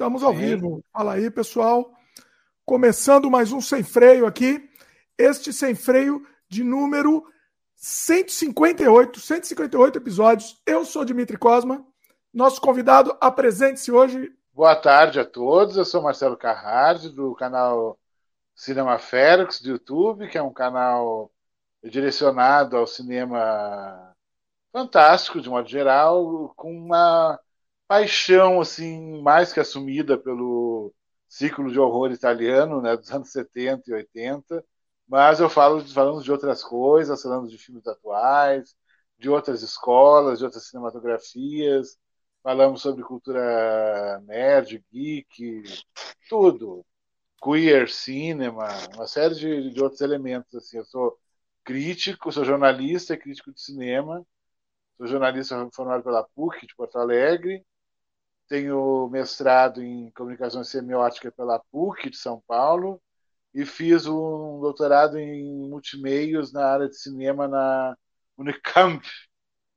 Estamos ao Sim. vivo. Fala aí, pessoal. Começando mais um Sem Freio aqui. Este Sem Freio de número 158, 158 episódios. Eu sou Dimitri Cosma. Nosso convidado, apresente-se hoje. Boa tarde a todos. Eu sou Marcelo Carrardi, do canal Cinema Ferox, do YouTube, que é um canal direcionado ao cinema fantástico, de modo geral, com uma paixão assim mais que assumida pelo ciclo de horror italiano, né, dos anos 70 e 80, mas eu falo falando de outras coisas, falando de filmes atuais, de outras escolas, de outras cinematografias, falamos sobre cultura nerd, geek, tudo, queer, cinema, uma série de, de outros elementos assim. Eu sou crítico, sou jornalista, crítico de cinema, sou jornalista formado pela PUC de Porto Alegre, tenho mestrado em comunicação semiótica pela PUC de São Paulo e fiz um doutorado em multimeios na área de cinema na Unicamp.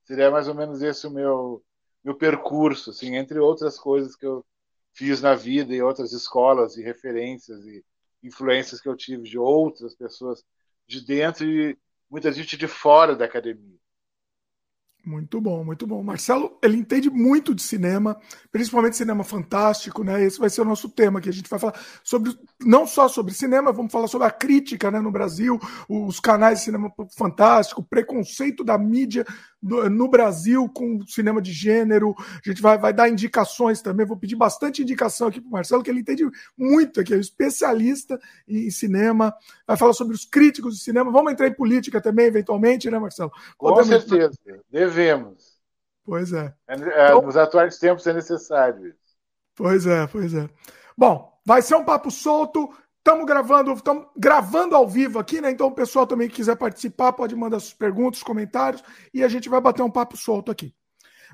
Seria mais ou menos esse o meu meu percurso, assim, entre outras coisas que eu fiz na vida e outras escolas e referências e influências que eu tive de outras pessoas de dentro e muita gente de fora da academia. Muito bom, muito bom. Marcelo, ele entende muito de cinema, principalmente cinema fantástico, né? Esse vai ser o nosso tema que a gente vai falar sobre não só sobre cinema, vamos falar sobre a crítica, né, no Brasil, os canais de cinema fantástico, o preconceito da mídia no Brasil com cinema de gênero. A gente vai, vai dar indicações também. Vou pedir bastante indicação aqui para o Marcelo, que ele entende muito aqui, é um especialista em cinema. Vai falar sobre os críticos de cinema. Vamos entrar em política também, eventualmente, né, Marcelo? Com certeza, devemos. Pois é. é, é então, nos atuais tempos é necessário isso. Pois é, pois é. Bom, vai ser um papo solto. Estamos gravando, estamos gravando ao vivo aqui, né? Então o pessoal também que quiser participar pode mandar suas perguntas, comentários e a gente vai bater um papo solto aqui.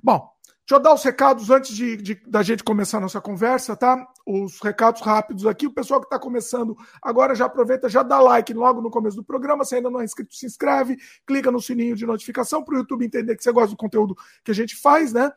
Bom, deixa eu dar os recados antes de, de da gente começar a nossa conversa, tá? Os recados rápidos aqui. O pessoal que está começando agora já aproveita, já dá like logo no começo do programa. Se ainda não é inscrito, se inscreve, clica no sininho de notificação para o YouTube entender que você gosta do conteúdo que a gente faz, né?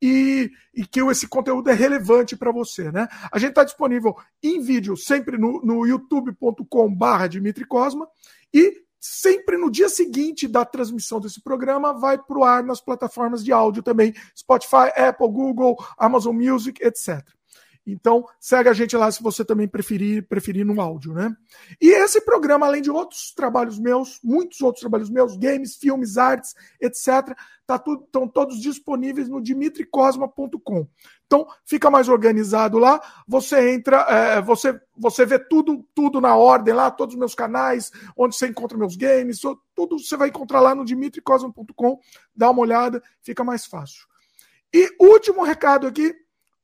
e, e que esse conteúdo é relevante para você, né? A gente está disponível em vídeo sempre no, no youtube.com/barra Dimitri Cosma e sempre no dia seguinte da transmissão desse programa vai para o ar nas plataformas de áudio também, Spotify, Apple, Google, Amazon Music, etc. Então, segue a gente lá se você também preferir, preferir no áudio, né? E esse programa, além de outros trabalhos meus, muitos outros trabalhos meus, games, filmes, artes, etc., tá tudo, estão todos disponíveis no dimitricosma.com. Então, fica mais organizado lá. Você entra, é, você, você vê tudo, tudo na ordem lá, todos os meus canais, onde você encontra meus games, tudo você vai encontrar lá no dimitricosma.com. Dá uma olhada, fica mais fácil. E último recado aqui,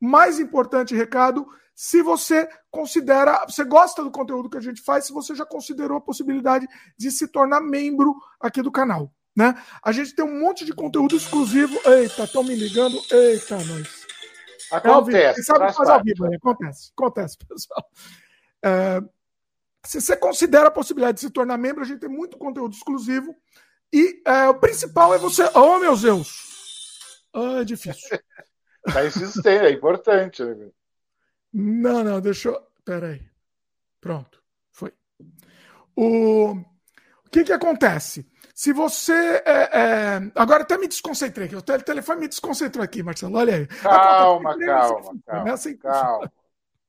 mais importante recado, se você considera, você gosta do conteúdo que a gente faz, se você já considerou a possibilidade de se tornar membro aqui do canal, né? A gente tem um monte de conteúdo exclusivo. Eita, estão me ligando. Eita, nós. Acontece. É sabe faz ao vivo, né? Acontece, acontece, pessoal. É, se você considera a possibilidade de se tornar membro, a gente tem muito conteúdo exclusivo. E é, o principal é você. Oh, meu Deus! Ah, é difícil. Tá insistente, é importante. Não, não, deixa eu. Peraí. Pronto, foi. O, o que que acontece? Se você. É, é... Agora até me desconcentrei aqui. O telefone me desconcentrou aqui, Marcelo. Olha aí. Calma, calma, calma. Assim calma.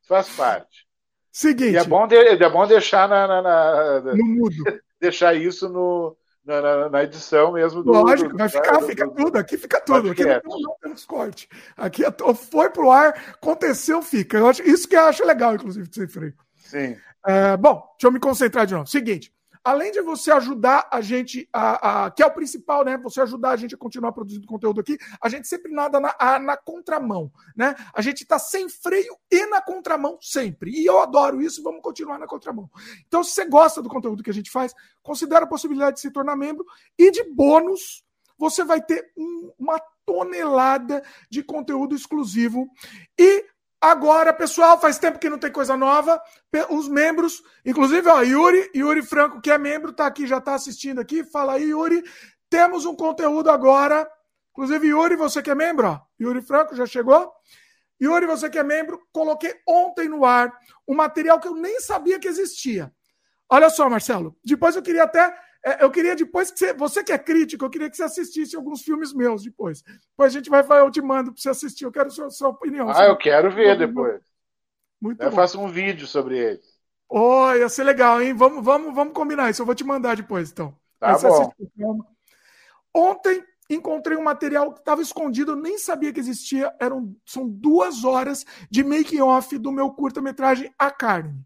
Faz parte. Seguinte. E é bom, de, é bom deixar na, na, na, no mudo. Deixar isso no, na, na, na, edição mesmo do. Lógico, do, vai ficar, do, fica tudo, aqui fica tudo. Aqui não, não temos corte. Aqui é foi pro ar, aconteceu, fica. Eu acho, isso que eu acho legal, inclusive, de ser freio. Sim. É, bom, deixa eu me concentrar de novo. Seguinte. Além de você ajudar a gente, a, a, que é o principal, né? Você ajudar a gente a continuar produzindo conteúdo aqui, a gente sempre nada na, a, na contramão, né? A gente está sem freio e na contramão sempre. E eu adoro isso, vamos continuar na contramão. Então, se você gosta do conteúdo que a gente faz, considere a possibilidade de se tornar membro e de bônus, você vai ter um, uma tonelada de conteúdo exclusivo e Agora, pessoal, faz tempo que não tem coisa nova. Os membros, inclusive, ó, Yuri, Yuri Franco, que é membro, tá aqui, já tá assistindo aqui. Fala aí, Yuri. Temos um conteúdo agora. Inclusive, Yuri, você que é membro, ó. Yuri Franco já chegou. Yuri, você que é membro, coloquei ontem no ar um material que eu nem sabia que existia. Olha só, Marcelo, depois eu queria até. É, eu queria depois que você, você que é crítico, eu queria que você assistisse alguns filmes meus depois. Depois a gente vai, vai eu te mando para você assistir. Eu quero sua, sua opinião. Ah, eu quero ver depois. Muito eu bom. faço um vídeo sobre ele. Oh, ia ser legal, hein? Vamos, vamos, vamos combinar isso. Eu vou te mandar depois, então. Tá bom. Ontem encontrei um material que estava escondido, eu nem sabia que existia. Eram, são duas horas de making off do meu curta-metragem A Carne.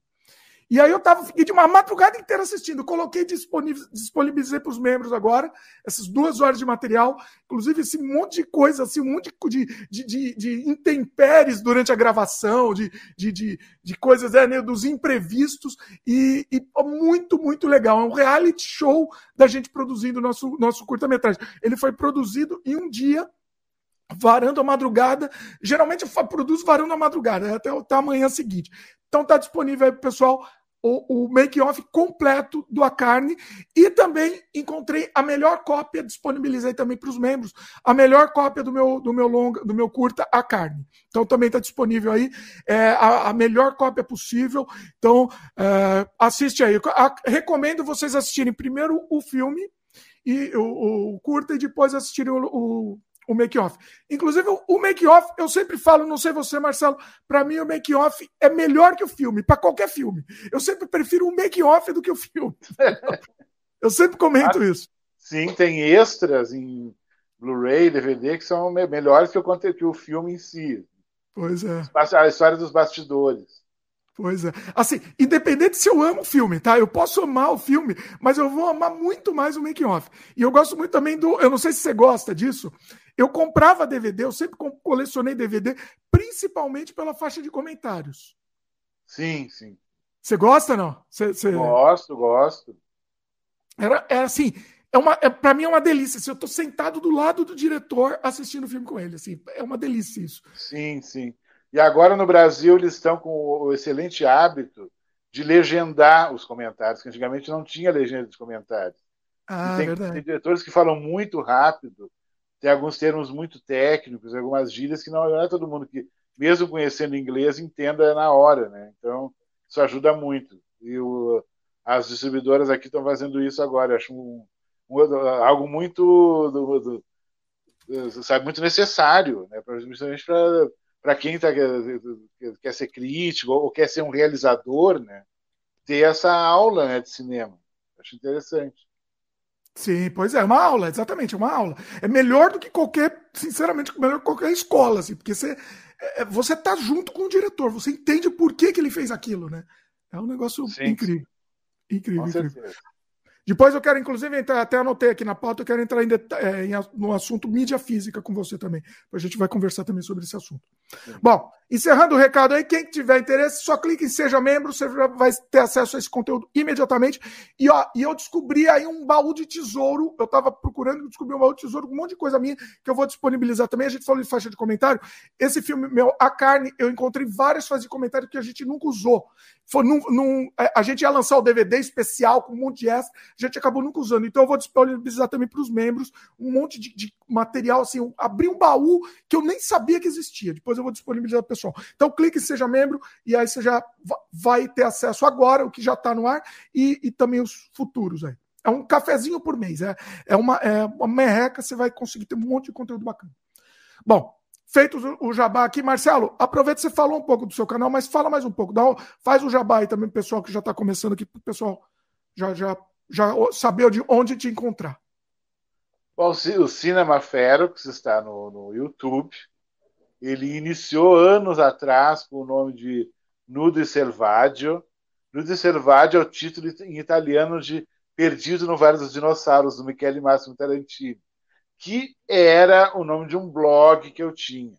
E aí eu tava, fiquei de uma madrugada inteira assistindo. Coloquei disponibilizei para os membros agora, essas duas horas de material, inclusive esse monte de coisa, assim, um monte de, de, de, de intempéries durante a gravação, de, de, de, de coisas é, né, dos imprevistos, e, e, muito, muito legal. É um reality show da gente produzindo nosso, nosso curta-metragem. Ele foi produzido em um dia, varando a madrugada. Geralmente eu produzo varando a madrugada, até, até a manhã seguinte. Então tá disponível aí, pessoal o, o make-off completo do A Carne e também encontrei a melhor cópia, disponibilizei também para os membros, a melhor cópia do meu, do meu longa, do meu curta A Carne. Então também está disponível aí é, a, a, melhor cópia possível. Então é, assiste aí. A, recomendo vocês assistirem primeiro o filme e o, o curta e depois assistirem o, o o make-off. Inclusive, o make-off, eu sempre falo, não sei você, Marcelo, para mim o make-off é melhor que o filme, para qualquer filme. Eu sempre prefiro o make-off do que o filme. eu sempre comento ah, isso. Sim, tem extras em Blu-ray, DVD que são melhores que o, que o filme em si. Pois é. A história dos bastidores. Pois é. Assim, independente se eu amo o filme, tá? Eu posso amar o filme, mas eu vou amar muito mais o making off. E eu gosto muito também do. Eu não sei se você gosta disso. Eu comprava DVD, eu sempre colecionei DVD, principalmente pela faixa de comentários. Sim, sim. Você gosta, não? Você, você... Gosto, gosto. Era, era assim, é uma, é, para mim é uma delícia. Se eu estou sentado do lado do diretor assistindo o filme com ele, assim, é uma delícia isso. Sim, sim. E agora no Brasil eles estão com o excelente hábito de legendar os comentários, que antigamente não tinha legenda de comentários. Ah, tem, verdade. tem diretores que falam muito rápido, tem alguns termos muito técnicos, algumas gírias que não, não é todo mundo que, mesmo conhecendo inglês, entenda na hora, né? Então, isso ajuda muito. E o, as distribuidoras aqui estão fazendo isso agora. Eu acho um, um, algo muito, do, do, sabe, muito necessário, né? principalmente para quem tá, quer ser crítico ou quer ser um realizador, né, ter essa aula né, de cinema. Acho interessante. Sim, pois é, uma aula, exatamente, uma aula. É melhor do que qualquer, sinceramente, melhor que qualquer escola, assim, porque você, é, você tá junto com o diretor, você entende por que, que ele fez aquilo, né? É um negócio sim, incrível. Incrível, com incrível. Depois eu quero, inclusive, entrar, até anotei aqui na pauta, eu quero entrar em, é, em, no assunto mídia física com você também. A gente vai conversar também sobre esse assunto. Sim. Bom, encerrando o recado aí, quem tiver interesse, só clique em Seja Membro, você vai ter acesso a esse conteúdo imediatamente. E, ó, e eu descobri aí um baú de tesouro, eu estava procurando, descobri um baú de tesouro, um monte de coisa minha que eu vou disponibilizar também. A gente falou de faixa de comentário. Esse filme meu, A Carne, eu encontrei várias faixas de comentário que a gente nunca usou. Foi num, num, é, a gente ia lançar o DVD especial com um monte de extra, a gente acabou nunca usando. Então eu vou disponibilizar também para os membros um monte de, de material, assim, abrir um baú que eu nem sabia que existia. Depois eu vou disponibilizar para o pessoal. Então clique em Seja Membro e aí você já vai ter acesso agora, o que já está no ar, e, e também os futuros aí. É um cafezinho por mês, é, é, uma, é uma merreca, você vai conseguir ter um monte de conteúdo bacana. Bom, Feito o jabá aqui, Marcelo, aproveita você falou um pouco do seu canal, mas fala mais um pouco. Dá, faz o jabá aí também, pessoal que já está começando aqui, para o pessoal já, já, já saber de onde te encontrar. Bom, o Cinema Ferox está no, no YouTube. Ele iniciou anos atrás com o nome de Nudo e Selvaggio. Nudo e Selvaggio é o título em italiano de Perdido no Vale dos Dinossauros, do Michele Massimo Tarantino que era o nome de um blog que eu tinha.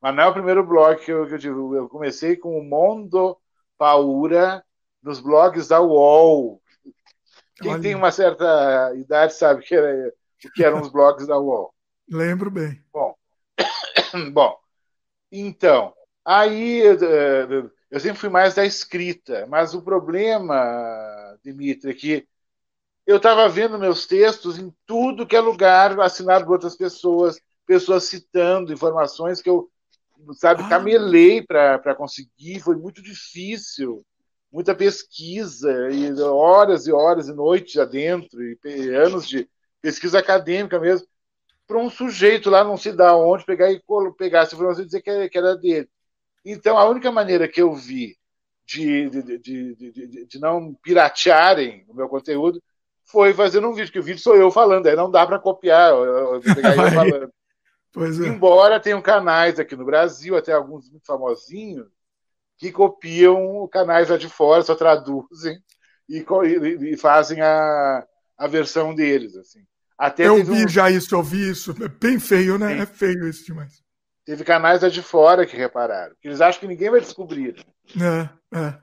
Mas não é o primeiro blog que eu, que eu tive. Eu comecei com o Mondo Paura nos blogs da UOL. Quem Olha. tem uma certa idade sabe que era, que eram os blogs da UOL. Lembro bem. Bom, bom então, aí eu sempre fui mais da escrita, mas o problema, Dimitri, é que eu estava vendo meus textos em tudo que é lugar, assinado por outras pessoas, pessoas citando informações que eu sabe, ah. camelei para conseguir, foi muito difícil, muita pesquisa, e horas e horas e noites adentro, e anos de pesquisa acadêmica mesmo, para um sujeito lá, não se dá onde, pegar e pegar essa informação e dizer que era dele. Então, a única maneira que eu vi de, de, de, de, não piratearem o meu conteúdo foi fazendo um vídeo, que o vídeo sou eu falando, aí não dá para copiar, eu, pegar eu falando. É. Embora tenham canais aqui no Brasil, até alguns muito famosinhos, que copiam canais lá de fora, só traduzem e, e, e fazem a, a versão deles. assim. Até eu vi um... já isso, eu vi isso. É bem feio, né? Sim. É feio isso demais. Teve canais lá de fora que repararam. Que eles acham que ninguém vai descobrir. É, é.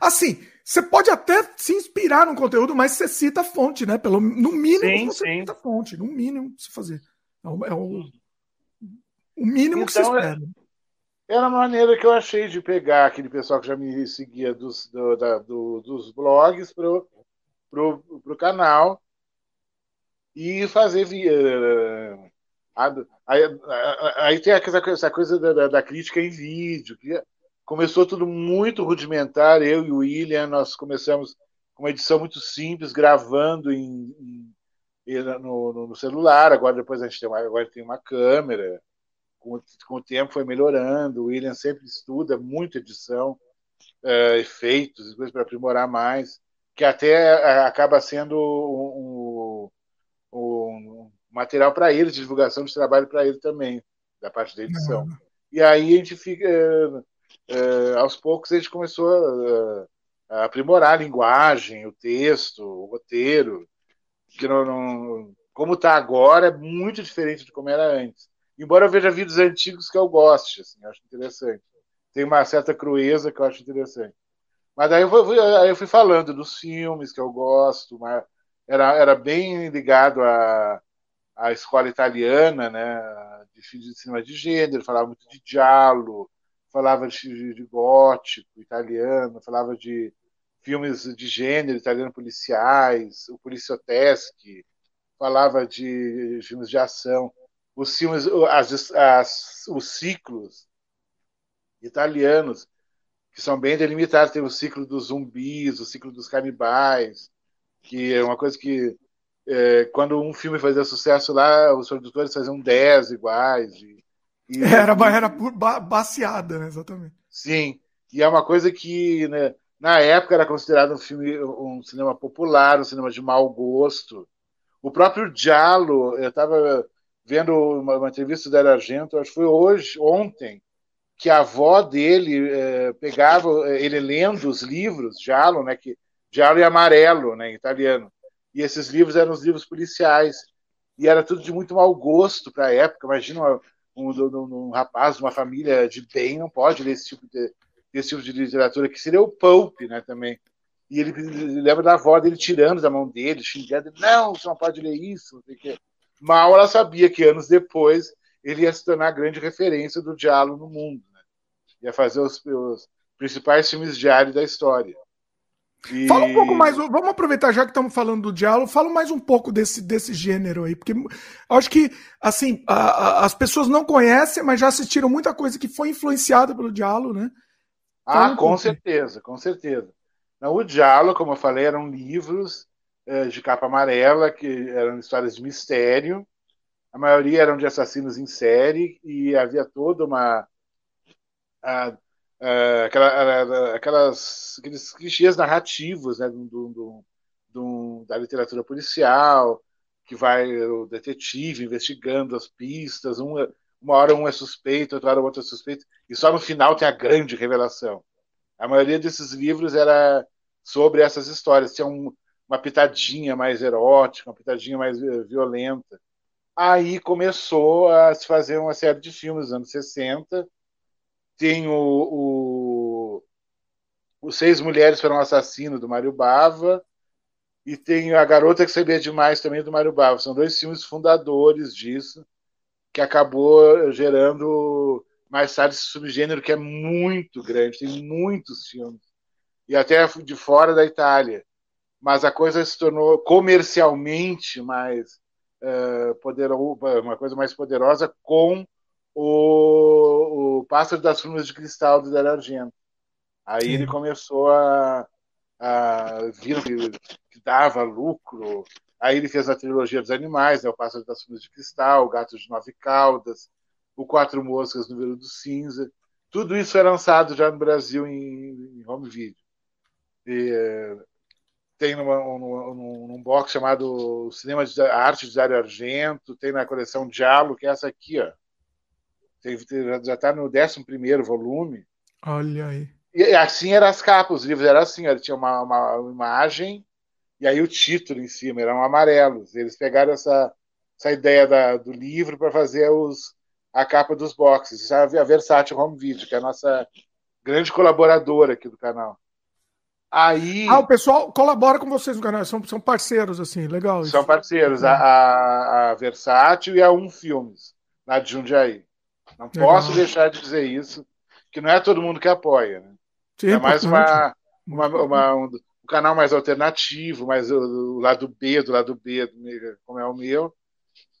Assim, você pode até se inspirar no conteúdo, mas você cita a fonte, né? Pelo, no mínimo sim, você sim. cita a fonte. No mínimo você fazer. É o, é o, o mínimo então, que você então, espera. Era a maneira que eu achei de pegar aquele pessoal que já me seguia dos, do, da, do, dos blogs pro, pro, pro canal e fazer via, Aí, aí tem essa coisa da, da, crítica em vídeo, que começou tudo muito rudimentar. Eu e o William, nós começamos com uma edição muito simples, gravando em, em no, no, celular. Agora depois a gente tem uma, agora tem uma câmera. Com, com o tempo foi melhorando. O William sempre estuda muito edição, uh, efeitos, coisas para aprimorar mais, que até uh, acaba sendo um, um, um material para ele, de divulgação de trabalho para ele também, da parte da edição. Uhum. E aí a gente fica. É, é, aos poucos a gente começou a, a, aprimorar a linguagem, o texto, o roteiro, que não, não como está agora é muito diferente de como era antes. Embora eu veja vídeos antigos que eu goste, assim, acho interessante. Tem uma certa crueza que eu acho interessante. Mas aí eu fui, aí eu fui falando dos filmes que eu gosto, mas era, era bem ligado a, a escola italiana, né, de, de cinema de gênero, falava muito de giallo, falava de, de gótico italiano, falava de filmes de gênero italiano policiais, o Policioteschi, falava de filmes de ação, os filmes, as, as, os ciclos italianos que são bem delimitados, tem o ciclo dos zumbis, o ciclo dos canibais, que é uma coisa que é, quando um filme fazia sucesso lá, os produtores faziam 10 iguais. E, e, era era ba baseada, né? Exatamente. Sim, e é uma coisa que né, na época era considerado um filme, um cinema popular, um cinema de mau gosto. O próprio Giallo, eu estava vendo uma, uma, entrevista da Argento, acho que foi hoje, ontem, que a avó dele é, pegava ele lendo os livros Giallo, né? Que Giallo e amarelo, né? Em italiano e esses livros eram os livros policiais. E era tudo de muito mau gosto para a época. Imagina um, um, um, rapaz uma família de bem não pode ler esse tipo de, esse tipo de literatura, que seria o Pulp, né, também. E ele, lembra da avó dele tirando da mão dele, xingando, não, você não pode ler isso. Mal ela sabia que anos depois ele ia se tornar a grande referência do diálogo no mundo. Né? Ia fazer os, os principais filmes diários da história. E... Fala um pouco mais, vamos aproveitar já que estamos falando do diálogo, fala mais um pouco desse, desse gênero aí, porque acho que assim a, a, as pessoas não conhecem, mas já assistiram muita coisa que foi influenciada pelo diálogo, né? Fala ah, um com pouco. certeza, com certeza. Não, o diálogo, como eu falei, eram livros de capa amarela que eram histórias de mistério. A maioria eram de assassinos em série e havia toda uma a, é, aquela, aquelas, aqueles clichês narrativos né, do, do, do, da literatura policial, que vai o detetive investigando as pistas, uma, uma hora um é suspeito, outra hora o outro é suspeito, e só no final tem a grande revelação. A maioria desses livros era sobre essas histórias, tinha um, uma pitadinha mais erótica, uma pitadinha mais eh, violenta. Aí começou a se fazer uma série de filmes nos anos 60, tem o, o, o Seis Mulheres para um Assassino, do Mário Bava, e tem A Garota que Sabia Demais, também, do Mário Bava. São dois filmes fundadores disso, que acabou gerando mais tarde esse subgênero que é muito grande, tem muitos filmes, e até de fora da Itália. Mas a coisa se tornou comercialmente mais uh, poderosa, uma coisa mais poderosa com o, o Pássaro das Plumas de Cristal do Dario Argento. Aí Sim. ele começou a, a vir que, que, dava lucro. Aí ele fez a trilogia dos animais, né, o Pássaro das Plumas de Cristal, o Gato de Nove Caudas, o Quatro Moscas no Velo do Cinza. Tudo isso é lançado já no Brasil em, em home video. E, tem numa, num, num, box chamado Cinema de Arte de Dario Argento, tem na coleção Diálogo, que é essa aqui, ó. Tem, já está no 11 volume. Olha aí. E assim eram as capas, os livros eram assim, ele tinha uma, uma, uma, imagem e aí o título em cima, eram amarelos. Eles pegaram essa, essa ideia da, do livro para fazer os, a capa dos boxes. Isso é a Versátil Home Video, que é a nossa grande colaboradora aqui do canal. Aí... Ah, o pessoal colabora com vocês no canal, são, são parceiros, assim, legal. Isso. São parceiros, a, a, a Versátil e a Um Filmes, lá de Jundiaí. Não legal. posso deixar de dizer isso, que não é todo mundo que apoia, né? Sim, é mais uma, uma, uma um, um, canal mais alternativo, mais o, o, lado B do lado B, como é o meu,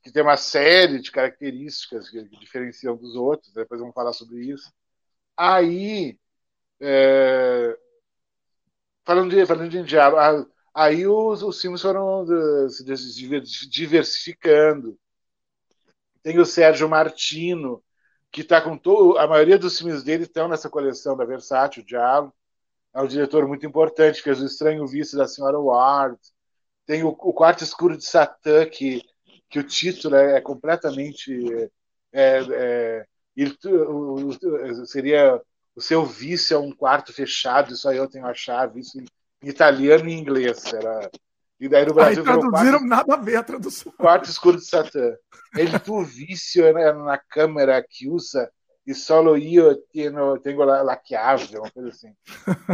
que tem uma série de características que, que diferenciam dos outros, depois vamos falar sobre isso. Aí, é, falando de, falando de diálogo, aí os, os filmes foram uh, se diversificando. Tem o Sérgio Martino, que está com. A maioria dos filmes dele estão nessa coleção da Versátil, Diálogo. É um diretor muito importante, fez O Estranho Vício da Senhora Ward. Tem o, o Quarto Escuro de Satã, que, que o título é, é completamente. É, é, seria o seu vício é um quarto fechado, só eu tenho a chave, isso em italiano e inglês. Era... E daí no Brasil. Aí traduziram quarto, nada a ver a tradução. Quarto escuro de Satã. Ele tu vício é na câmera que usa e solo eu tenho, tenho la, la chiave, uma coisa assim.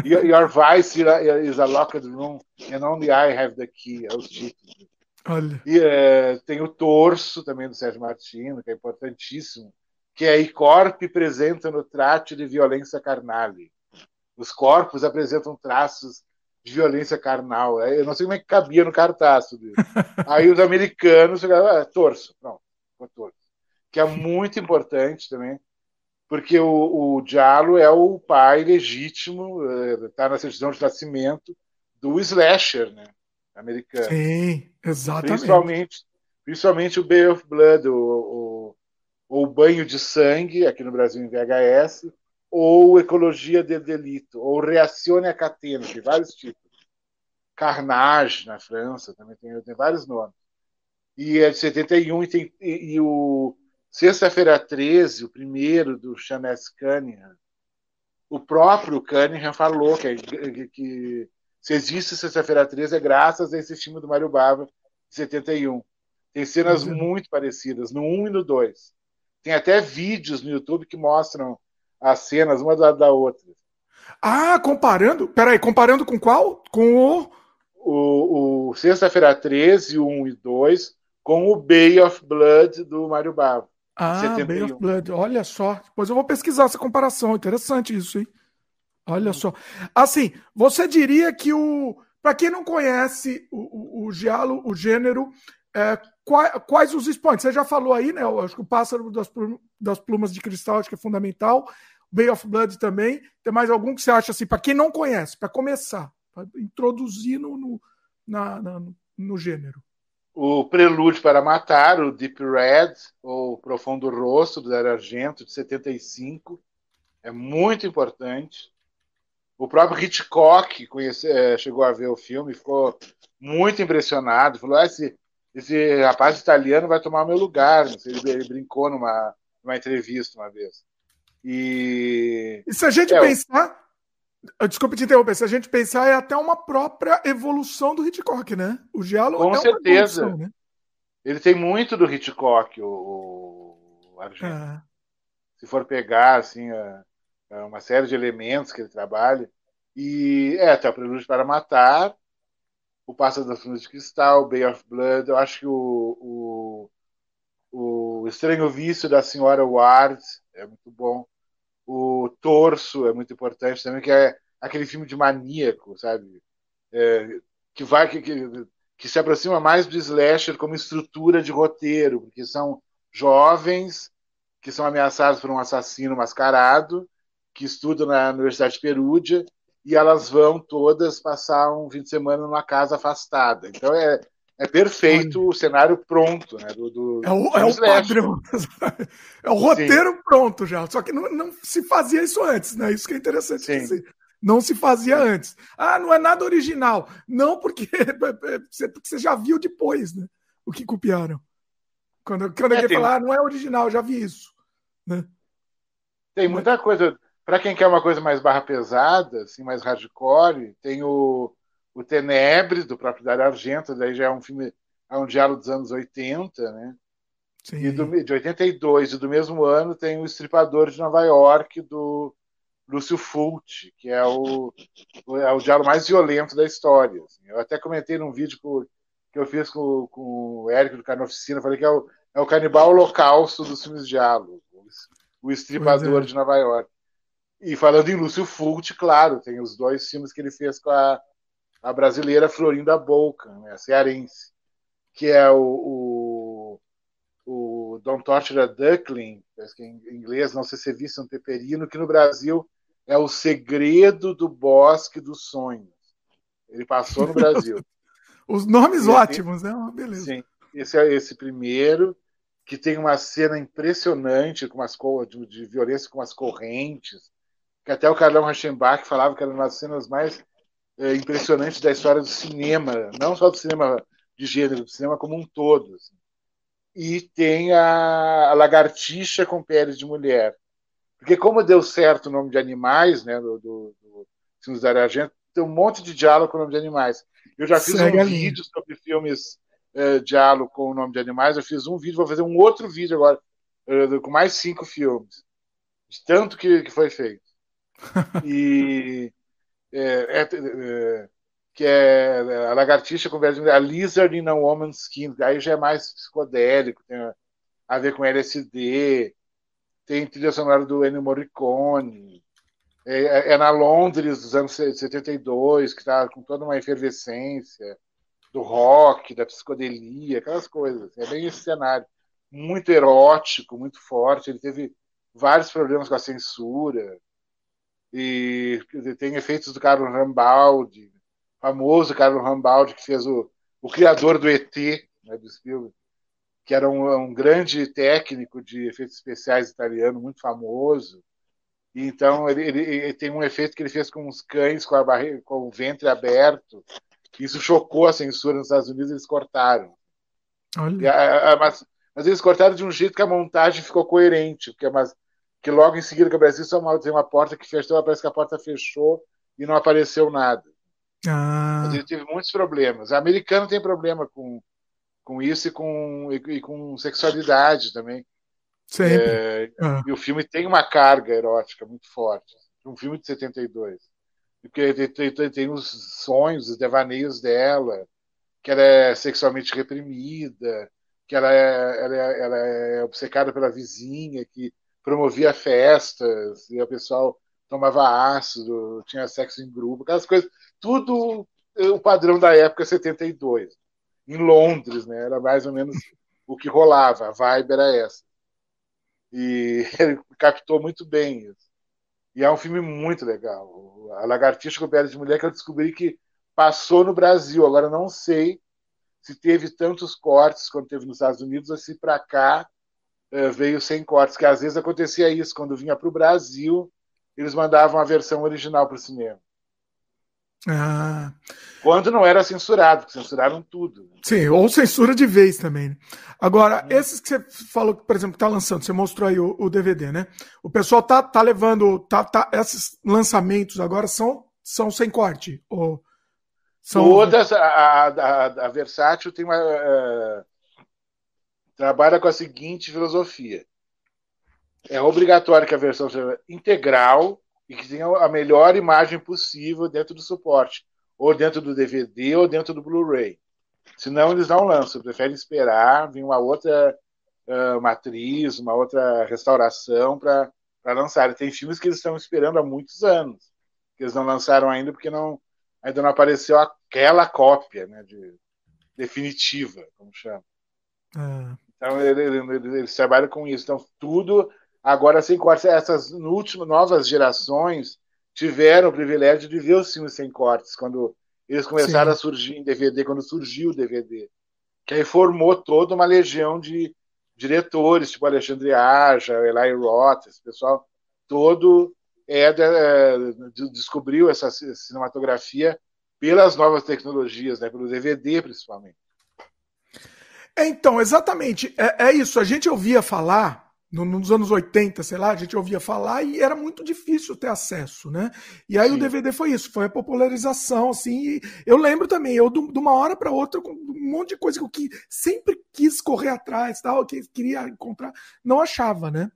Your, your vice is a locked room and only I have the key. É os títulos. Olha. E é, tem o torso também do Sérgio Martino, que é importantíssimo que a ICORP apresenta no trato de violência carnal. Os corpos apresentam traços de violência carnal. Eu não sei como é que cabia no cartaz. Aí os americanos chegaram, ah, torso, pronto, torso. Que é muito importante também, porque o, o Diallo é o pai legítimo, está eh, na certidão de nascimento do slasher, né? Americano. Sim, exatamente. Principalmente, principalmente o Bay of Blood, o, o ou Banho de Sangue, aqui no Brasil em VHS, ou Ecologia de Delito, ou Reacione a Catena, tem vários tipos. Carnage, na França, também tem, tem vários nomes. E é de 71, e, tem, e, e o Sexta-feira 13, o primeiro do Chanes Cunningham, o próprio Cunningham falou que, que, que se existe Sexta-feira 13 é graças a esse filme do Mário Bava, de 71. Tem cenas uhum. muito parecidas, no 1 e no 2. Tem até vídeos no YouTube que mostram as cenas uma da, da outra. Ah, comparando? Peraí, comparando com qual? Com o. O, o Sexta-feira 13, 1 e 2, com o Bay of Blood do Mário Bava. Ah, 71. Bay of Blood, olha só. Depois eu vou pesquisar essa comparação. Interessante isso, hein? Olha só. Assim, você diria que o. Para quem não conhece o, o, o giallo, o gênero, é, quais, os expoentes? Você já falou aí, né? Eu acho que o Pássaro das, das Plumas de Cristal acho que é fundamental. Bay of Blood também. Tem mais algum que você acha assim, para quem não conhece, para começar, para introduzir no, no, na, na, no gênero? O Prelúdio para Matar, o Deep Red, ou Profundo Rosto, do Dario Argento, de 75. É muito importante. O próprio Hitchcock conhece, é, chegou a ver o filme, ficou muito impressionado. Falou: ah, esse, esse rapaz italiano vai tomar meu lugar. Ele, ele brincou numa, numa entrevista uma vez. E, e se a gente é, pensar, desculpe te interromper, se a gente pensar, é até uma própria evolução do Hitchcock, né? O Giallo Com é certeza. Evolução, né? Ele tem muito do Hitchcock, o, o Argento. É. Se for pegar, assim, a, a uma série de elementos que ele trabalha. E é, até o Prelúdio para Matar, o Pássaro das Flores de Cristal, Bay of Blood, eu acho que o, o, o Estranho Vício da Senhora Ward é muito bom. O Torso é muito importante também, que é aquele filme de maníaco, sabe? É, que vai que, que, que, se aproxima mais do slasher como estrutura de roteiro, porque são jovens que são ameaçadas por um assassino mascarado, que estudam na Universidade de Perúdia, e elas vão todas passar um fim de semana numa casa afastada. Então é, é perfeito o cenário pronto, né? Do, do é o, é o padrão. é o roteiro Sim. pronto já. Só que não, não, se fazia isso antes, né? Isso que é interessante Sim. Não se fazia Sim. antes. Ah, não é nada original. Não, porque você já viu depois, né? O que copiaram. Quando, quando é, alguém tem... falar, ah, não é original, já vi isso. Né? Tem muita coisa. Para quem quer uma coisa mais barra pesada, assim, mais hardcore, tem o o Tenebre, do próprio Dario Argento, daí já é um filme, é um diálogo dos anos 80, né? Sim. E do, de 82, e do mesmo ano tem o Estripador de Nova York, do Lúcio Fulci, que é o, é o diálogo mais violento da história. Assim. Eu até comentei num vídeo que eu fiz com, com o Érico do Carnoficina, falei que é o, é o canibal holocausto dos filmes de diálogo, o Estripador é. de Nova York. E falando em Lúcio Fulci, claro, tem os dois filmes que ele fez com a a brasileira Florinda Boca, né, a cearense, que é o, o, o Don't Torture a Duckling, que em inglês não sei se é visto um peperino, que no Brasil é o segredo do bosque dos sonhos. Ele passou no Brasil. Os nomes ótimos, né? Beleza. Sim. Esse é esse primeiro, que tem uma cena impressionante com umas de, de violência com as correntes, que até o Carlão Rachenbach falava que era uma das cenas mais é, impressionantes da história do cinema, não só do cinema de gênero, do cinema como um todo. Assim. E tem a, a, lagartixa com peles de mulher. Porque como deu certo o nome de animais, né, do, do, do filmes da Argento, tem um monte de diálogo com o nome de animais. Eu já fiz Segue um vídeo sobre filmes uh, diálogo com o nome de animais. Eu fiz um vídeo, vou fazer um outro vídeo agora, uh, com mais cinco filmes. De tanto que, que foi feito. E é, é, é, que é a lagartixa com a lizard in a woman's skin, aí já é mais psicodélico, tem a ver com LSD, tem trilha sonora do Ennio Morricone, é, é, é na Londres dos anos 72, que está com toda uma efervescência do rock, da psicodelia, aquelas coisas. É bem esse cenário. Muito erótico, muito forte. Ele teve vários problemas com a censura e tem efeitos do Carlos Rambaldi, famoso Carlos Rambaldi, que fez o, o criador do ET, né, do Spielberg, que era um, um, grande técnico de efeitos especiais italiano, muito famoso. E então ele, ele, ele, tem um efeito que ele fez com os cães com, a barriga, com o ventre aberto. Isso chocou a censura nos Estados Unidos, eles cortaram. A, a, mas, mas, eles cortaram de um jeito que a montagem ficou coerente, porque mas que logo em seguida que o Brasil só tem uma porta que fechou, parece que a porta fechou e não apareceu nada. Ah. Mas ele teve muitos problemas. O americano tem problema com, com isso e com, e, e com sexualidade também. Sempre. É, ah. E o filme tem uma carga erótica muito forte. Um filme de 72. Porque tem, tem, tem os sonhos, os devaneios dela, que ela é sexualmente reprimida, que ela é, ela é, ela é obcecada pela vizinha, que promovia festas, e o pessoal tomava ácido, tinha sexo em grupo, aquelas coisas, tudo o padrão da época 72. Em Londres, né? Era mais ou menos o que rolava, a vibe era essa. E ele captou muito bem isso. E é um filme muito legal. A Lagartixa com Pele de Mulher, que eu descobri que passou no Brasil. Agora não sei se teve tantos cortes quanto teve nos Estados Unidos, ou se para cá eh, veio sem cortes, que às vezes acontecia isso, quando vinha para o Brasil, eles mandavam a versão original para o cinema. Ah. Quando não era censurado, censuraram tudo. Sim, ou censura de vez também. Né? Agora, esses que você falou, por exemplo, que tá lançando, você mostrou aí o, o, DVD, né? O pessoal tá, tá levando. Tá, tá, esses lançamentos agora são, são sem corte? Ou são... Todas, a, a, a Versátil tem uma. Uh, trabalha com a seguinte filosofia: é obrigatório que a versão seja integral e que tenha a melhor imagem possível dentro do suporte, ou dentro do DVD ou dentro do Blu-ray. Senão eles não lançam, preferem esperar vir uma outra uh, matriz, uma outra restauração para lançar. tem filmes que eles estão esperando há muitos anos, que eles não lançaram ainda porque não, ainda não apareceu aquela cópia né, de, definitiva, como chama. É. Então eles, eles trabalham com isso. Então tudo agora sem cortes. Essas últimas novas gerações tiveram o privilégio de ver os filmes sem cortes quando eles começaram Sim. a surgir em DVD, quando surgiu o DVD, que aí formou toda uma legião de diretores, tipo Alexandre Aja, Eli Roth, esse pessoal todo é, é, descobriu essa cinematografia pelas novas tecnologias, né, pelo DVD principalmente. É, então, exatamente. É, é, isso. A gente ouvia falar, no, nos anos 80, sei lá, a gente ouvia falar e era muito difícil ter acesso, né? E aí Sim. o DVD foi isso, foi a popularização, assim. eu lembro também, eu de uma hora para outra, com um monte de coisa que eu que sempre quis correr atrás, tal, que queria encontrar, não achava, né?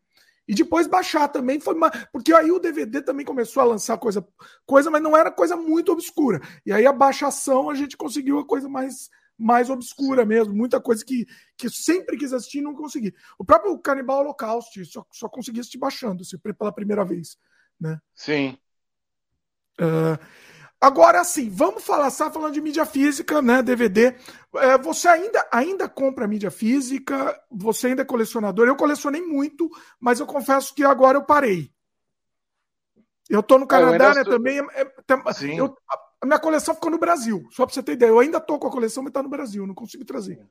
E depois baixar também foi uma... porque aí o DVD também começou a lançar coisa, coisa, mas não era coisa muito obscura. E aí a baixação a gente conseguiu a coisa mais mais obscura mesmo, muita coisa que, que sempre quis assistir e não consegui. O próprio Canibal Holocaust só, só consegui assistir baixando se pela primeira vez. Né? Sim. Uh, agora sim, vamos falar, você tá falando de mídia física, né? DVD. Uh, você ainda, ainda compra mídia física? Você ainda é colecionador? Eu colecionei muito, mas eu confesso que agora eu parei. Eu tô no Canadá, né? Também. É, é, eu, a minha coleção ficou no Brasil. Só para você ter ideia. Eu ainda tô com a coleção, mas tá no Brasil. Não consigo trazer.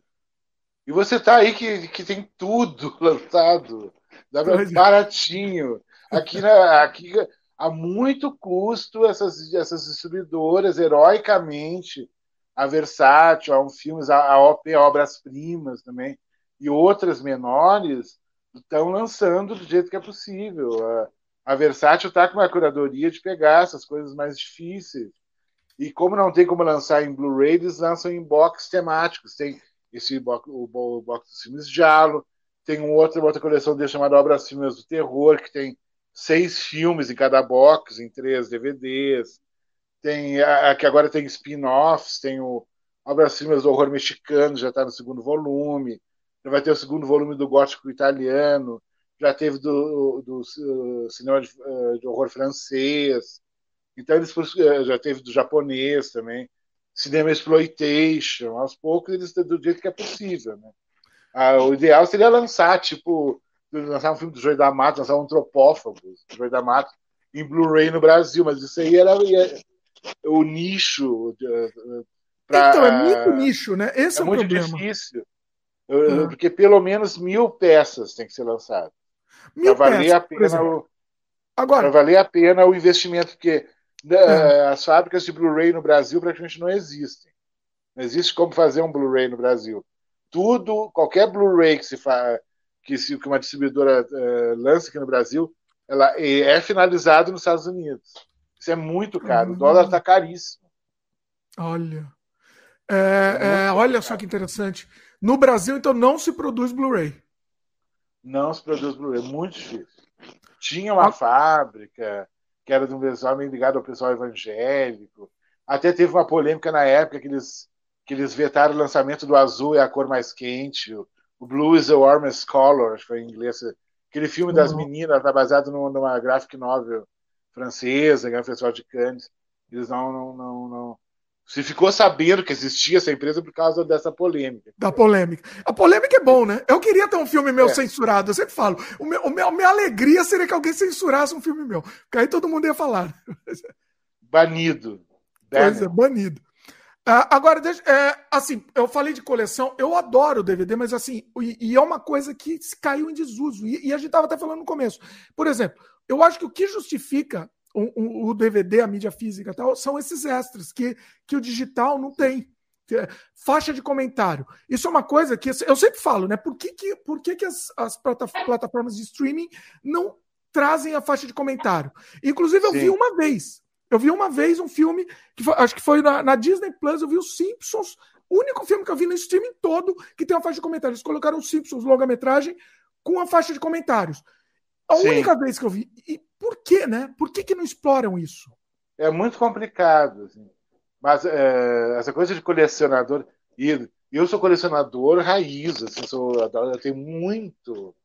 E você tá aí que, que tem tudo lançado. Dá é. baratinho. Aqui, na, aqui a muito custo essas, essas distribuidoras, heroicamente, a Versátil, a um filmes, a, a OP Obras Primas também, e outras menores, estão lançando do jeito que é possível. A, a Versátil está com uma curadoria de pegar essas coisas mais difíceis e como não tem como lançar em Blu-ray, eles lançam em box temáticos. Tem esse box, o, box dos filmes Jalo, tem um outro, outra coleção dele chamada Obras Filmes do Terror, que tem seis filmes em cada box, em três DVDs. Tem a, a que agora tem spin-offs, tem o Obras Filmes do Horror Mexicano, já está no segundo volume. Já vai ter o segundo volume do Gótico Italiano. Já teve do, do, do cinema de, eh, de horror francês. Então eles eh, já teve do japonês também, cinema exploitation, aos poucos eles do jeito que é possível, né? Ah, o ideal seria lançar, tipo, lançar um filme do Joey da Mata, lançar um Antropófagos, do Joey da Mata, em Blu-ray no Brasil, mas isso aí era, era o nicho. Pra, então, é muito nicho, né? Esse é, é o muito problema. difícil. Uhum. Porque pelo menos mil peças tem que ser lançado. Mil pra valer peças, a pena o, Agora, valer a pena o investimento, porque né, é. as fábricas de Blu-ray no Brasil praticamente não existem. Não existe como fazer um Blu-ray no Brasil. Tudo, qualquer Blu-ray que se fa... que, se, que uma distribuidora uh, lança aqui no Brasil, ela é finalizado nos Estados Unidos. Isso é muito caro. Uhum. O dólar está caríssimo. Olha. É, é, olha só que interessante. No Brasil, então, não se produz Blu-ray. Não se produz Blu-ray. Muito difícil. Tinha uma ah. fábrica, que era de um pessoal meio ligado ao pessoal evangélico. Até teve uma polêmica na época que eles, que eles vetaram o lançamento do azul é a cor mais quente, o, o Blue is the warmest color, acho que foi em inglês. Aquele filme das uhum. meninas, tá baseado numa graphic novel francesa, que é o Festival de Cannes. Eles não, não, não, não, se ficou sabendo que existia essa empresa por causa dessa polêmica. Da polêmica. A polêmica é bom, né? Eu queria ter um filme meu é. censurado. Eu sempre falo. O meu, o meu, a minha alegria seria que alguém censurasse um filme meu. Porque aí todo mundo ia falar. Banido. Pois é, banido. Uh, agora, deixa, é, assim, eu falei de coleção, eu adoro o DVD, mas assim, e, e é uma coisa que caiu em desuso. E, e a gente estava até falando no começo. Por exemplo, eu acho que o que justifica o, o, DVD, a mídia física tal, são esses extras que, que o digital não tem. É, faixa de comentário. Isso é uma coisa que eu sempre falo, né? Por que, que, por que, que as, as plataformas de streaming não trazem a faixa de comentário? Inclusive, eu Sim. vi uma vez. Eu vi uma vez um filme, que foi, acho que foi na, na, Disney Plus, eu vi os Simpsons, o único filme que eu vi no streaming todo que tem uma faixa de comentários. Eles colocaram os Simpsons longa-metragem com a faixa de comentários. A Sim. única vez que eu vi. E por que, né? Por que, que não exploram isso? É muito complicado. Assim. Mas é, essa coisa de colecionador. E eu sou colecionador raiz, assim, sou, eu tenho muito.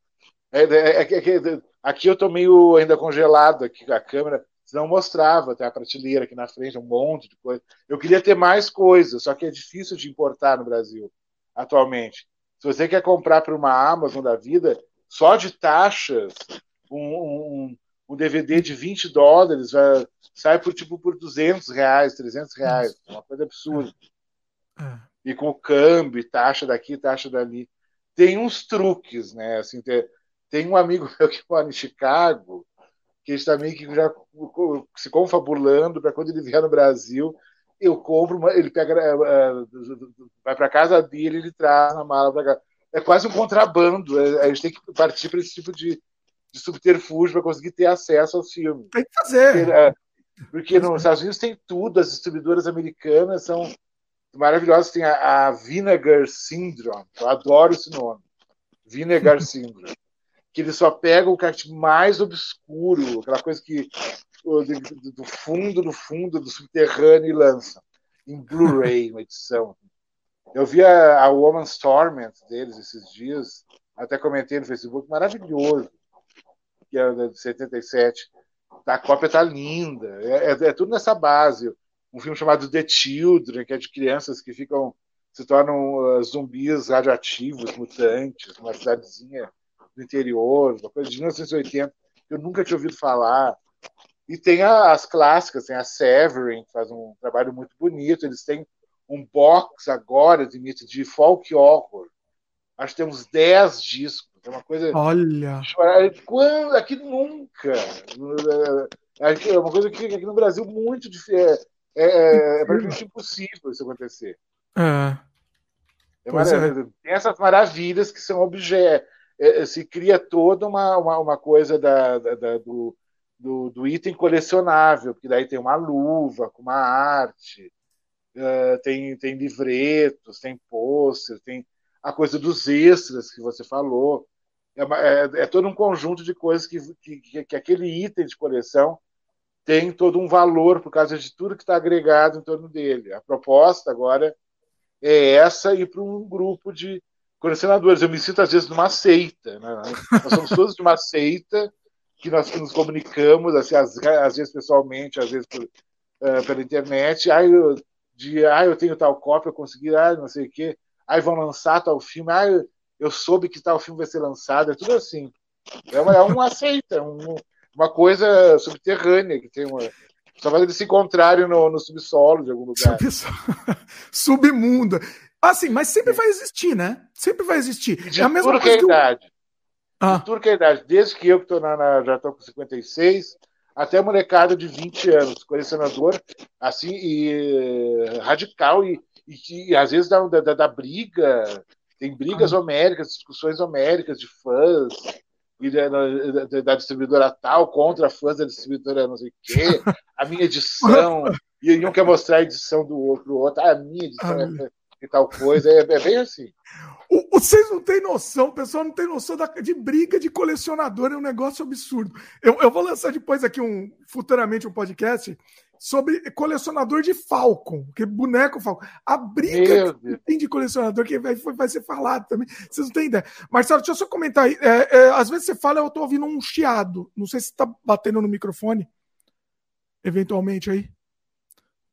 É, é, é, é aqui eu estou meio ainda congelado aqui a câmera, senão mostrava até a prateleira aqui na frente, um monte de coisa. Eu queria ter mais coisas, só que é difícil de importar no Brasil atualmente. Se você quer comprar para uma Amazon da vida, só de taxas, um, um, um DVD de 20 dólares vai, sai por tipo por 200 reais, 300 reais, uma coisa absurda. É. E com o câmbio, taxa daqui, taxa dali. Tem uns truques, né? Assim, tem, tem um amigo meu que mora em Chicago, que está meio que já se confabulando para quando ele vier no Brasil, eu compro, uma, ele pega, uh, vai para casa dele, ele traz na mala para cá. É quase um contrabando. É, a gente tem que partir para esse tipo de, de subterfúgio para conseguir ter acesso ao filme. Tem que fazer. Porque, uh, porque nos Estados Unidos tem tudo, as distribuidoras americanas são maravilhosas. Tem a, a Vinegar Syndrome, eu adoro esse nome. Vinegar Syndrome. Que ele só pega o carte mais obscuro, aquela coisa que do fundo, do fundo, do subterrâneo e lança em Blu-ray, uma edição. Eu vi a, a Woman's Torment deles esses dias, até comentei no Facebook, maravilhoso, que é de 77. A cópia tá linda, é, é, é, tudo nessa base. Um filme chamado The Children, que é de crianças que ficam se tornam uh, zumbis radioativos, mutantes, uma cidadezinha do interior, uma coisa de 1980 que eu nunca tinha ouvido falar. E tem as clássicas, tem a Severin, que faz um trabalho muito bonito. Eles têm um box agora de, de folk horror. Acho que tem uns 10 discos. É uma coisa. Olha! Quando, aqui nunca. É uma coisa que aqui no Brasil muito difícil. É, é, é praticamente impossível isso acontecer. É. É, é. Tem essas maravilhas que são objetos. É, se cria toda uma, uma, uma coisa da, da, da do, do, do, item colecionável, porque daí tem uma luva com uma arte, uh, tem, tem livretos, tem pôster, tem a coisa dos extras que você falou. É, é, é todo um conjunto de coisas que, que, que, aquele item de coleção tem todo um valor por causa de tudo que está agregado em torno dele. A proposta agora é essa e para um grupo de colecionadores. Eu me sinto às vezes numa seita. Né? Nós somos todos de uma seita que nós nos comunicamos, assim, às, às vezes pessoalmente, às vezes por, uh, pela internet. Ah, eu, de, ah, eu tenho tal cópia, eu consegui, ah, não sei o quê. Aí vão lançar tal filme, ah, eu, eu, soube que tal filme vai ser lançado. É tudo assim. É uma, é uma seita, um, uma coisa subterrânea que tem uma. Só faz eles se encontrarem no, no subsolo de algum lugar. Submundo. Assim, mas sempre vai existir, né? Sempre vai existir. De é a mesma coisa que, que idade. Ah. De é idade, desde que eu que estou na, na, já estou com 56, até molecada de 20 anos, colecionador, assim, e radical, e, e, e às vezes da, da, da, briga, tem brigas ah. homéricas, discussões homéricas de fãs, e da, da, da, distribuidora tal contra fãs da distribuidora não sei o quê, a minha edição, e um quer mostrar a edição do outro, outro ah, a minha edição ah. é, e tal coisa, é, é bem assim. Vocês não têm noção, o pessoal não tem noção da, de briga de colecionador, é um negócio absurdo. Eu, eu vou lançar depois aqui um futuramente um podcast sobre colecionador de Falcon, que boneco Falcon. A briga que tem de colecionador que vai, vai ser falado também. Vocês não têm ideia. Marcelo, deixa eu só comentar aí. É, é, às vezes você fala, eu estou ouvindo um chiado. Não sei se está batendo no microfone. Eventualmente aí.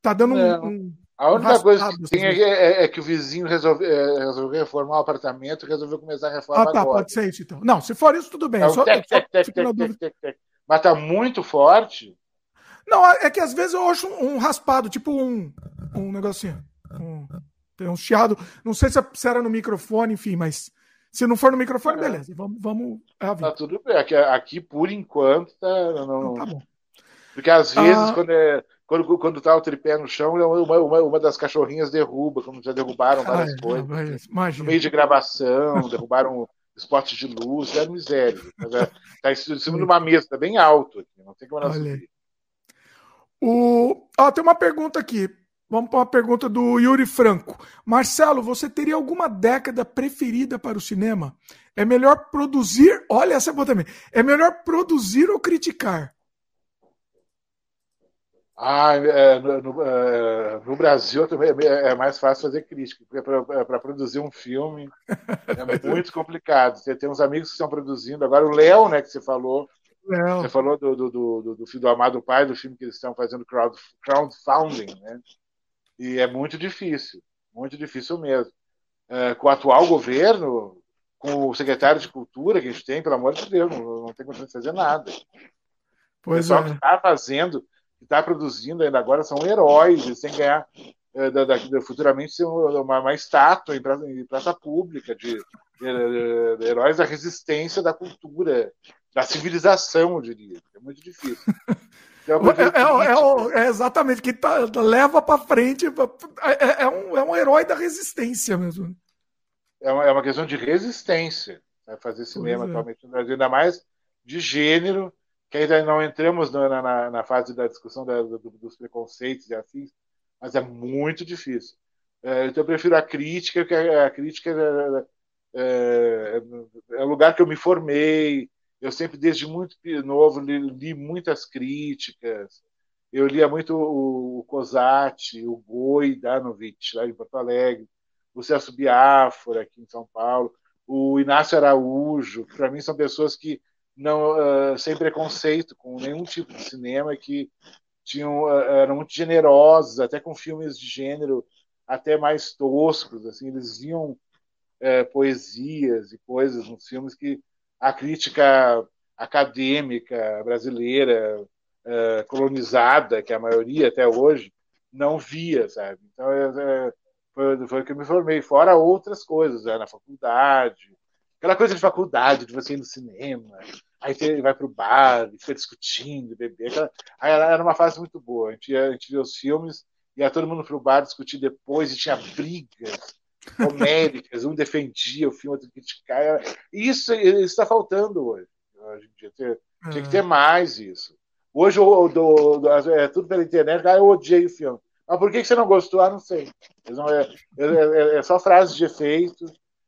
Tá dando um, um a única coisa que tem é, é, é, que o vizinho resolveu, é, resolveu reformar o apartamento e resolveu começar a reforma ah, tá, agora. Pode ser isso, então. Não, se for isso, tudo bem. É só, tec, tec, tec, Mas tá muito forte. Não, é que às vezes eu acho um, um raspado, tipo um, um negocinho. Um, tem um chiado. Não sei se, se, era no microfone, enfim, mas se não for no microfone, é. beleza. Vamos. vamos é tá tudo bem. Aqui, aqui, por enquanto, tá. Não, tá bom. Porque às vezes, ah, quando é quando, quando tá o tripé no chão, uma, uma, uma das cachorrinhas derruba, como já derrubaram várias ai, coisas. Imagina. No meio de gravação, derrubaram spots de luz, é miséria. Está tá em cima de uma mesa, tá bem alto aqui, não tem como ela subir. O... Ah, tem uma pergunta aqui. Vamos para uma pergunta do Yuri Franco. Marcelo, você teria alguma década preferida para o cinema? É melhor produzir. Olha, essa é boa também. É melhor produzir ou criticar? Ah, é, no, é, no, Brasil também é, é mais fácil fazer crítica, porque para é, produzir um filme é muito complicado. Você tem uns amigos que estão produzindo, agora o Léo, né, que você falou, Léo. você falou do, do, do, do, do Amado Pai, do filme que eles estão fazendo crowd, crowdfunding, né? E é muito difícil, muito difícil mesmo. uh, com o atual governo, com o secretário de Cultura que a gente tem, pelo amor de Deus, não, não tem condição de fazer nada. Pois o pessoal é. que está fazendo, que está produzindo ainda agora são heróis, eles têm que ganhar da, da, futuramente ser uma, uma estátua em praça, em praça pública de, de, de, heróis da resistência da cultura, da civilização, eu diria. É muito difícil. É, é, é, é, exatamente, que tá, leva para frente. É, é, um, é um herói da resistência mesmo. É uma, é uma questão de resistência né, fazer cinema atualmente no Brasil, ainda mais de gênero, que ainda não entramos na, na, na fase da discussão da, do, dos preconceitos e afins, mas é muito difícil. então eu prefiro a crítica, que a, crítica é, é, o lugar que eu me formei, eu sempre, desde muito novo, li, li muitas críticas. Eu lia muito o, o Cosati, o Goi Danovich, lá em Porto Alegre, o Celso Biafora, aqui em São Paulo, o Inácio Araújo, que para mim são pessoas que não uh, sem preconceito com nenhum tipo de cinema que tinham uh, eram muito generosos até com filmes de gênero até mais toscos assim eles viam uh, poesias e coisas nos filmes que a crítica acadêmica brasileira uh, colonizada, que a maioria até hoje não via, sabe? Então é, é, foi, foi que eu me formei, fora outras coisas, né? na faculdade, aquela coisa de faculdade, de você ir no cinema, aí você vai para o bar, fica discutindo, beber, aquela, aí era uma fase muito boa, a gente, ia, a gente via os filmes, ia todo mundo para o bar discutir depois, e tinha brigas, homéricas, um defendia o filme, outro criticava. Isso está faltando hoje. Hoje em dia. Tinha, que ter mais isso. Hoje o, é tudo pela internet, ah, eu odiei o filme. Mas por que, você não gostou? Ah, não sei. Não, é, é, é, é, só frases de efeito.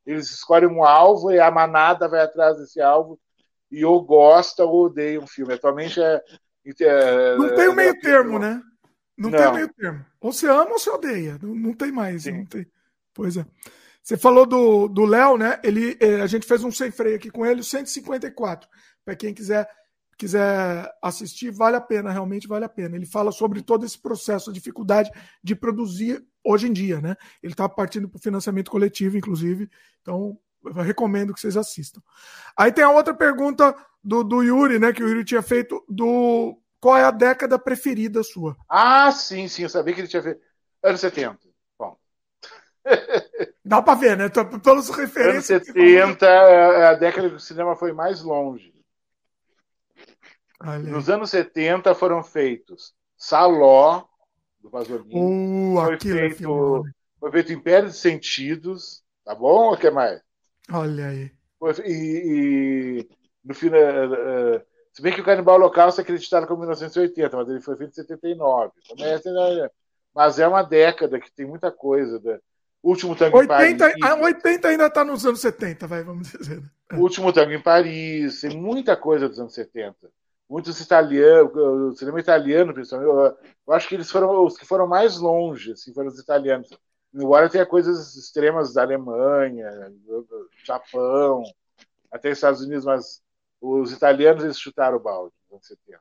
Eles escolhem um alvo e a manada vai atrás desse alvo. E ou gosta ou odeia um filme. Atualmente é. é não tem o meio termo, né? Não, não, tem o meio termo. Ou você ama ou você odeia. Não, não tem mais. Não tem. Pois é. Você falou do Léo, né? Ele, eh, a gente fez um sem freio aqui com ele, 154. Para quem quiser quiser assistir, vale a pena, realmente vale a pena. Ele fala sobre todo esse processo, a dificuldade de produzir hoje em dia, né? Ele está partindo para o financiamento coletivo, inclusive. Então, eu recomendo que vocês assistam. Aí tem a outra pergunta do, do Yuri, né? Que o Yuri tinha feito do qual é a década preferida sua? Ah, sim, sim, eu sabia que ele tinha feito. Anos 70. Dá para ver, né? Pelos referências. Anos 70, é, a década que o cinema foi mais longe. Nos anos 70 foram feitos Saló, do Pasolini. Uh, foi, é feito, foi feito Império de Sentidos. Tá bom? O que mais? Olha aí. E, e no final. Uh, se bem que o Canibal Local se acreditado como 1980, mas ele foi feito em 79. Mas é uma década que tem muita coisa. Né? Último Tango 80, em Paris. A 80 ainda está nos anos 70, vai, vamos dizer. Último Tango em Paris, tem muita coisa dos anos 70. Muitos italianos, o cinema italiano, principalmente, eu, eu acho que eles foram os que foram mais longe, assim, foram os italianos. Embora tenha coisas extremas da Alemanha, do Japão, até Estados Unidos, mas os italianos eles chutaram o balde nos anos 70.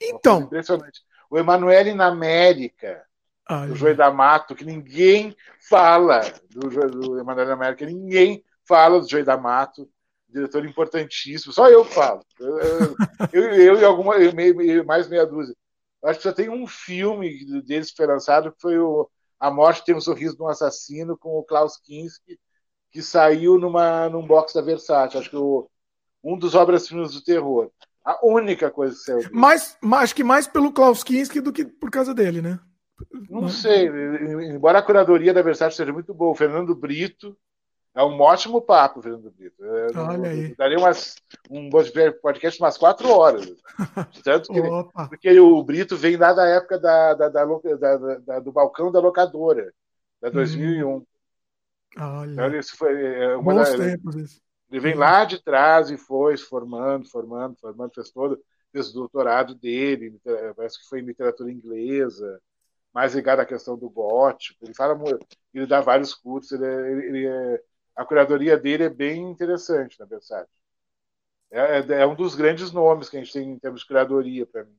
Então. Impressionante. O Emanuele na América, Ai. do Joey da Mato, que ninguém fala do, do Emanuel América, ninguém fala do Joey da Mato, diretor importantíssimo, só eu falo. Eu, eu, e alguma, eu, mais meia dúzia. Acho que só tem um filme deles que foi lançado, que foi o A Morte Tem um Sorriso de um Assassino, com o Klaus Kinski, que saiu numa, num box da Versace. Acho que o, um dos obras-primas do terror. A única coisa que saiu. Mais, acho que mais pelo Klaus Kinski do que por causa dele, né? Não sei, embora a curadoria da Versace seja muito boa, o Fernando Brito é um ótimo papo, Fernando Brito. Olha aí. daria umas, um podcast umas quatro horas. Tanto que, porque o Brito vem lá da época da, da, da, do balcão da locadora, da 2001. Hum. Olha. Então, isso foi é, uma Bons da, tempos, isso. Ele vem lá de trás e foi se formando, formando, formando, fez todo, fez o doutorado dele, parece que foi em literatura inglesa mais ligado à questão do gótico. Ele fala, ele dá vários cursos. Ele, é, ele, ele é, a curadoria dele é bem interessante, na verdade. É, é, é, um dos grandes nomes que a gente tem em termos de curadoria para mim.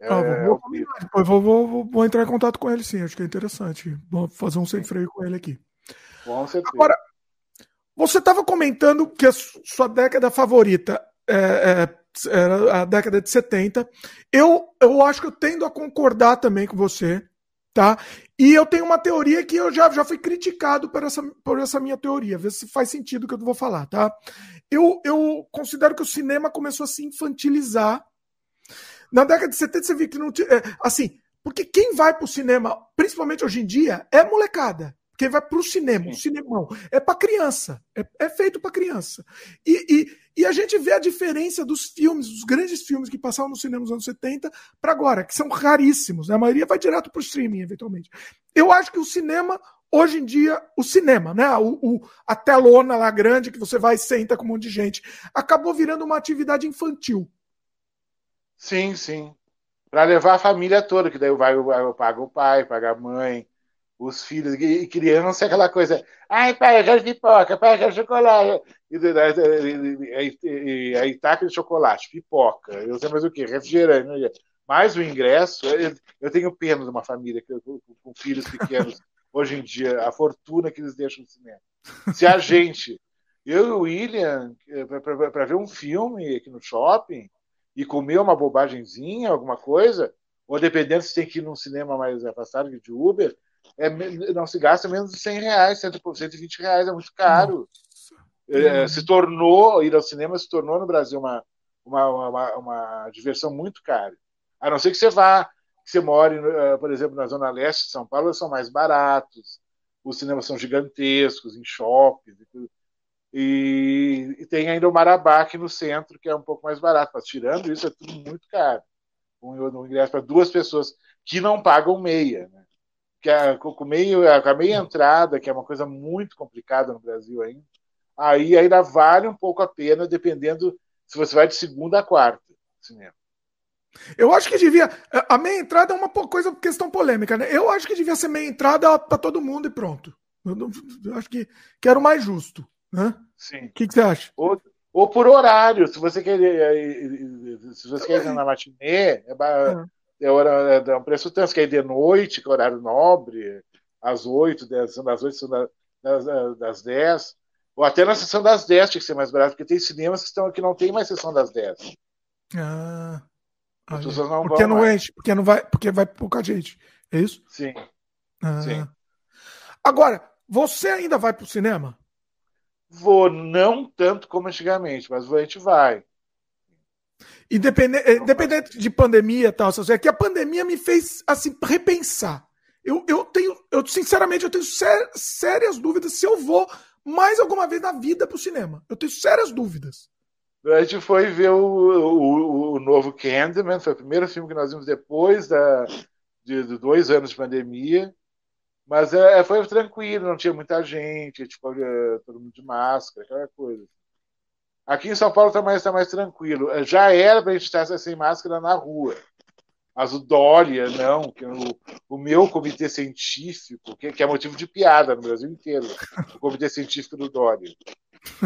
É, ah, vou, vou, vou, vou, entrar em contato com ele sim, acho que é interessante. Vou fazer um sem freio com ele aqui. Com certeza. Agora, você estava comentando que a sua década favorita é, é, era a década de 70. Eu, eu acho que eu tendo a concordar também com você, tá? E eu tenho uma teoria que eu já, já fui criticado por essa, por essa minha teoria, ver se faz sentido o que eu vou falar, tá? Eu, eu considero que o cinema começou a se infantilizar. Na década de 70 você viu que não tinha. É, assim, porque quem vai pro cinema, principalmente hoje em dia, é molecada. Quem vai pro cinema, o cinemão, é para criança, é, é feito para criança. E, e, e, a gente vê a diferença dos filmes, dos grandes filmes que passavam no cinema nos anos 70 para agora, que são raríssimos. Né? A maioria vai direto pro streaming, eventualmente. Eu acho que o cinema, hoje em dia, o cinema, né? O, o, a telona lá grande que você vai e senta com um monte de gente, acabou virando uma atividade infantil. Sim, sim. Para levar a família toda, que daí vai, eu pago o pai, paga a mãe os filhos, e criança é aquela coisa, ai pai, eu quero pipoca, pai, eu quero chocolate, e, aí taca de chocolate, pipoca, eu sei mais o que, refrigerante, né? mais o ingresso, eu, tenho pena de uma família com, com filhos pequenos, hoje em dia, a fortuna que eles deixam no cinema. Se a gente, eu e o William, eh, para ver um filme aqui no shopping, e comer uma bobagemzinha, alguma coisa, ou dependendo se tem que ir num cinema mais afastado de Uber, é, não se gasta menos de 100 reais, 120 reais, é muito caro. É, se tornou, ir ao cinema se tornou no Brasil uma, uma, uma, uma, diversão muito cara. A não ser que você vá, que você more, eh, por exemplo, na Zona Leste de São Paulo, eles são mais baratos, os cinemas são gigantescos, em shoppings, e, e tem ainda o Marabá aqui no centro, que é um pouco mais barato, mas tirando isso, é tudo muito caro. Um, um ingresso para duas pessoas que não pagam meia. Né? Que a, com, meio, a meia entrada, que é uma coisa muito complicada no Brasil ainda, aí ainda vale um pouco a pena, dependendo se você vai de segunda a quarta cinema. Eu acho que devia. A meia entrada é uma coisa, questão polêmica, né? Eu acho que devia ser meia entrada para todo mundo e pronto. Eu, não, eu acho que, que era o mais justo. Né? Sim. O que, que você acha? Ou, ou por horário. Se você quer, se você quer ir na matinê, é, é é, hora, é um preço tanto, que é de noite, que é horário nobre, às 8, 10, das 8, são das, das 10, ou até na sessão das 10 tinha que ser mais barato, porque tem cinemas que, estão, que não tem mais sessão das 10. Ah, As pessoas não porque não mais. enche, porque não vai, porque vai pouca gente. É isso? Sim. Ah. Sim. Agora, você ainda vai para o cinema? Vou, não tanto como antigamente, mas a gente vai. Independente, independente de pandemia e tal, é que a pandemia me fez assim repensar. Eu, eu tenho, eu sinceramente, eu tenho sé sérias dúvidas se eu vou mais alguma vez na vida pro cinema. Eu tenho sérias dúvidas. A gente foi ver o, o, o novo Candyman, foi o primeiro filme que nós vimos depois da, de, de dois anos de pandemia. Mas é, foi tranquilo, não tinha muita gente, é, todo mundo de máscara, aquela coisa. Aqui em São Paulo está mais, tá mais tranquilo. Já era para a gente estar sem máscara na rua. Mas o Dória, não, que é o, o meu comitê científico, que, que, é motivo de piada no Brasil inteiro, o comitê científico do Dória.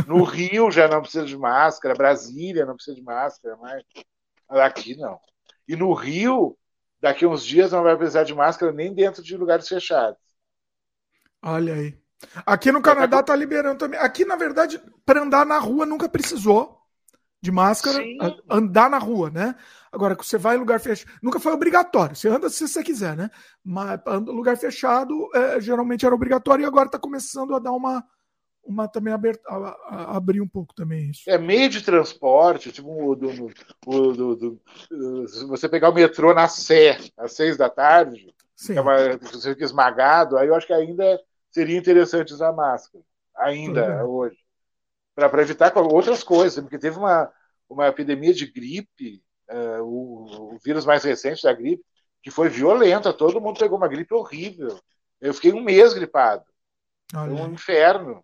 No Rio já não precisa de máscara, Brasília não precisa de máscara, mas aqui não. E no Rio, daqui a uns dias não vai precisar de máscara nem dentro de lugares fechados. Olha aí. Aqui no Canadá tá liberando também. Aqui, na verdade, para andar na rua nunca precisou de máscara, Sim. andar na rua, né? Agora, você vai em lugar fechado, nunca foi obrigatório. Você anda se você quiser, né? Mas lugar fechado é, geralmente era obrigatório e agora está começando a dar uma, uma também aberta, a, a, abrir um pouco também isso. É meio de transporte, tipo o do, o do, do, você pegar o metrô na Sé às seis da tarde, Sim. É uma, você fica esmagado, aí eu acho que ainda seria interessante usar máscara, ainda uhum. hoje, para evitar outras coisas, porque teve uma, uma epidemia de gripe, uh, o, o, vírus mais recente da gripe, que foi violenta, todo mundo pegou uma gripe horrível. Eu fiquei um mês gripado. Foi um inferno.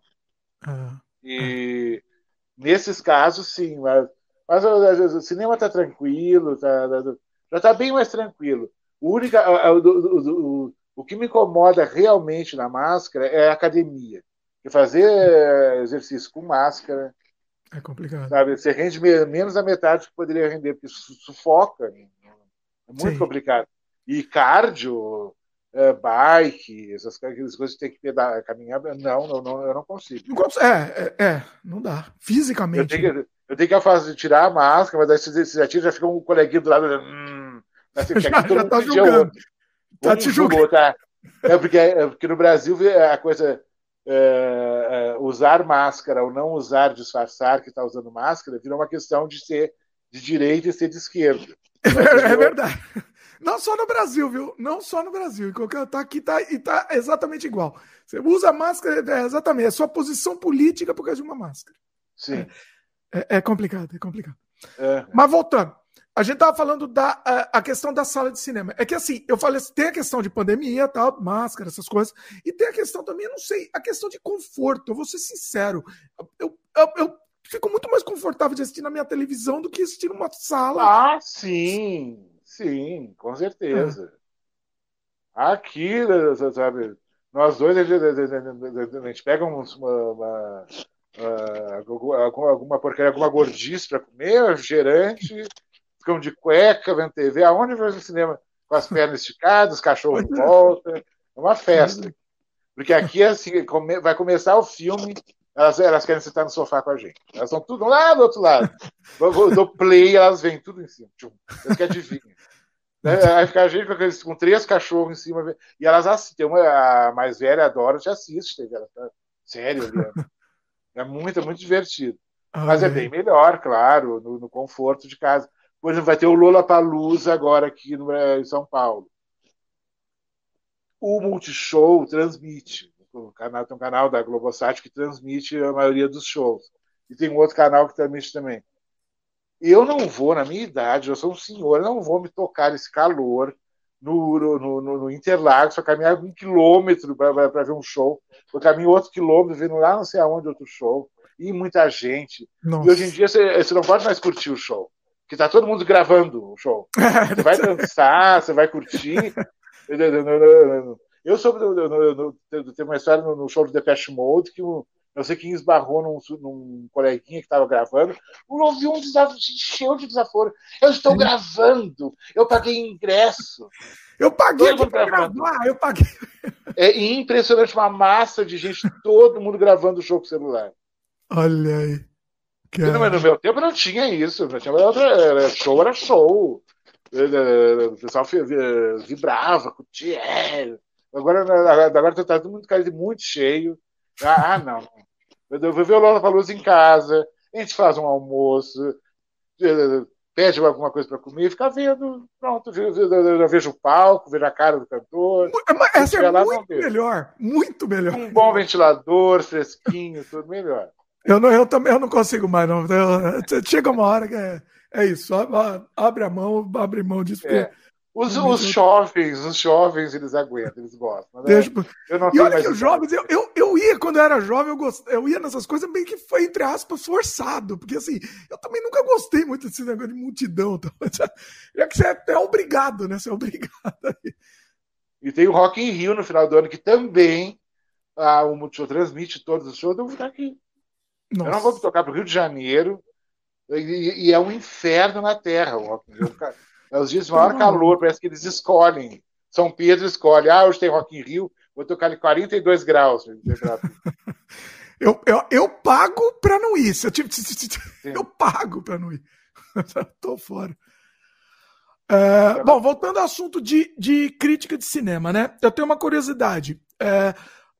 Uhum. E nesses casos, sim, mas, mas o, cinema está tranquilo, tá, tá, já está bem mais tranquilo. O, única, o, o que me incomoda realmente na máscara é a academia. E fazer exercício com máscara. É complicado. Sabe? Você rende menos da metade do que poderia render, porque sufoca. Né? É muito Sim. complicado. E cardio, uh, bike, essas coisas que tem que pedar, caminhar. Não, não, não, eu não consigo. É, é, é, não dá. Fisicamente. Eu tenho que, eu tenho que fazer, tirar a máscara, mas daí se, se atira, já fica um coleguinha do lado. Hum, assim, já, já tá julgando. Tá te julgando. Tá? É porque, é porque no Brasil a coisa. É, é, usar máscara ou não usar, disfarçar que está usando máscara, virou uma questão de ser de direita e ser de esquerda. É, é verdade. Não só no Brasil, viu? Não só no Brasil. Tá aqui tá e tá exatamente igual. Você usa máscara, é exatamente, é sua posição política por causa de uma máscara. Sim. É, é complicado, é complicado. É. Mas voltando, a gente tava falando da a, a, questão da sala de cinema. É que assim, eu falei, tem a questão de pandemia, tal, máscara, essas coisas, e tem a questão também, eu não sei, a questão de conforto. Eu vou ser sincero, eu, eu, eu fico muito mais confortável de assistir na minha televisão do que assistir numa sala. Ah, sim, sim, com certeza. É. Aqui, sabe, nós dois, a gente, a gente pega uma, uma, uma, alguma porcaria, alguma gordice para comer, refrigerante, ficam de cueca, vendo TV, aonde vai no cinema? Com as pernas esticadas, cachorro em volta, é uma festa. Porque aqui, assim, vai começar o filme, elas, elas querem sentar no sofá com a gente. Elas estão tudo lá do outro lado. Do play, elas vêm tudo em cima. Tchum, elas que adivinham. Né? Aí fica a gente com, com, três cachorros em cima. E elas assistem. Uma, a mais velha, a Dorothy, assiste. Ela tá sério ali. É muito, é muito divertido. Mas é bem melhor, claro, no, no, conforto de casa. Por exemplo, vai ter o Lola Palusa agora aqui no, em São Paulo. O Multishow transmite o canal, tem um canal da Globosat que transmite a maioria dos shows. E tem um outro canal que transmite também. Eu não vou, na minha idade, eu sou um senhor, não vou me tocar nesse calor no, no, no, no Interlagos, para caminhar um quilômetro para ver um show. Eu caminho outro quilômetro, vendo lá não sei aonde outro show. E muita gente. Nossa. E hoje em dia você, você não pode mais curtir o show. Porque tá todo mundo gravando o show. Você vai dançar, você vai curtir. Eu soube de uma história no, show do Depeche Mode que o, não sei quem esbarrou num, num coleguinha que estava gravando. Houve um desafio, encheu de desaforo. Eu estou gravando, eu paguei ingresso. Eu paguei para gravar, eu paguei. É impressionante uma massa de gente, todo mundo gravando o show com celular. Olha aí. Cara. No meu tempo não tinha isso. Não tinha, era, show era show. O pessoal vibrava, curtia. Agora, agora tá todo mundo cara muito cheio. Ah, ah não. Eu vou ver o Lola Palusa em casa, a gente faz um almoço, pede alguma coisa para comer, fica vendo, pronto, eu vejo o palco, vejo a cara do cantor. Essa é lá, muito melhor, muito melhor. Um bom ventilador, fresquinho, tudo melhor. Eu, não, eu também eu não consigo mais, não. Eu, chega uma hora que é, é isso, abre a mão, abre mão disso. É. Os, os jovens, os jovens, eles aguentam, eles gostam. Né? Deixa... Eu não e olha que os jovens, eu, eu, eu ia, quando eu era jovem, eu, gost... eu ia nessas coisas meio que foi, entre aspas, forçado. Porque assim, eu também nunca gostei muito desse negócio de multidão. Então, já que você é, é obrigado, né? Você é obrigado. E tem o Rock in Rio no final do ano, que também ah, o Multishow transmite todos os shows, eu vou ficar aqui. Nossa. Eu não vou tocar para o Rio de Janeiro, e, e, é um inferno na Terra o Rock in Rio. É os dias de maior calor, parece que eles escolhem. São Pedro escolhe. Ah, hoje tem Rock in Rio, vou tocar em 42 graus. eu, eu, eu pago para não ir. Eu, tipo, eu pago para não ir. Tô fora. É, bom, voltando ao assunto de, de crítica de cinema, né? Eu tenho uma curiosidade. É,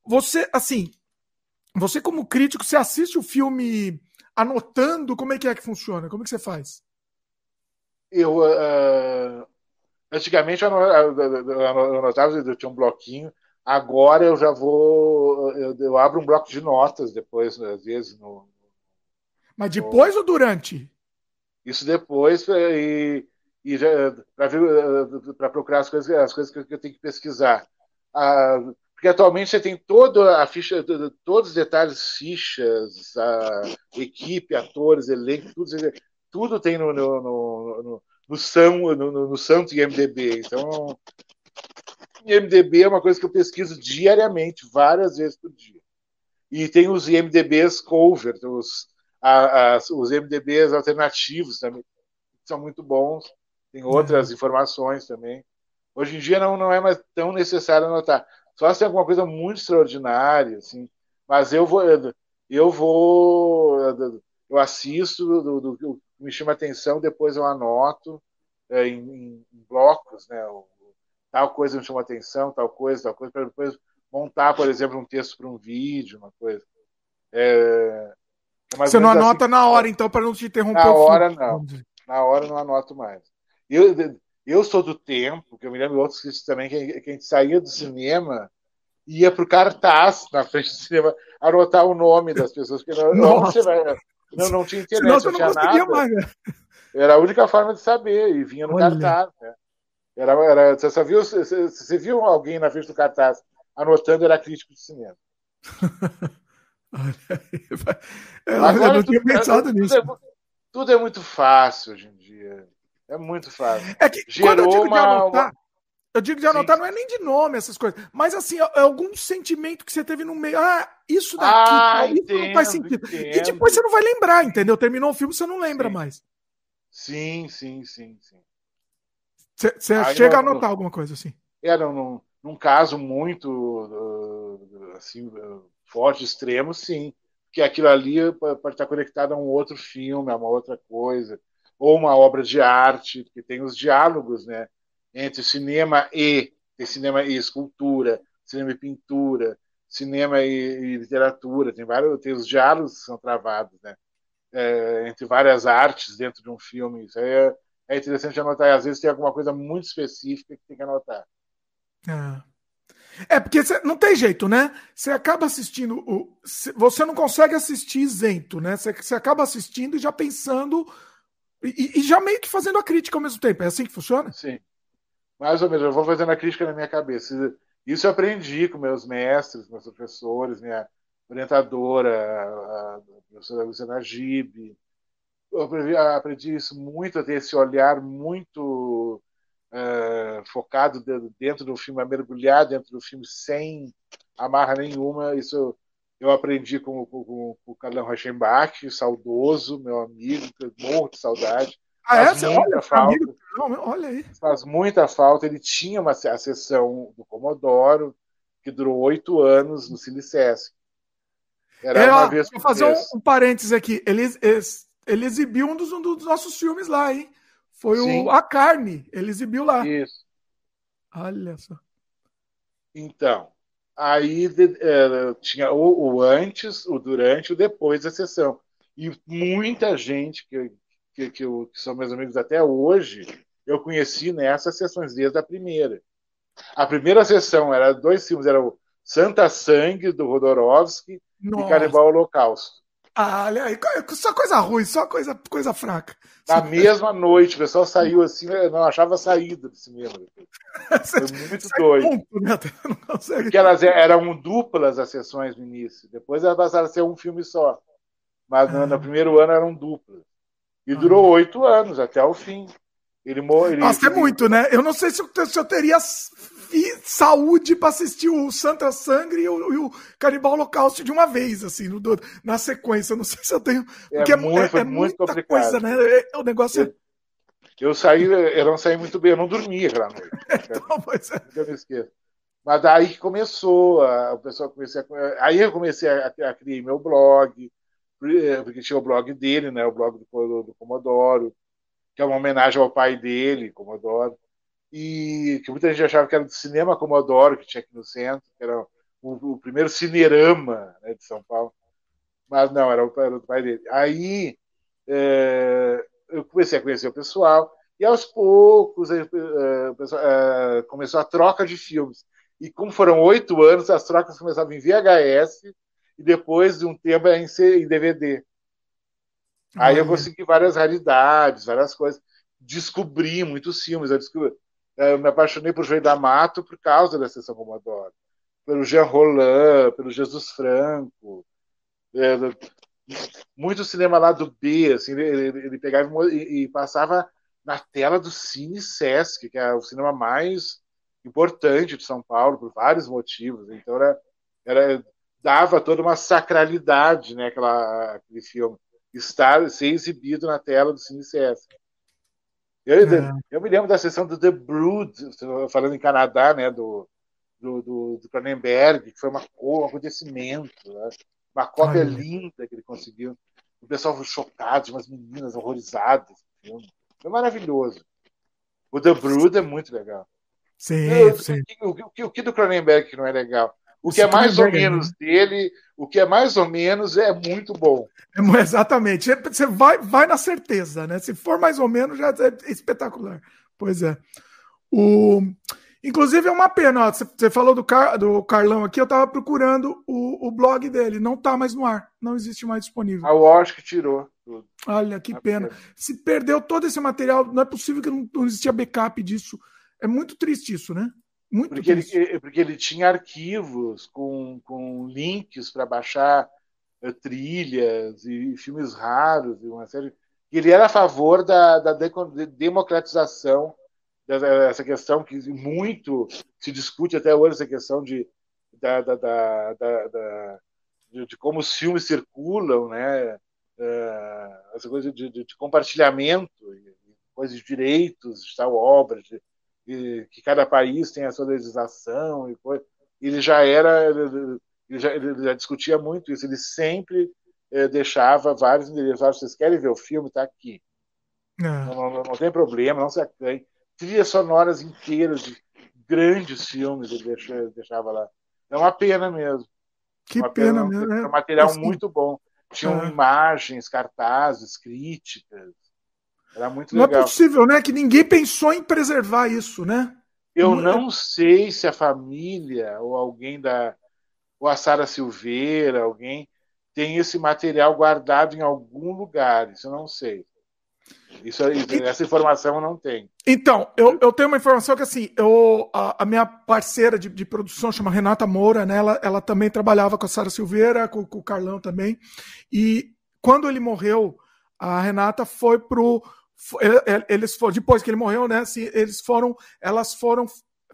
você, assim, você como crítico, você assiste o filme anotando? Como é que é que funciona? Como é que você faz? eu uh, antigamente eu anotava, eu tinha um bloquinho. Agora eu já vou, eu, eu abro um bloco de notas depois, às vezes no. Mas depois no, ou durante? Isso depois e, e para procurar as coisas, as coisas que eu tenho que pesquisar. Ah, porque atualmente você tem toda a ficha, todos os detalhes, fichas, a equipe, atores, elenco, tudo tudo tem no, no, no, no, no, São, no, no, Santo e MDB. Então, MDB é uma coisa que eu pesquiso diariamente, várias vezes por dia. E tem os IMDBs cover, os, a, a, os MDBs alternativos também, que são muito bons. Tem outras uhum. informações também. Hoje em dia não, não é mais tão necessário anotar. Só se tem alguma coisa muito extraordinária, assim. Mas eu vou, eu vou, eu assisto do, do, do me chama atenção, depois eu anoto é, em, em, blocos, né? tal coisa me chamou atenção, tal coisa, tal coisa, para depois montar, por exemplo, um texto para um vídeo, uma coisa. É, é Você não anota assim, na hora, então, para não te interromper. Na hora, não. Na hora, não anoto mais. Eu, eu sou do tempo, que eu me lembro de outros que também, que, que a gente saía do cinema ia para o cartaz na frente do cinema anotar o nome das pessoas, porque não, não, não, não tinha internet, não, não tinha nada. Mais, né? Era a única forma de saber, e vinha no Olha. cartaz. Né? Era, era, você, viu, você, você, viu alguém na frente do cartaz anotando, era crítico de cinema. Agora, eu não tinha pensado tudo, nisso. Tudo é, tudo é, muito fácil hoje em dia. É muito fácil. É que Gerou quando eu digo uma, de anotar, uma... eu digo de anotar, Sim. não é nem de nome essas coisas, mas assim, é algum sentimento que você teve no meio. Ah, isso daqui, ah, isso entendo, não faz sentido. Entendo. E depois você não vai lembrar, entendeu? Terminou o filme, você não lembra sim. mais. Sim, sim, sim, sim. Você chega não, a anotar alguma coisa assim? É, não, não, num caso muito assim, forte, extremo, sim. Que aquilo ali pode estar conectado a um outro filme, a uma outra coisa, ou uma obra de arte, que tem os diálogos né, entre cinema e, cinema e escultura, cinema e pintura, cinema e, e literatura, tem vários tem os diálogos que são travados, né? É, entre várias artes dentro de um filme. Isso é, é interessante anotar. E às vezes tem alguma coisa muito específica que tem que anotar. É, é porque cê, não tem jeito, né? Você acaba assistindo. O, cê, você não consegue assistir isento, né? Você acaba assistindo e já pensando. E, e, já meio que fazendo a crítica ao mesmo tempo. É assim que funciona? Sim. Mais ou menos. Eu vou fazendo a crítica na minha cabeça. Isso eu aprendi com meus mestres, meus professores, minha orientadora, a professora Luciana Gibe. Eu aprendi, isso muito, a ter esse olhar muito uh, focado dentro do filme, a mergulhar dentro do filme sem amarra nenhuma. Isso eu aprendi com, com, com o Carlão Reichenbach, saudoso, meu amigo, morro de saudade. Ah, faz é? muita olha, falta. Amigo, olha aí. Faz muita falta. Ele tinha uma a sessão do Comodoro, que durou oito anos no Silicesc. Era é, uma vez Vou fazer um, um, parênteses aqui. Ele, ele exibiu um dos, um dos nossos filmes lá, hein? Foi Sim. o A Carne. Ele exibiu lá. Isso. Olha só. Então, aí é, tinha o, o, antes, o durante, o depois da sessão. E muita gente que, que, que, eu, que são meus amigos até hoje, eu conheci nessas sessões desde a primeira. A primeira sessão era dois filmes, era o Santa Sangue, do Rodorovsky, Nossa. e Canibal Holocausto. Ah, olha aí, só coisa ruim, só coisa, coisa fraca. Na mesma noite, o pessoal saiu assim, não achava saída do cinema. Foi muito doido. Ponto, né? Não consegue... Porque elas é, eram duplas as sessões no início, depois elas passaram a ser um filme só. Mas no, no ah. primeiro ano eram duplas. E durou ah. oito anos, até o fim. Ele morreu. Nossa, é muito, né? Eu não sei se eu, se eu teria saúde para assistir o Santa Sangre e o, e o Canibal Holocausto de uma vez, assim, no, na sequência. Não sei se eu tenho. É porque é, muito, é, é muito muita complicado. coisa, né? É, o negócio é. Eu saí, eu não saí muito bem, eu não dormia aquela noite. então, pois é. Eu me esqueço. Mas daí que começou, a, o pessoal comecei a, aí eu comecei a, a, criar meu blog, porque tinha o blog dele, né, o blog do, do Comodoro, que é uma homenagem ao pai dele, Comodoro, e que muita gente achava que era do cinema Comodoro, que tinha aqui no centro, que era o, o primeiro cinerama né, de São Paulo. Mas não, era o, era do pai dele. Aí é, eu comecei a conhecer o pessoal, e aos poucos é, é, começou a troca de filmes. E como foram oito anos, as trocas começavam em VHS e depois de um tempo em, em DVD. Aí eu consegui várias raridades, várias coisas. Descobri muitos filmes. Eu, descobri, eu me apaixonei por da Mato por causa da Sessão Comodoro. Pelo Jean Roland, pelo Jesus Franco. É, muito cinema lá do B, assim, ele, ele pegava e, e, passava na tela do Cine Sesc, que é o cinema mais importante de São Paulo, por vários motivos. Então era, era dava toda uma sacralidade, né, aquela, aquele filme estar ser exibido na tela do Cine CS. Eu, é. eu me lembro da sessão do The Brood, falando em Canadá, né, do, do, do, do Cronenberg, que foi uma, um acontecimento, né? uma cópia Ai, linda que ele conseguiu. O pessoal chocado, umas meninas horrorizadas. Foi maravilhoso. O The Brood é muito legal. Sim, eu, sim. O, o, o, que do Cronenberg que não é legal? O que é mais ou menos dele, o que é mais ou menos é muito bom. É, exatamente. Você vai, vai na certeza, né? Se for mais ou menos, já é espetacular. Pois é. O... Inclusive é uma pena, ó, você falou do, Car... do Carlão aqui, eu estava procurando o, o blog dele, não está mais no ar, não existe mais disponível. A Wash que tirou. Olha, que pena. Se perdeu todo esse material, não é possível que não, não existia backup disso. É muito triste isso, né? Muito porque, ele, porque ele tinha arquivos com, com links para baixar uh, trilhas e filmes raros e uma série. Ele era a favor da, da democratização dessa questão que muito se discute até hoje essa questão de da, da, da, da de, como os filmes circulam, né? Uh, essa coisa de, de, de compartilhamento, coisas de direitos de tal obra, de, que cada país tem a sua legislação e coisa. Ele já era, ele já, ele já discutia muito isso. Ele sempre eh, deixava vários endereços. Vocês querem ver o filme? Está aqui. É. Não, não, não, tem problema, não se acanhe. Trilhas sonoras inteiras de grandes filmes ele deixava, deixava lá. É uma pena mesmo. Que uma pena, pena mesmo. É um material assim, muito bom. Tinham é. imagens, cartazes, críticas. Era muito legal. Não é possível, né? Que ninguém pensou em preservar isso, né? Eu não sei se a família ou alguém da. ou a Sara Silveira, alguém tem esse material guardado em algum lugar. Isso eu não sei. Isso, essa informação eu não tenho. Então, eu, eu tenho uma informação que assim, eu, a, a minha parceira de, de, produção chama Renata Moura, né? Ela, ela também trabalhava com a Sara Silveira, com, com, o Carlão também. E quando ele morreu, a Renata foi pro eles foram, depois que ele morreu, né? Assim, eles foram, elas foram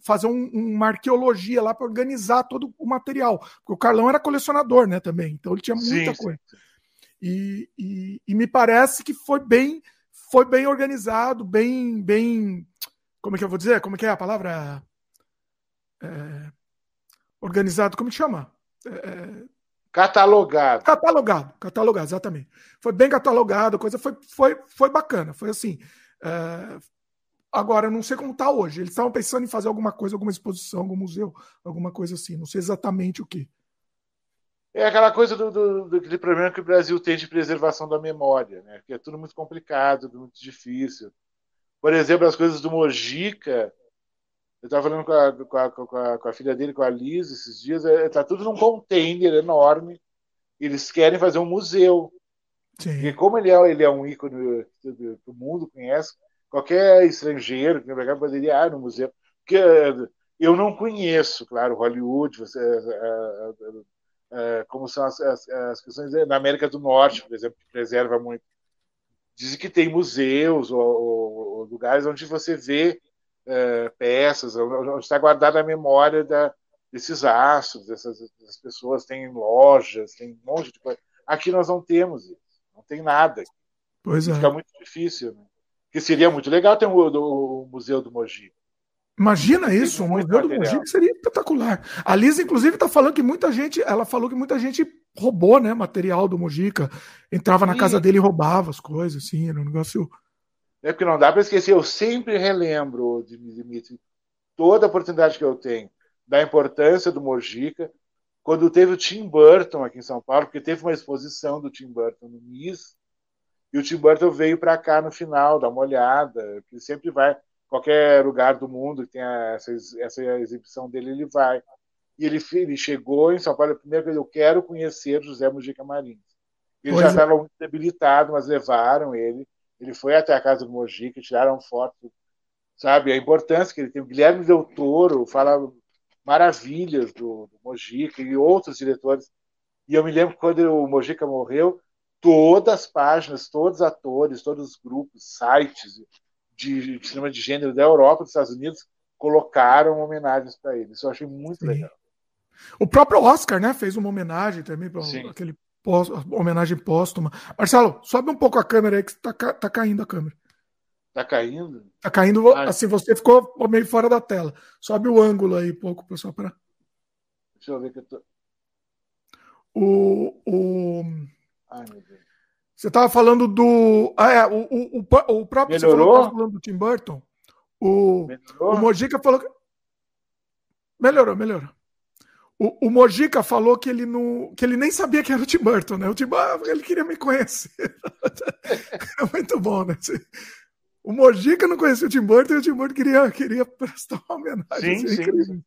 fazer um, uma arqueologia lá para organizar todo o material. Porque o Carlão era colecionador, né? Também, então ele tinha muita sim, coisa. Sim. E, e, e, me parece que foi bem, foi bem organizado, bem, bem, como é que eu vou dizer? Como é que é a palavra? É, organizado, como chama? É, Catalogado. Catalogado, catalogado, exatamente. Foi bem catalogado, a coisa foi, foi, foi bacana. Foi assim. É... Agora, eu não sei como está hoje. Eles estavam pensando em fazer alguma coisa, alguma exposição, algum museu, alguma coisa assim. Não sei exatamente o que. É aquela coisa do, do, do problema que o Brasil tem de preservação da memória, né? Que é tudo muito complicado, muito difícil. Por exemplo, as coisas do Mojica, eu estava falando com a, com, a, com, a, com a, filha dele, com a Liz, esses dias. Está é, tudo num container enorme. Eles querem fazer um museu. Sim. E como ele é, ele é um ícone que o mundo conhece, qualquer estrangeiro que pegar poderia ir no museu. Porque eu não conheço, claro, Hollywood, você, é, é, como são as, as, as, questões na América do Norte, por exemplo, que preserva muito. Dizem que tem museus ou, ou, ou lugares onde você vê é, peças, onde está guardada a memória da, desses astros, dessas, dessas, pessoas, tem lojas, tem um monte de coisa. Aqui nós não temos isso, não tem nada. Pois é. Fica muito difícil. Né? Que seria muito legal ter um, o, o Museu do Mogi. Imagina isso, um museu do Mogi seria espetacular. A Liz, inclusive, está falando que muita gente, ela falou que muita gente roubou, né, material do Mojica, entrava na casa dele e roubava as coisas, assim, era um negócio né? Porque não dá para esquecer, eu sempre relembro, Dimitri, toda a oportunidade que eu tenho da importância do Mojica, quando teve o Tim Burton aqui em São Paulo, porque teve uma exposição do Tim Burton no MIS, e o Tim Burton veio para cá no final, dar uma olhada, que sempre vai, qualquer lugar do mundo que tenha essa, essa exibição dele, ele vai. E ele, ele chegou em São Paulo, a primeira coisa, eu quero conhecer José Mujica Marins. Ele pois já estava é. muito debilitado, mas levaram ele. Ele foi até a casa do Mojica, tiraram foto, sabe? A importância que ele tem. O Guilherme Del Toro fala maravilhas do, do Mojica e outros diretores. E eu me lembro quando o Mojica morreu, todas as páginas, todos os atores, todos os grupos, sites de, de cinema de gênero da Europa, dos Estados Unidos, colocaram homenagens para ele. Isso eu achei muito Sim. legal. O próprio Oscar, né, fez uma homenagem também para aquele pós, homenagem póstuma. Marcelo, sobe um pouco a câmera aí que tá, tá caindo a câmera. Tá caindo? Tá caindo, ah, assim, você ficou meio fora da tela. Sobe o ângulo aí, pouco, pessoal, para. Deixa eu ver que eu tô. O. o... Ai, meu Deus. Você estava falando do. Ah, é, o, o, o, o próprio. Melhorou? Você falando do Tim Burton. O, Melhorou? o Mojica falou. Que... Melhorou, melhorou. O, o Mojica falou que ele não, que ele nem sabia que era o Tim Burton, né? O Tim Burton, ele queria me conhecer. é muito bom, né? O Mojica não conhecia o Tim Burton e o Tim Burton queria, queria prestar uma homenagem. Sim, é sim.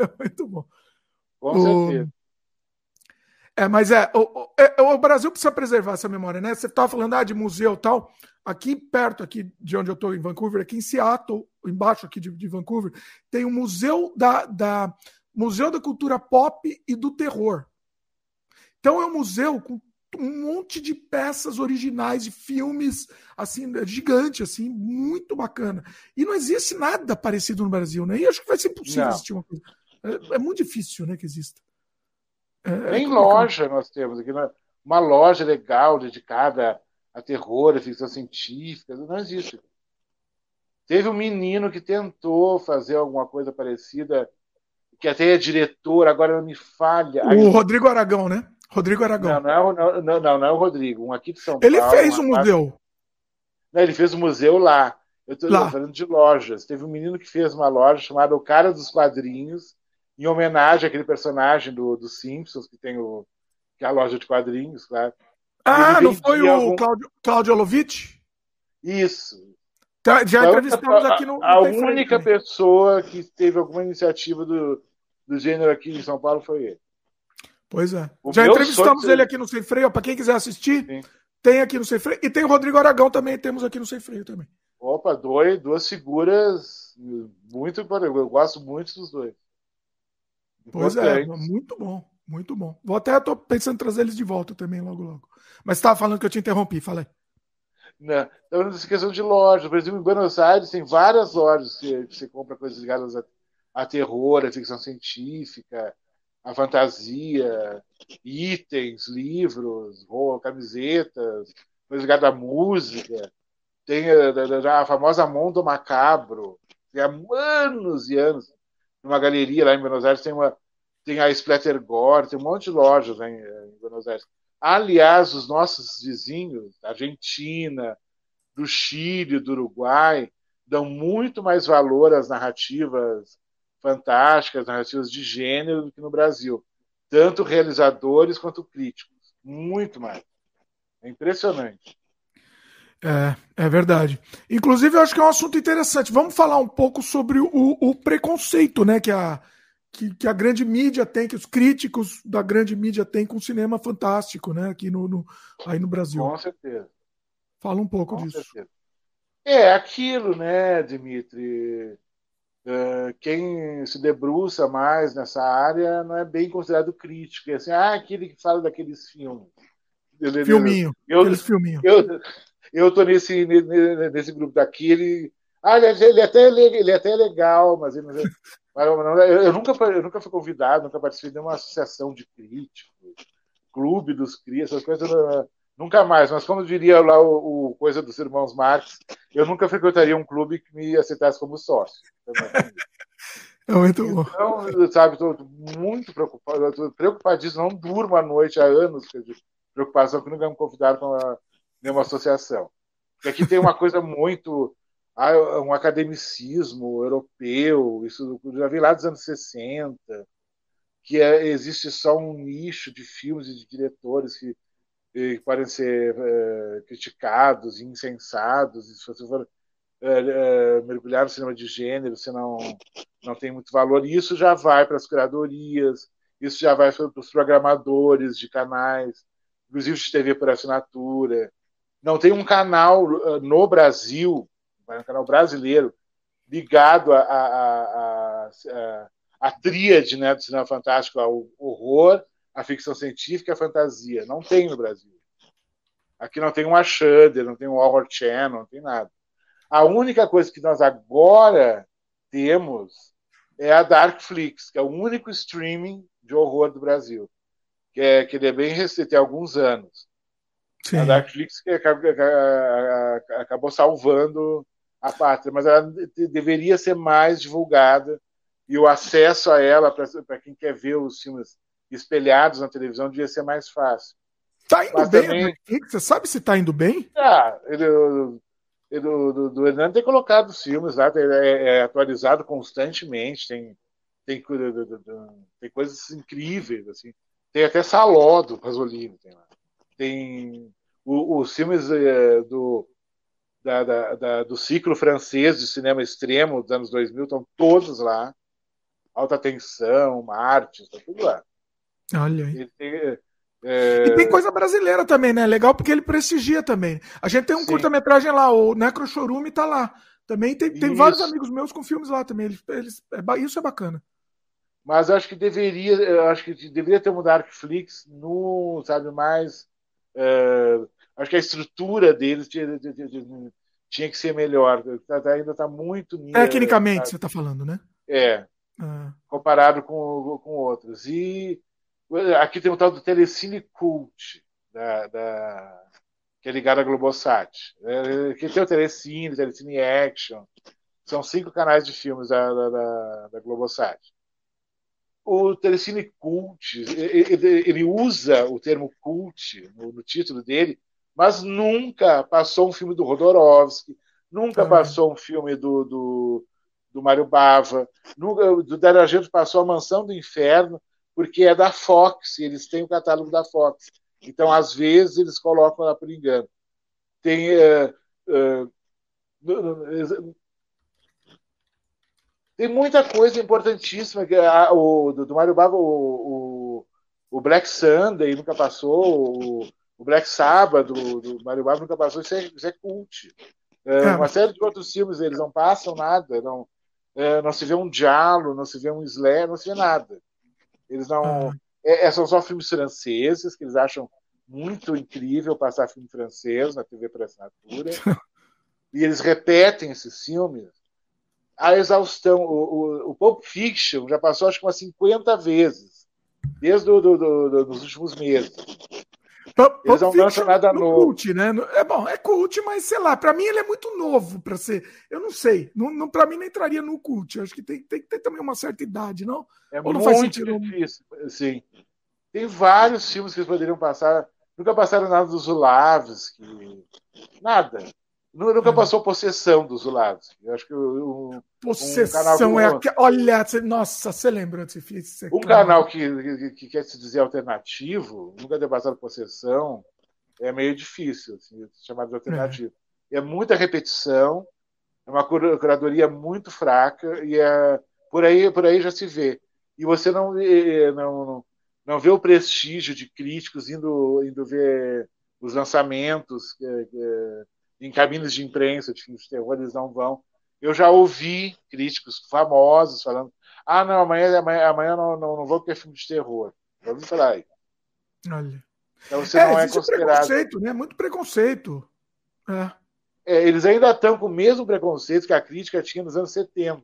É muito bom. Com o... certeza. É, mas é o, é, o, Brasil precisa preservar essa memória, né? Você estava falando ah, de museu tal. Aqui perto aqui de onde eu estou, em Vancouver, aqui em Seattle, embaixo aqui de, de Vancouver, tem o um museu da, da Museu da Cultura Pop e do Terror. Então é um museu com um monte de peças originais de filmes assim gigante assim muito bacana e não existe nada parecido no Brasil né e acho que vai ser impossível não. existir uma coisa é, é, muito difícil né que exista é, é Nem loja nós temos aqui né? uma loja legal dedicada a terror a ficção científica não existe teve um menino que tentou fazer alguma coisa parecida que até é diretor agora não me falha o Rodrigo Aragão né Rodrigo Aragão. Não, não, é, não, não, não é o Rodrigo. Um aqui de São ele Paulo. Ele fez um museu. Não, ele fez um museu lá. Eu estou falando de lojas. Teve um menino que fez uma loja chamada O Cara dos Quadrinhos, em homenagem àquele personagem do, do Simpsons, que tem o, que é a loja de quadrinhos, claro. Ah, não foi o algum... Claudio, Claudio Olovitch? Isso. Tá, já então, entrevistamos aqui no. A, a única pessoa que teve alguma iniciativa do, do gênero aqui em São Paulo foi ele. Pois é. O Já entrevistamos ele aqui no Sem Freio. Para quem quiser assistir, Sim. tem aqui no Sem Freio. E tem o Rodrigo Aragão também, temos aqui no Sem Freio também. Opa, dois, duas figuras muito. Eu gosto muito dos dois. Pois é, muito bom, muito bom. Vou até tô pensando em trazer eles de volta também logo, logo. Mas estava falando que eu te interrompi, falei. Não, então, questão de lojas, por exemplo, em Buenos Aires tem várias lojas que, que você compra coisas ligadas a, a terror, a ficção científica, a fantasia, itens, livros, camisetas, coisa ligada à música. Tem a, a, famosa Mão do Macabro, que há anos e anos, numa galeria lá em Buenos Aires, tem, uma, tem a Splatter Gore, tem um monte de lojas em, em Buenos Aires. Aliás, os nossos vizinhos, da Argentina, do Chile, do Uruguai, dão muito mais valor às narrativas fantásticas, narrativas de gênero do que no Brasil. Tanto realizadores quanto críticos. Muito mais. É impressionante. É, é verdade. Inclusive, eu acho que é um assunto interessante. Vamos falar um pouco sobre o, o preconceito né, que, a, que, que, a grande mídia tem, que os críticos da grande mídia têm com o cinema fantástico, né? Aqui no, no aí no Brasil. Com certeza. Fala um pouco com disso. Certeza. É aquilo, né, Dimitri? Uh, quem se debruça mais nessa área não é bem considerado crítico. É assim, ah, aquele que fala daqueles filmes. Filminho. Eu, aqueles filminho. Eu, eu tô nesse, nesse grupo daqui. Ele, ah, ele, é até, ele é até legal, mas, ele, mas eu, eu, nunca, eu nunca fui convidado, nunca participei de uma associação de críticos, clube dos críticos, essas coisas. Eu, Nunca mais, mas como diria lá o, o, coisa dos irmãos Marx, eu nunca frequentaria um clube que me aceitasse como sócio. É muito bom. Então, sabe, estou muito preocupado, estou preocupadíssimo, não durmo à noite há anos, de preocupação que nunca me convidaram para nenhuma associação. Porque aqui tem uma coisa muito. Ah, um academicismo europeu, isso já vi lá dos anos 60, que é, existe só um nicho de filmes e de diretores que que podem ser uh, criticados, insensados, e se você for uh, uh, mergulhar no cinema de gênero, você não, não tem muito valor. E isso já vai para as curadorias, isso já vai para os programadores de canais, inclusive de TV por assinatura. Não tem um canal no Brasil, um canal brasileiro, ligado a, a, a, a, a tríade né, do cinema fantástico, ao horror, a ficção científica e a fantasia. Não tem no Brasil. Aqui não tem uma Shudder, não tem um Horror Channel, não tem nada. A única coisa que nós agora temos é a Darkflix, que é o único streaming de horror do Brasil. Que, é, que ele é bem recente, tem alguns anos. Sim. A Darkflix que acabou, acabou salvando a pátria, mas ela deveria ser mais divulgada e o acesso a ela para quem quer ver os filmes espelhados na televisão devia ser mais fácil. Tá indo mas bem também... Você sabe se tá indo bem? Ah, ele, ele, do, do Hernando tem colocado os filmes lá, é, é atualizado constantemente, tem, tem, tem coisas incríveis, assim. Tem até Saló do Pasolini, tem lá. Tem os filmes é, do, da, da, da, do ciclo francês de cinema extremo dos anos 2000 estão todos lá. Alta Tensão, Marte, está tudo lá. Olha aí. Tem, é... E tem coisa brasileira também, né? Legal porque ele prestigia também. A gente tem um curta-metragem lá, o Necro Chorume tá lá. Também tem, tem vários amigos meus com filmes lá também. Eles, eles, é, isso é bacana. Mas acho que deveria, acho que deveria ter um Darkflix no, sabe, mais. É, acho que a estrutura deles tinha, tinha que ser melhor. Tá, tá, ainda está muito. Tecnicamente, sabe? você está falando, né? É. Ah. Comparado com, com outros. E aqui tem o tal do Telecine Cult, da, da, que é ligado à Globosat. É, que tem o Telecine, Telecine Action. São cinco canais de filmes da, da, da, Globosat o Telecine Cult, ele, usa o termo cult no, no, título dele, mas nunca passou um filme do Rodorovsky, nunca passou um filme do, do, do Mário Bava, nunca, do Dario Argento passou A Mansão do Inferno, porque é da Fox, eles têm o catálogo da Fox. Então, às vezes, eles colocam lá por engano. Tem. Uh, uh, tem muita coisa importantíssima que a, o, do, do Mário Bava, o, o, o, Black Sunday nunca passou, o, o Black Sabbath do, do Mário Bava nunca passou, isso é, isso é cult. É. Uma série de outros filmes, eles não passam nada, não, é, não se vê um diálogo, não se vê um Slayer, não se vê nada. Eles não. Ah. É, é, são só filmes franceses que eles acham muito incrível passar filme francês na TV por assinatura. e eles repetem esses filmes a exaustão. O, o, o Pulp Fiction já passou acho que umas 50 vezes, desde do, do, do, dos últimos meses. Pulp Eles não lançam nada novo. Cult, né? É bom, é cult, mas sei lá, para mim ele é muito novo para ser. Eu não sei, não, não para mim não entraria no cult. Eu acho que tem, tem que ter também uma certa idade, não? É Ou não muito difícil, sim. Tem vários filmes que eles poderiam passar. Nunca passaram nada dos Zulavski, nada. Nunca passou possessão dos lados. Eu acho que o, possessão um é aquele. Olha, nossa, você lembra desse filme? Um canal que, que, que, quer se dizer alternativo, nunca ter passado possessão, é meio difícil, assim, chamado de alternativo. É. é muita repetição, é uma curadoria muito fraca e é, por aí por aí já se vê. E você não não não vê o prestígio de críticos indo indo ver os lançamentos que, que em cabines de imprensa de filmes de terror, eles não vão. Eu já ouvi críticos famosos falando: ah, não, amanhã, amanhã, amanhã não, não, não vou ter filme de terror. Já ouvi falar aí. Olha. Então você é, não é considerado. Preconceito, né? Muito preconceito. É. É, eles ainda estão com o mesmo preconceito que a crítica tinha nos anos 70.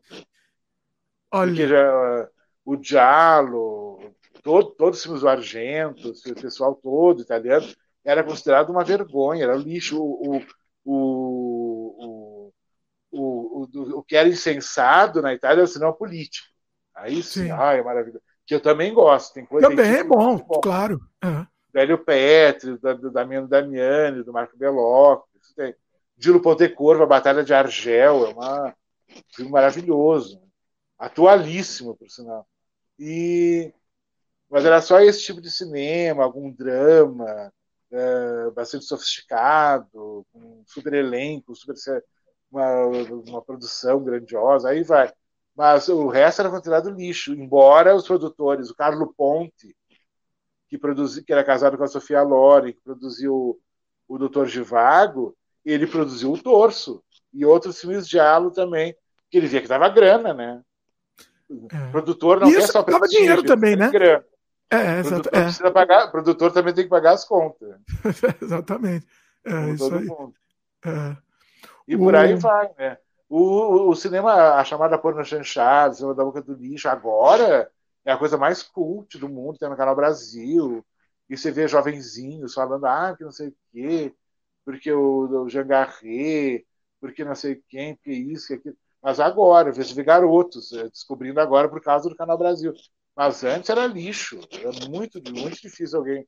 Olha. Porque já, o Diallo, todo, todos os filmes do Argento, o pessoal todo italiano, era considerado uma vergonha, era lixo. O, o, o, o, o, o, que era insensado na Itália era o cinema político. Aí sim, sim. ai, é maravilhoso. Que eu também gosto. Tem coisa também é bom, bom, claro. Uhum. Velho Petri, do, do Damiano Damiani, do Marco tem. Dilo Pontecorvo, a Batalha de Argel, é uma, um filme maravilhoso. Atualíssimo, por sinal. E mas era só esse tipo de cinema, algum drama, é, bastante sofisticado, com um super elenco, super, uma, uma produção grandiosa, aí vai. Mas o resto era considerado lixo, embora os produtores, o Carlo Ponte, que, produzi, que era casado com a Sofia Loren, que produziu o Doutor Givago, ele produziu o Torso e outros filmes de Halo também, que ele via que dava grana, né? É. O produtor não e quer só dava dinheiro também, né? Grana. É, exato. É. Precisa pagar, o produtor também tem que pagar as contas. Exatamente. É, Como isso aí. É. E o... por aí vai, né? O, o, cinema, a chamada porno chanchada, o cinema da boca do lixo, agora é a coisa mais cult do mundo, tem no Canal Brasil. E você vê jovenzinhos falando, ah, que não sei o quê, porque o, o Jean Garret, porque não sei quem, porque isso, que aquilo. Mas agora, vejo ver garotos, eh, descobrindo agora por causa do Canal Brasil. Mas antes era lixo, era muito, muito difícil alguém.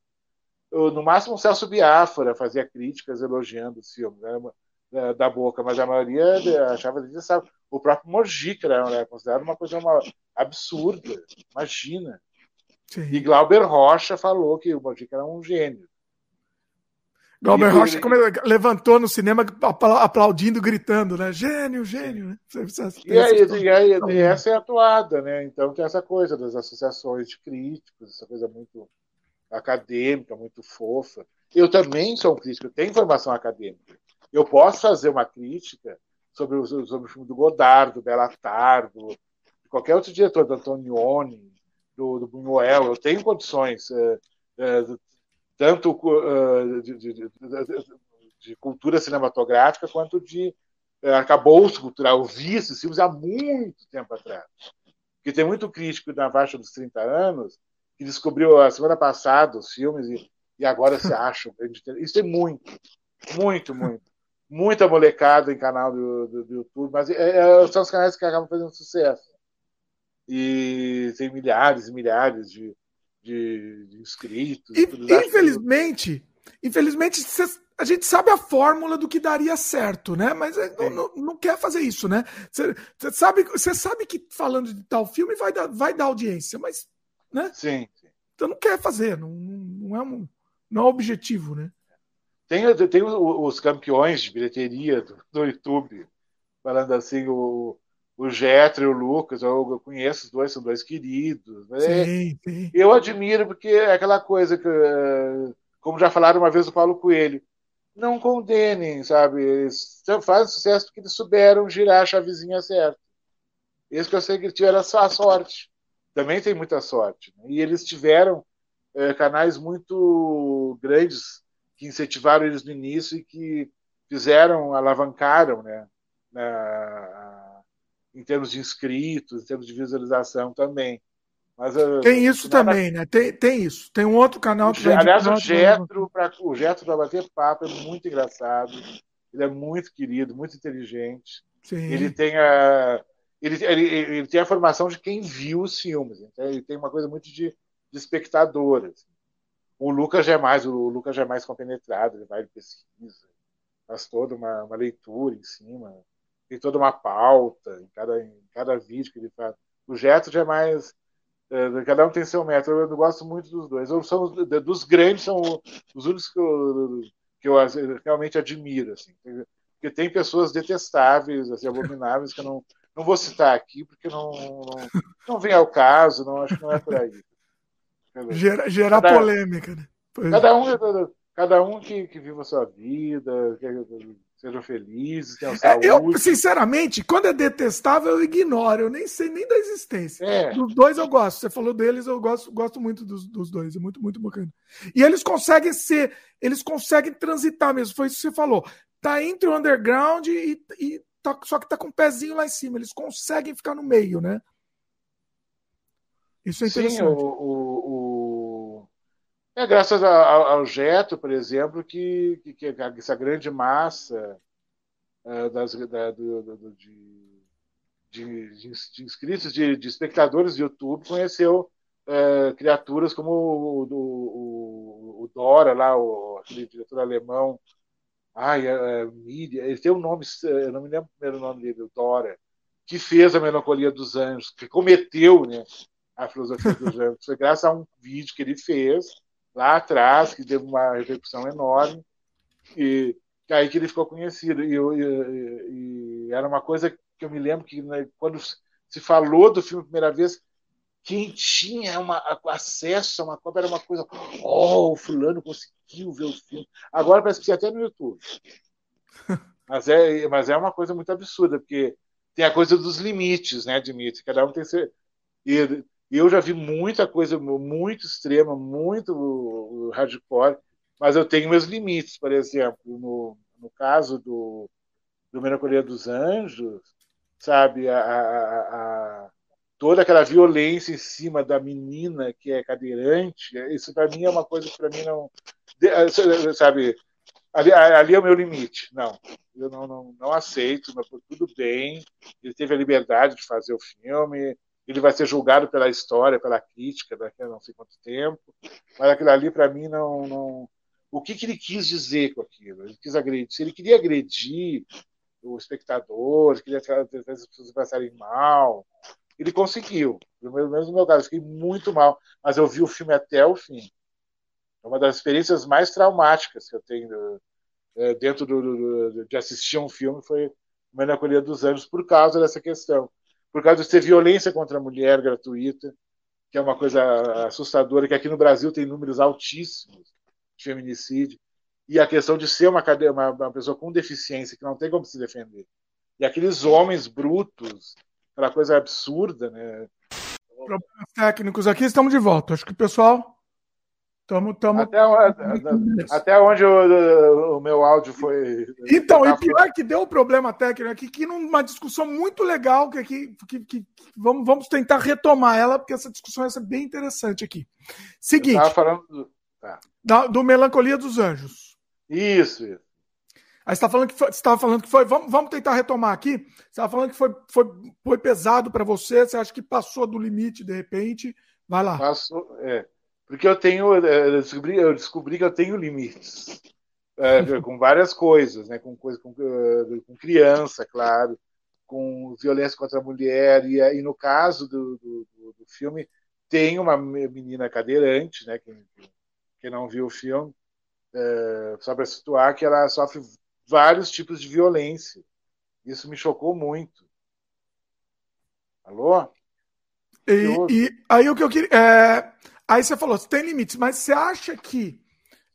Eu, no máximo, o Celso Biafra fazia críticas elogiando o filme né, da, da, boca, mas a maioria achava sabe O próprio Mojica era né, considerado uma coisa uma, absurda, imagina. Sim. E Glauber Rocha falou que o Mojica era um gênio. Glauber Rocha levantou no cinema aplaudindo, gritando, né? Gênio, gênio, né? E, aí, e, aí, e essa é a toada, né? Então tem essa coisa das associações de críticos, essa coisa muito acadêmica, muito fofa. Eu também sou um crítico, eu tenho formação acadêmica. Eu posso fazer uma crítica sobre o, sobre o filme do Godard, do Bellatar, do, de qualquer outro diretor, do Antonioni, do, do Buñuel. Eu tenho condições. É, é, tanto uh, de, de, de, de, cultura cinematográfica quanto de uh, arcabouço cultural. Eu vi esses filmes há muito tempo atrás. Porque tem muito crítico na faixa dos 30 anos que descobriu a semana passada os filmes e, e agora se acha. Isso tem muito, muito, muito. Muita molecada em canal do, do, do YouTube, mas é, é, são os canais que acabam fazendo sucesso. E tem milhares e milhares de, de, de inscritos. E, infelizmente, que... infelizmente, a gente sabe a fórmula do que daria certo, né? Mas é, não, não, não, quer fazer isso, né? Você sabe, você sabe que falando de tal filme vai dar, vai dar audiência, mas. Né? Sim. Então não quer fazer, não, não, é, um, não é objetivo, né? Tem, tem os campeões de bilheteria do, do YouTube, falando assim, o, o Getro e o Lucas, eu, eu, conheço os dois, são dois queridos. Né? Sim, sim. Eu admiro porque é aquela coisa que, como já falaram uma vez o Paulo Coelho, não condenem, sabe? Eles fazem sucesso porque eles souberam girar a chavezinha certa. Isso que eu sei que tiveram a sorte. Também tem muita sorte. Né? E eles tiveram é, canais muito grandes que incentivaram eles no início e que fizeram, alavancaram, né? Na, em termos de inscritos, em termos de visualização também. Mas, tem isso também, né? Tem, tem isso. Tem um outro canal que. Aliás, o Getro, para o Getro para bater papo, é muito engraçado. Ele é muito querido, muito inteligente. Sim. Ele tem a. Ele, ele, ele tem a formação de quem viu os filmes. Então ele tem uma coisa muito de, de espectador. Assim. O Lucas já é mais, o Lucas já é mais compenetrado, ele vai de pesquisa, faz toda uma, uma leitura em cima tem toda uma pauta em cada, em cada vídeo que ele faz. O Jetro já é mais. É, cada um tem seu método. Eu gosto muito dos dois. Eu, são, dos grandes, são os únicos que eu, que eu realmente admiro. Assim. Porque tem pessoas detestáveis, assim, abomináveis, que eu não, não vou citar aqui, porque não, não, não vem ao caso, não acho que não é por aí. Gerar, gerar polêmica, né? Cada um, cada um que, que viva a sua vida, que, sejam felizes, tenham saúde. É, eu, sinceramente, quando é detestável, eu ignoro, eu nem sei nem da existência. É. Dos dois eu gosto. Você falou deles, eu gosto, gosto muito dos, dos dois. É muito, muito bacana. E eles conseguem ser, eles conseguem transitar mesmo. Foi isso que você falou. Tá entre o underground e, e tá, só que tá com o um pezinho lá em cima. Eles conseguem ficar no meio, né? Isso é interessante. Sim, o, o, o... É graças ao, ao Geto, por exemplo, que, que, que essa grande massa uh, das, da, do, do, de, de, de, inscritos, de, de, espectadores do YouTube, conheceu uh, criaturas como o, o, o, Dora, lá, o, aquele diretor alemão. Ai, uh, Mídia, ele tem um nome, eu não me lembro o primeiro nome dele, o Dora, que fez a Melancolia dos Anjos, que cometeu né, a filosofia dos anjos. Foi graças a um vídeo que ele fez lá atrás, que teve uma repercussão enorme, e aí que ele ficou conhecido. E, e, e era uma coisa que eu me lembro que né, quando se falou do filme a primeira vez, quem tinha uma, acesso a uma cópia era uma coisa, oh, o fulano conseguiu ver o filme. Agora parece que você até no YouTube. Mas é, mas é uma coisa muito absurda, porque tem a coisa dos limites, né, Dimitri? Cada um tem seu. E e eu já vi muita coisa muito extrema, muito hardcore, mas eu tenho meus limites, por exemplo, no, no caso do, do Melancolia dos Anjos, sabe, a, a, a, toda aquela violência em cima da menina que é cadeirante, isso para mim é uma coisa que para mim não, sabe, ali, ali é o meu limite. Não, eu não, não, não aceito, mas tudo bem. Ele teve a liberdade de fazer o filme, ele vai ser julgado pela história, pela crítica daqui a não sei quanto tempo, mas aquilo ali para mim não, não, o que, que ele quis dizer com aquilo? Ele quis agredir, se ele queria agredir o espectador, queria fazer as pessoas passarem mal, ele conseguiu. Pelo menos no meu caso, fiquei muito mal, mas eu vi o filme até o fim. É uma das experiências mais traumáticas que eu tenho é, dentro do, do, de assistir um filme foi Melancolia dos Anjos por causa dessa questão. Por causa de ter violência contra a mulher gratuita, que é uma coisa assustadora, que aqui no Brasil tem números altíssimos de feminicídio, e a questão de ser uma, uma, uma pessoa com deficiência, que não tem como se defender. E aqueles homens brutos, aquela coisa absurda, né? Problemas técnicos aqui, estamos de volta. Acho que o pessoal Tamo, tamo... Até, até onde o, o, meu áudio foi. Então, e pior que deu um problema técnico aqui, que numa discussão muito legal, que aqui que, que, vamos, vamos tentar retomar ela, porque essa discussão vai ser bem interessante aqui. Seguinte. falando do, tá. da, do Melancolia dos Anjos. Isso, isso. Aí você tá falando que foi, estava falando que foi. Vamos, vamos tentar retomar aqui. Você estava falando que foi, foi, foi pesado para você, você acha que passou do limite de repente. Vai lá. Passou, é. Porque eu tenho, eh, eu descobri, eu descobri que eu tenho limites é, com várias coisas, né? Com, coisa, com, eh, com, criança, claro, com violência contra a mulher e, e no caso do, do, do, filme tem uma menina cadeirante, né? Quem, quem não viu o filme, é, só para situar que ela sofre vários tipos de violência. Isso me chocou muito. Alô? E, e aí o que eu queria. É, Aí você falou, você tem limites, mas você acha que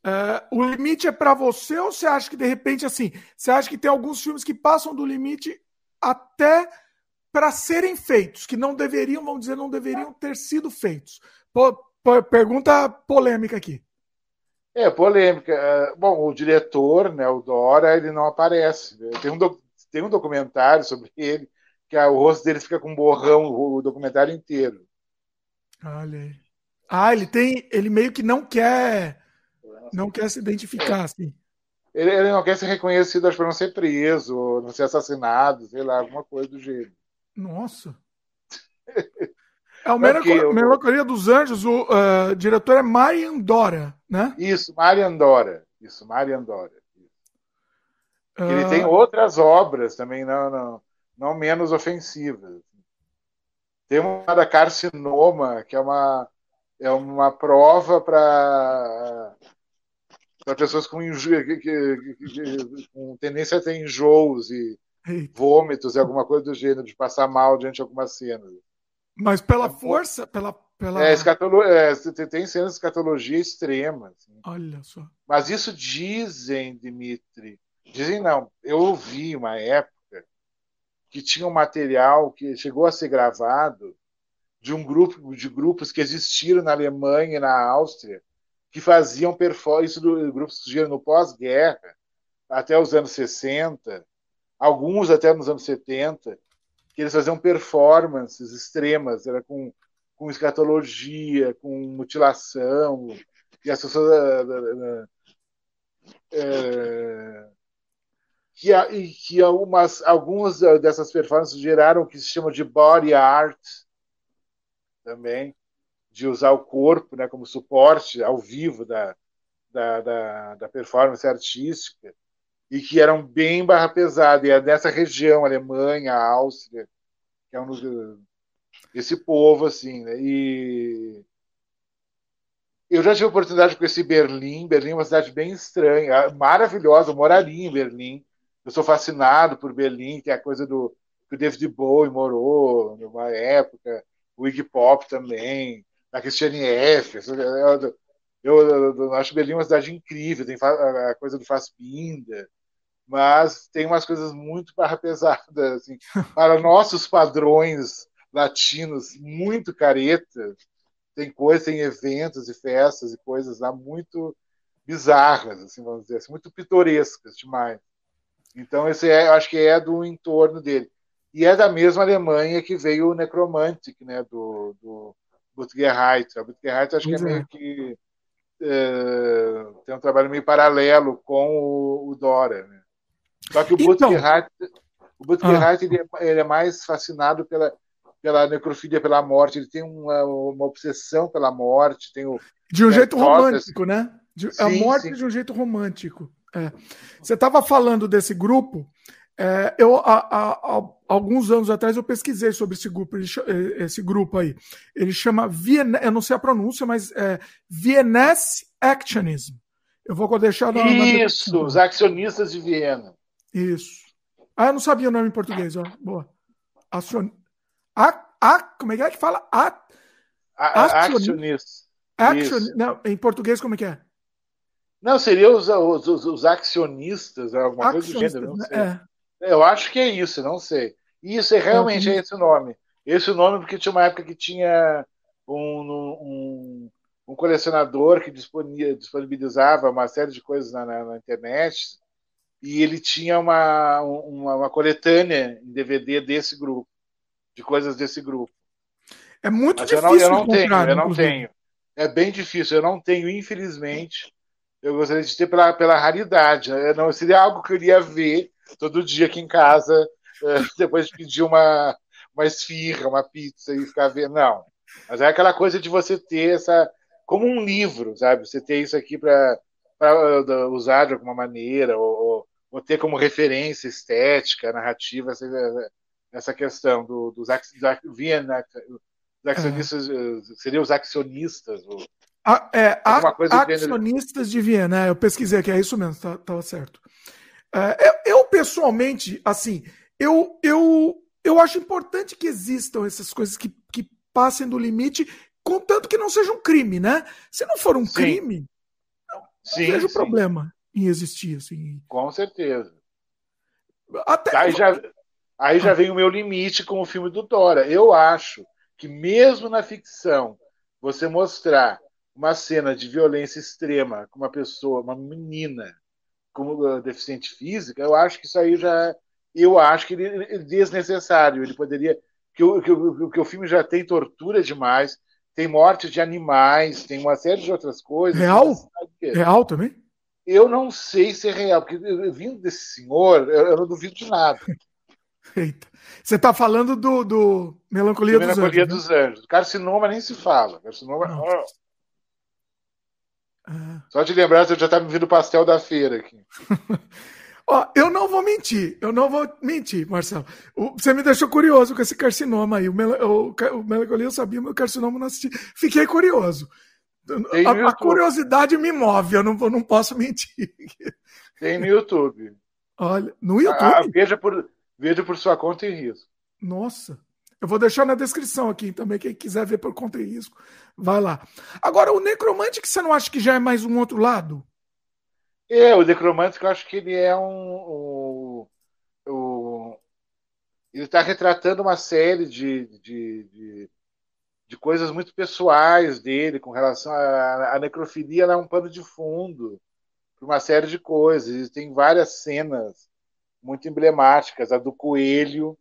uh, o limite é para você ou você acha que de repente assim, você acha que tem alguns filmes que passam do limite até para serem feitos, que não deveriam, vamos dizer, não deveriam ter sido feitos? Pô, pergunta polêmica aqui. É, polêmica. É, bom, o diretor, né, o Dora, ele não aparece. Tem um, tem um documentário sobre ele, que o rosto dele fica com um borrão o documentário inteiro. Olha aí. Ah, ele tem. Ele meio que não quer. Não quer se identificar, assim. Ele, ele não quer ser reconhecido, acho para não ser preso, não ser assassinado, sei lá, alguma coisa do jeito. Nossa. É o Melancolia, Melancolia dos Anjos, o uh, diretor é Marian Dora, né? Isso, Marian Dora. Isso, Marian Dora. Uh... Ele tem outras obras também, não, não, não menos ofensivas. Tem uma da Carcinoma, que é uma, é uma prova para para pessoas com, que, que, que, com tendência a ter enjoos e vômitos e alguma coisa do gênero, de passar mal diante de algumas cenas. Mas pela força, pela. pela... É, escatolo... é, tem cenas de escatologia extrema. Assim. Olha só. Mas isso dizem, Dimitri. Dizem não. Eu ouvi uma época que tinha um material que chegou a ser gravado de um grupo de grupos que existiram na Alemanha e na Áustria que faziam performance, grupos que surgiram no pós-guerra até os anos 60, alguns até nos anos 70, que eles faziam performances extremas, era com, com escatologia, com mutilação, e as pessoas é, que, e que algumas, algumas dessas performances geraram o que se chama de body art, também, de usar o corpo né, como suporte ao vivo da, da, da, da performance artística, e que eram bem barra pesada. E é dessa região, Alemanha, Áustria, que é um dos, esse povo, assim, né? E eu já tive oportunidade de conhecer Berlim. Berlim é uma cidade bem estranha, maravilhosa. Eu moraria em Berlim. Eu sou fascinado por Berlim, que é a coisa do que o David Bowie morou numa época o Iggy Pop também, a Christiane F. Eu, eu, eu, acho Berlim uma cidade incrível, tem a coisa do Fassbinder, mas tem umas coisas muito barra pesadas, assim, para nossos padrões latinos, muito caretas. Tem coisas, tem eventos e festas e coisas lá muito bizarras, assim, vamos dizer assim, muito pitorescas demais. Então, esse é, eu acho que é do entorno dele. E é da mesma Alemanha que veio o Necromantic, né, do, do Butgerheit. A Butgerheit acho que é meio que é, tem um trabalho meio paralelo com o, o Dora. Né? Só que o então, o Butker ah. ele, é, ele, é mais fascinado pela, pela necrofilia, pela morte. Ele tem uma, uma obsessão pela morte. Tem o, de um jeito romântico, né? De, sim, a morte sim. de um jeito romântico. É. Você estava falando desse grupo. É, eu, há, alguns anos atrás eu pesquisei sobre esse grupo, esse grupo aí. Ele chama Vienne, eu não sei a pronúncia, mas é Viennese Actionism. Eu vou deixar na, Isso, os acionistas de Viena. Isso. Ah, eu não sabia o nome em português, ó. Boa. Acion... A, a, como é que é que fala? A, a, acionista. Action... Não, em português, como é que é? Não, seria os, os, os, os acionistas, alguma coisa do gênero, não né? sei. É. Eu acho que é isso, não sei. Isso é realmente é esse o nome. Esse o nome porque tinha uma época que tinha um, um, um colecionador que disponibilizava uma série de coisas na, na, na internet e ele tinha uma, uma, uma, coletânea em DVD desse grupo, de coisas desse grupo. É muito Mas difícil. Eu não, eu não tenho, eu não tenho. É bem difícil, eu não tenho, infelizmente. Eu gostaria de ter pela, pela raridade. Né? Não seria algo que eu iria ver todo dia aqui em casa, eh, depois de pedir uma, uma esfirra, uma pizza e ficar vendo. Não. Mas é aquela coisa de você ter essa. Como um livro, sabe? Você ter isso aqui para usar de alguma maneira, ou, ou, ter como referência estética, narrativa, essa, essa questão do, dos, dos Viena, os acionistas, uhum. seriam os acionistas. Ou, a, é, acionistas de Viena, é, eu pesquisei aqui, é isso mesmo, tá, tá certo. É, eu, pessoalmente, assim, eu, eu, eu acho importante que existam essas coisas que, que passem do limite, contanto que não seja um crime, né? Se não for um sim. crime, não, sim, vejo sim. problema em existir. Assim. Com certeza. Até... Aí já, aí já ah. vem o meu limite com o filme do Dora. Eu acho que mesmo na ficção, você mostrar uma cena de violência extrema com uma pessoa, uma menina, como uh, deficiente física, eu acho que isso aí já. Eu acho que ele, é desnecessário. Ele poderia. Que o, que, o, que o filme já tem tortura demais, tem morte de animais, tem uma série de outras coisas. Real? Real também? Eu não sei se é real, porque vindo desse senhor, eu, eu não duvido de nada. Eita. Você está falando do, do Melancolia, do Melancolia dos Anjos. Melancolia dos né? Anjos. Carcinoma nem se fala. Carcinoma. Ah. Só de lembrar, você já tá me vindo o pastel da feira aqui. Ó, eu não vou mentir, eu não vou mentir, Marcelo. O, você me deixou curioso com esse carcinoma aí. O, mel, o, o melancolia eu sabia, mas o carcinoma não assisti. Fiquei curioso. A, a, curiosidade me move, eu não, eu não posso mentir. Tem no YouTube. Olha, no YouTube? Ah, veja, por, veja por sua conta e risco. Nossa. Eu vou deixar na descrição aqui também, quem quiser ver por conta e risco, vai lá. Agora, o Necromantic, você não acha que já é mais um outro lado? É, o Necromantic, eu acho que ele é um. um, um ele está retratando uma série de, de, de, de, coisas muito pessoais dele com relação à, necrofilia, ela é um pano de fundo para uma série de coisas. E tem várias cenas muito emblemáticas, a do coelho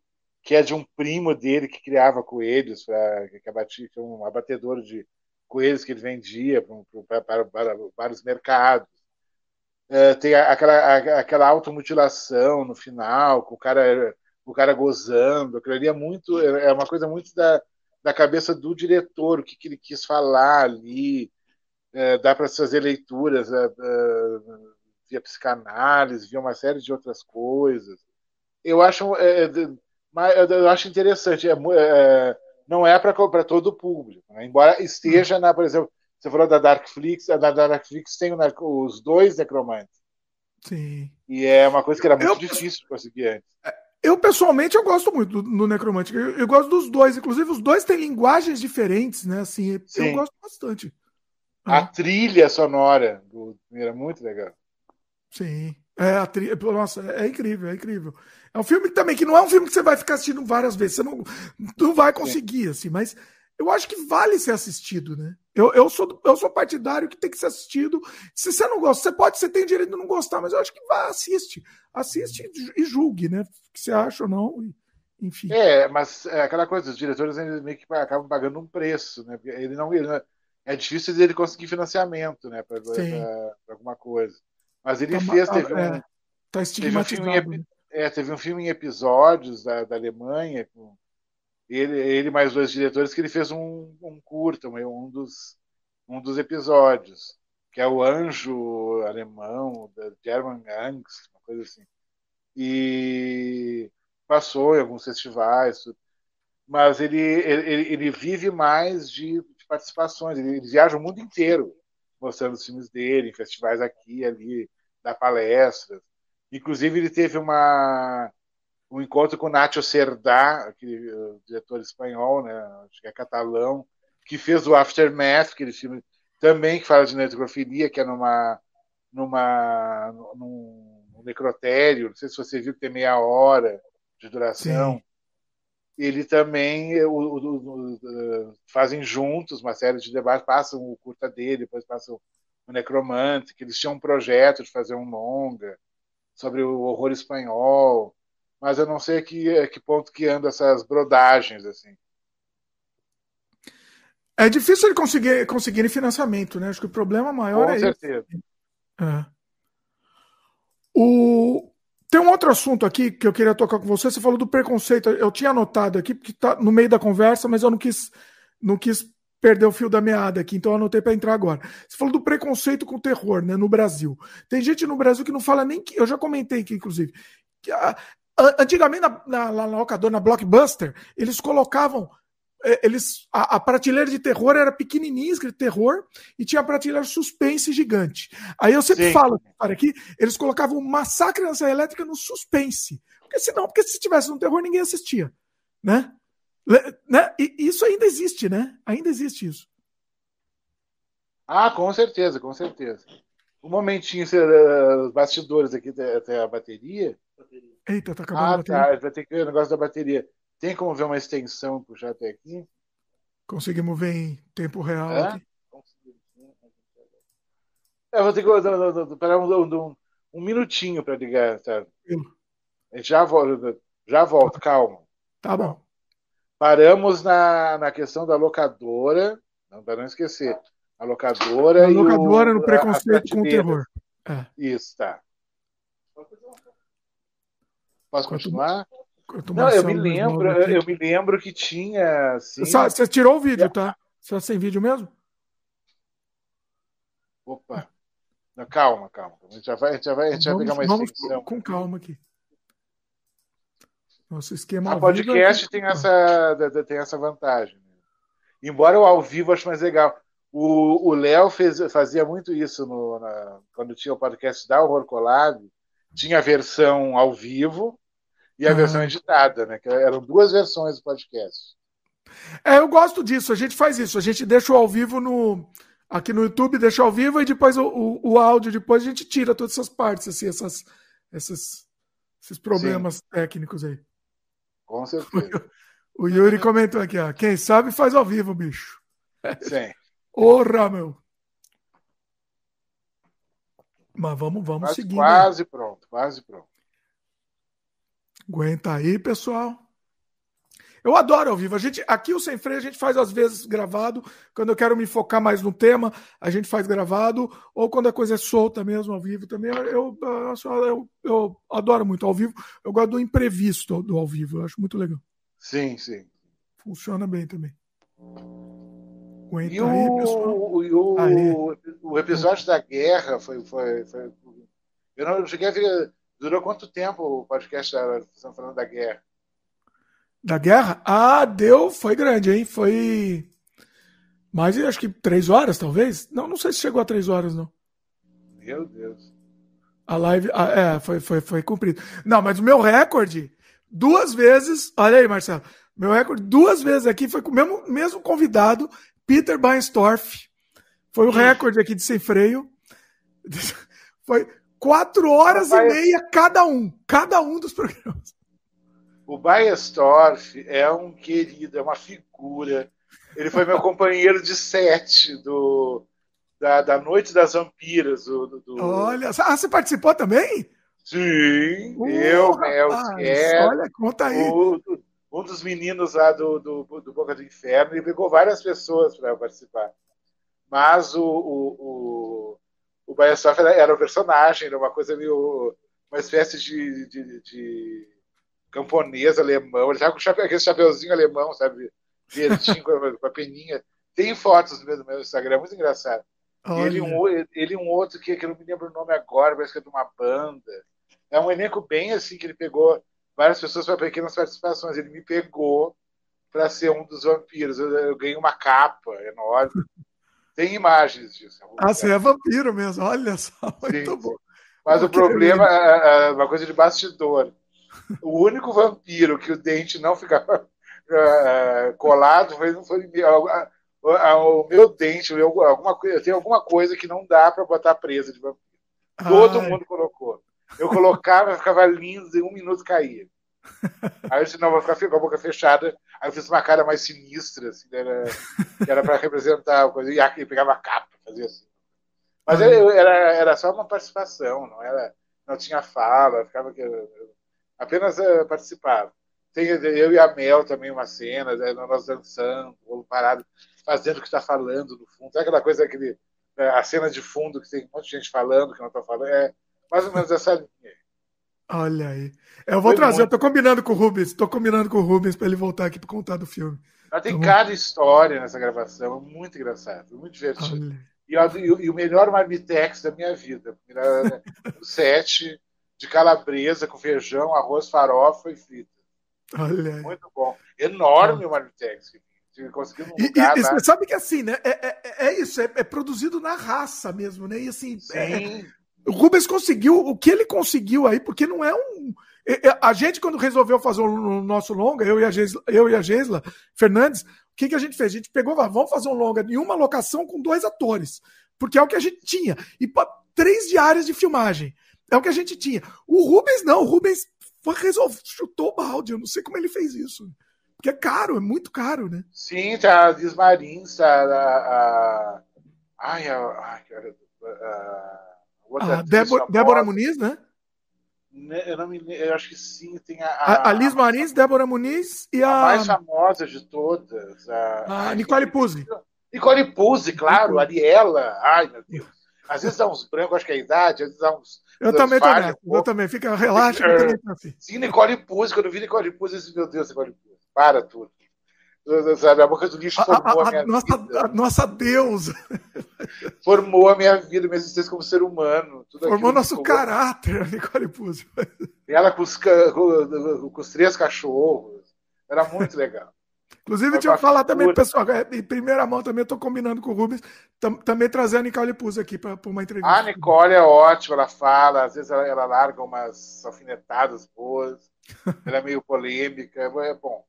que é de um primo dele que criava coelhos, pra, que abatia, que é um abatedor de coelhos que ele vendia para, vários mercados. É, tem aquela, aquela automutilação no final, com o cara, o cara gozando. Aquilo ali é muito. É uma coisa muito da, da cabeça do diretor, o que, que ele quis falar ali. É, dá para fazer leituras é, é, via psicanálise, via uma série de outras coisas. Eu acho. É, mas eu acho interessante. É, é, não é para todo o público. Né? Embora esteja na, por exemplo, você falou da Darkflix, na Darkflix tem os dois necromantes. Sim. E é uma coisa que era muito eu, difícil de conseguir antes. É, eu, pessoalmente, eu gosto muito do, do Necromante. Eu, eu, gosto dos dois. Inclusive, os dois têm linguagens diferentes, né? Assim, Sim. eu gosto bastante. A ah. trilha sonora do era muito legal. Sim. É, a trilha, nossa, é, é incrível, é incrível. É um filme também que não é um filme que você vai ficar assistindo várias vezes, você não, não vai conseguir, assim, mas eu acho que vale ser assistido, né? Eu, eu, sou, eu sou partidário que tem que ser assistido. Se você não gosta, você pode, você tem direito de não gostar, mas eu acho que vá, assiste. Assiste e julgue, né? O que você acha ou não, enfim. É, mas é aquela coisa, os diretores eles meio que acabam pagando um preço, né? Ele não, ele não, é difícil dele conseguir financiamento, né, para alguma coisa. Mas ele tá, fez, teve é, um, tá teve um filme em, né? é, teve um filme em episódios da, da Alemanha com ele, ele mais dois diretores que ele fez um, um curta, um dos um dos episódios, que é o Anjo Alemão da German Angst, uma coisa assim. E passou em alguns festivais, mas ele, ele, ele vive mais de, de participações, ele, ele, viaja o mundo inteiro mostrando os filmes dele, em festivais aqui e ali, dá palestras. Inclusive, ele teve uma, um encontro com Nacho Cerdá, aquele uh, diretor espanhol, né, acho que é catalão, que fez o Aftermath, aquele filme também que fala de necrofilia, que é numa, numa, num, num necrotério, não sei se você viu que tem meia hora de duração. Sim ele também o, o, o, fazem juntos uma série de debates, passam o curta dele, depois passam o Necromante, que eles tinham um projeto de fazer um longa sobre o horror espanhol, mas eu não sei a que, a que ponto que anda essas brodagens assim. É difícil ele conseguir conseguir financiamento, né? Acho que o problema maior Com é certeza. É. O, tem um outro assunto aqui que eu queria tocar com você. Você falou do preconceito. Eu tinha anotado aqui, porque está no meio da conversa, mas eu não quis, não quis perder o fio da meada aqui, então eu anotei para entrar agora. Você falou do preconceito com o terror né, no Brasil. Tem gente no Brasil que não fala nem que. Eu já comentei aqui, inclusive. Que, a, antigamente, na, na, na locadora, na Blockbuster, eles colocavam eles a, a, prateleira de terror era pequenininha, escrito terror, e tinha a prateleira suspense gigante. Aí eu sempre Sim. falo, para aqui, eles colocavam massacre na Serra Elétrica no suspense. Porque senão, porque se tivesse um terror, ninguém assistia. Né? né? E isso ainda existe, né? Ainda existe isso. Ah, com certeza, com certeza. Um momentinho, uh, os bastidores aqui até a bateria. Eita, tá acabando ah, a bateria. Tá, vai ter que ver o negócio da bateria. Tem como ver uma extensão e puxar até aqui? Conseguimos ver em tempo real é? aqui. É, vou ter que esperar um, um, um, minutinho para ligar, tá? A gente já volta, já volta, calma. Tá bom. Paramos na, na questão da locadora, não para não esquecer. A locadora. A locadora o, no preconceito com o terror. É. Isso, tá. Posso continuar? Não, eu me lembro, eu, me lembro que tinha. Assim... Só, você tirou o vídeo, tá? Só sem vídeo mesmo? Opa. Não, calma, calma. A gente já vai, já vai, gente vamos, vai pegar uma extensão. Com calma aqui. Nosso esquema. A podcast tem, essa, tem essa vantagem. Né? Embora o ao vivo acho mais legal. O Léo fazia muito isso no, na, quando tinha o podcast da Horror Collab. Tinha a versão ao vivo e a ah. versão editada, né? Que eram duas versões do podcast. É, eu gosto disso. A gente faz isso. A gente deixa o ao vivo no aqui no YouTube, deixa ao vivo e depois o, o, o áudio, depois a gente tira todas essas partes, assim, essas, essas esses problemas Sim. técnicos aí. Com certeza. O, Yuri comentou aqui, ó. Quem sabe faz ao vivo, bicho. Sim. Porra, meu. Mas vamos, vamos quase, seguindo. Quase pronto, quase pronto. Aguenta aí, pessoal. Eu adoro ao vivo. A gente, aqui o Sem Freio a gente faz às vezes gravado. Quando eu quero me focar mais no tema, a gente faz gravado. Ou quando a coisa é solta mesmo, ao vivo também. Eu, eu, eu, eu adoro muito ao vivo. Eu gosto do imprevisto do ao vivo. Eu acho muito legal. Sim, sim. Funciona bem também. Aguenta e aí, o, pessoal. O, o, episódio da guerra foi, foi, foi. Eu não cheguei a ver Durou quanto tempo o podcast da falando da guerra? Da guerra? Ah, deu, foi grande, hein? Foi mais, acho que três horas, talvez. Não, não sei se chegou a três horas, não. Meu Deus. A live, ah, é, foi, foi, foi cumprido. Não, mas o meu recorde, duas vezes, olha aí, Marcelo, meu recorde duas vezes aqui foi com o mesmo, mesmo convidado, Peter Bainstorff. Foi o recorde aqui de sem freio. Foi Quatro horas e meia cada um. Cada um dos programas. O Baestorff é um querido, é uma figura. Ele foi meu companheiro de sete do, da, da Noite das Vampiras. Do, do... Olha, ah, você participou também? Sim, uh, eu, Mel, Olha, conta aí. O, um dos meninos lá do, do, do Boca do Inferno, ele pegou várias pessoas para participar. Mas o, o, o, o Bayasoff era, era o personagem, era uma coisa meio. uma espécie de, de, de camponês alemão. Ele tava com chape, aquele chapeuzinho alemão, sabe? Verdinho, com a peninha. Tem fotos meu, no meu Instagram, muito engraçado. Ele um, ele um outro que, que eu não me lembro o nome agora, parece que é de uma banda. É um elenco bem assim que ele pegou várias pessoas para pequenas participações. Ele me pegou para ser um dos vampiros. Eu, eu ganhei uma capa enorme. Tem imagens disso. Ah, você é vampiro mesmo, olha só. Muito sim, bom. Mas o problema é, é uma coisa de bastidor. O único vampiro que o dente não ficava uh, colado foi, foi o meu dente, eu, alguma, eu tenho alguma coisa que não dá para botar presa de vampiro. Todo Ai. mundo colocou. Eu colocava, ficava lindo, em um minuto caía. Aí eu disse, não, vou ficar com a boca fechada. Aí eu fiz uma cara mais sinistra, assim, era, que era para representar coisa. E aqui pegava a capa, fazia assim. Mas eu, era, era só uma participação, não era, não tinha fala, ficava apenas uh, participava. Tem eu e a Mel também uma cena, né, nós dançando, o parado, fazendo o que está falando no fundo. Sabe aquela coisa, aquele, é, a cena de fundo que tem um monte de gente falando, que não está falando? É mais ou menos essa linha. Olha aí. Eu vou Foi trazer, muito... eu tô combinando com o Rubens, tô combinando com o Rubens para ele voltar aqui para contar do filme. Mas tem então, cada história nessa gravação, é muito engraçado, muito divertido. E, e, e, o melhor marmitex da minha vida. O set de calabresa com feijão, arroz, farofa e frita. Olha aí. Muito bom. Enorme o marmitex. Conseguiu um lugar, e, e, né? Sabe que assim, né? É, é, é isso, é, é, produzido na raça mesmo, né? E assim, é, o Rubens conseguiu o que ele conseguiu aí, porque não é um. É, é, a gente, quando resolveu fazer o nosso longa, eu e a Geisla, eu e a Fernandes, o que, que a gente fez? A gente pegou, vamos fazer um longa em uma locação com dois atores, porque é o que a gente tinha. E três diárias de filmagem. É o que a gente tinha. O Rubens não, o Rubens foi resolver, chutou o balde. Eu não sei como ele fez isso. Porque é caro, é muito caro, né? Sim, tá a Liz Marins, tá a. a... Ai, a. Ai, a... a Débora, Débora Muniz, né? né? Eu, não me, eu acho que sim, tem a. A, a Liz Marins, Débora Muniz e a. A mais famosa de todas. A, a Nicole Puzzi. Nicole Puzzi, claro, Ariela. Ai, meu Deus. Às vezes dá uns brancos, acho que é a idade, às vezes dá uns. Eu também tô nessa, eu também. Fica, relaxa, eu também tô assim. Sim, Nicole Puzzi, quando eu vi Nicole Puzzi, eu disse, meu Deus, Nicole Puzzi, para tudo. Sabe, a boca do lixo formou a, a, a minha nossa, vida. A nossa deusa. Formou a minha vida, minha existência como ser humano. Formou nosso caráter, a Nicole Puzzi. Ela com os, com, com os três cachorros. Era muito legal. Inclusive, deixa eu falar também, pessoal, é, em primeira mão também estou combinando com o Rubens, tam, também trazer a Nicole Puzzi aqui para uma entrevista. A Nicole é ótima, ela fala, às vezes ela, ela larga umas alfinetadas boas, ela é meio polêmica, é bom.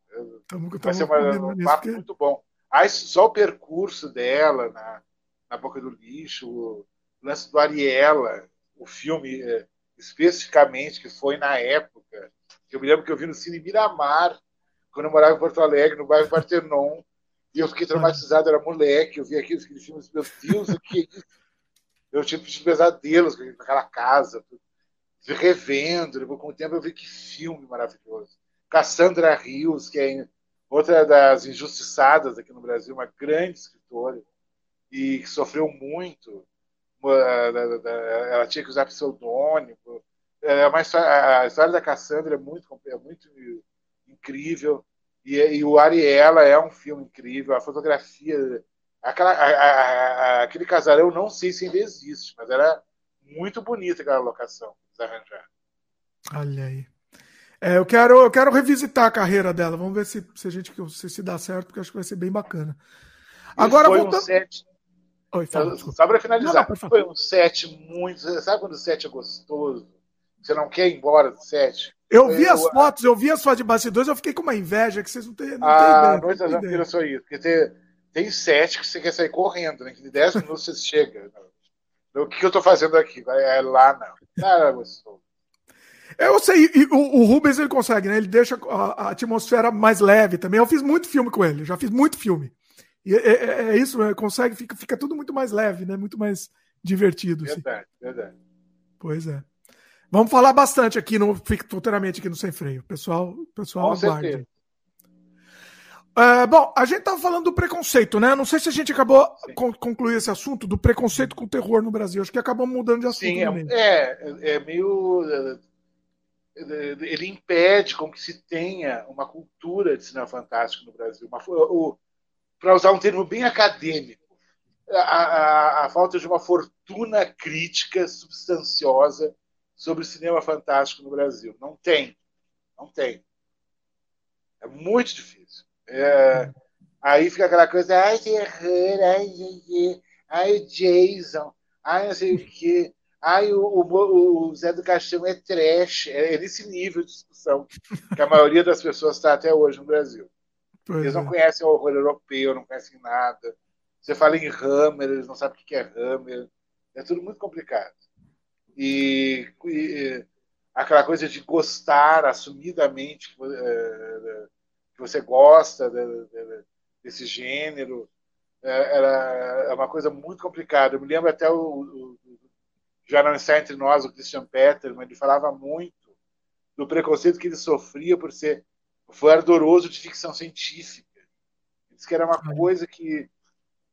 Tamo, vai ser uma, um papo que... muito bom. Aí, só o percurso dela na, na Boca do Lixo, o lance do Ariela, o filme é, especificamente, que foi na época, eu me lembro que eu vi no Cine Miramar, quando eu morava em Porto Alegre, no bairro Partenon, e eu fiquei traumatizado, era moleque, eu vi aqueles, aqueles filmes, meu Deus, o que é isso? Eu tive pesadelos com aquela casa, revendo, com o tempo eu vi que filme maravilhoso. Cassandra Rios, que é outra das injustiçadas aqui no Brasil, uma grande escritora, e que sofreu muito. Ela tinha que usar pseudônimo. É história, a história da Cassandra é muito, é muito incrível. E, e, o Ariela é um filme incrível. A fotografia, aquela, a, a, aquele casarão, não sei se ainda existe, mas era muito bonita aquela locação. Olha aí. É, eu, quero, eu quero revisitar a carreira dela. Vamos ver se, se a gente se, se dá certo, porque acho que vai ser bem bacana. Agora foi voltando... um set. Oi, fala, Só para finalizar, não, não, foi um set muito. Sabe quando o set é gostoso? Você não quer ir embora do set? Eu vi as fotos, eu vi as fotos de bastidores, eu fiquei com uma inveja que vocês não têm. Não ah, Noite das Vampiras só isso. Porque tem, tem sete que você quer sair correndo, né? Que de 10 minutos você chega. O que, eu tô fazendo aqui? É lá, não. Não era gostoso. Eu sei, e o, o, Rubens ele consegue, né? Ele deixa a, a, atmosfera mais leve também. Eu fiz muito filme com ele, já fiz muito filme. E é, é, é isso, né? consegue, fica, fica tudo muito mais leve, né? Muito mais divertido. Assim. Verdade, assim. verdade. Pois é. Vamos falar bastante aqui no futuramente aqui no Sem Freio. Pessoal, pessoal, Com certeza. Uh, bom, a gente estava falando do preconceito, né? Não sei se a gente acabou con concluir esse assunto do preconceito com o terror no Brasil. Acho que acabamos mudando de assunto. Sim, é, é, é, meio. Ele impede com que se tenha uma cultura de cinema fantástico no Brasil. Para usar um termo bem acadêmico, a, a, a, falta de uma fortuna crítica substanciosa sobre cinema fantástico no Brasil. Não tem. Não tem. É muito difícil. É, aí fica aquela coisa, ai, terror, ai, ai, ai, Jason, ai, não sei o quê. Ai, o, o, o Zé do Caixão é trash. É, é nesse nível de discussão que a maioria das pessoas está até hoje no Brasil. Pois eles não é. conhecem o horror europeu, não conhecem nada. Você fala em Hammer, eles não sabem o que é Hammer. É tudo muito complicado. E, e aquela coisa de gostar assumidamente que, é, que você gosta de, de, desse gênero é, era é uma coisa muito complicada. Eu me lembro até o, o já não está entre nós o Christian Peterman, ele falava muito do preconceito que ele sofria por ser foi ardoroso de ficção científica. Ele disse que era uma coisa que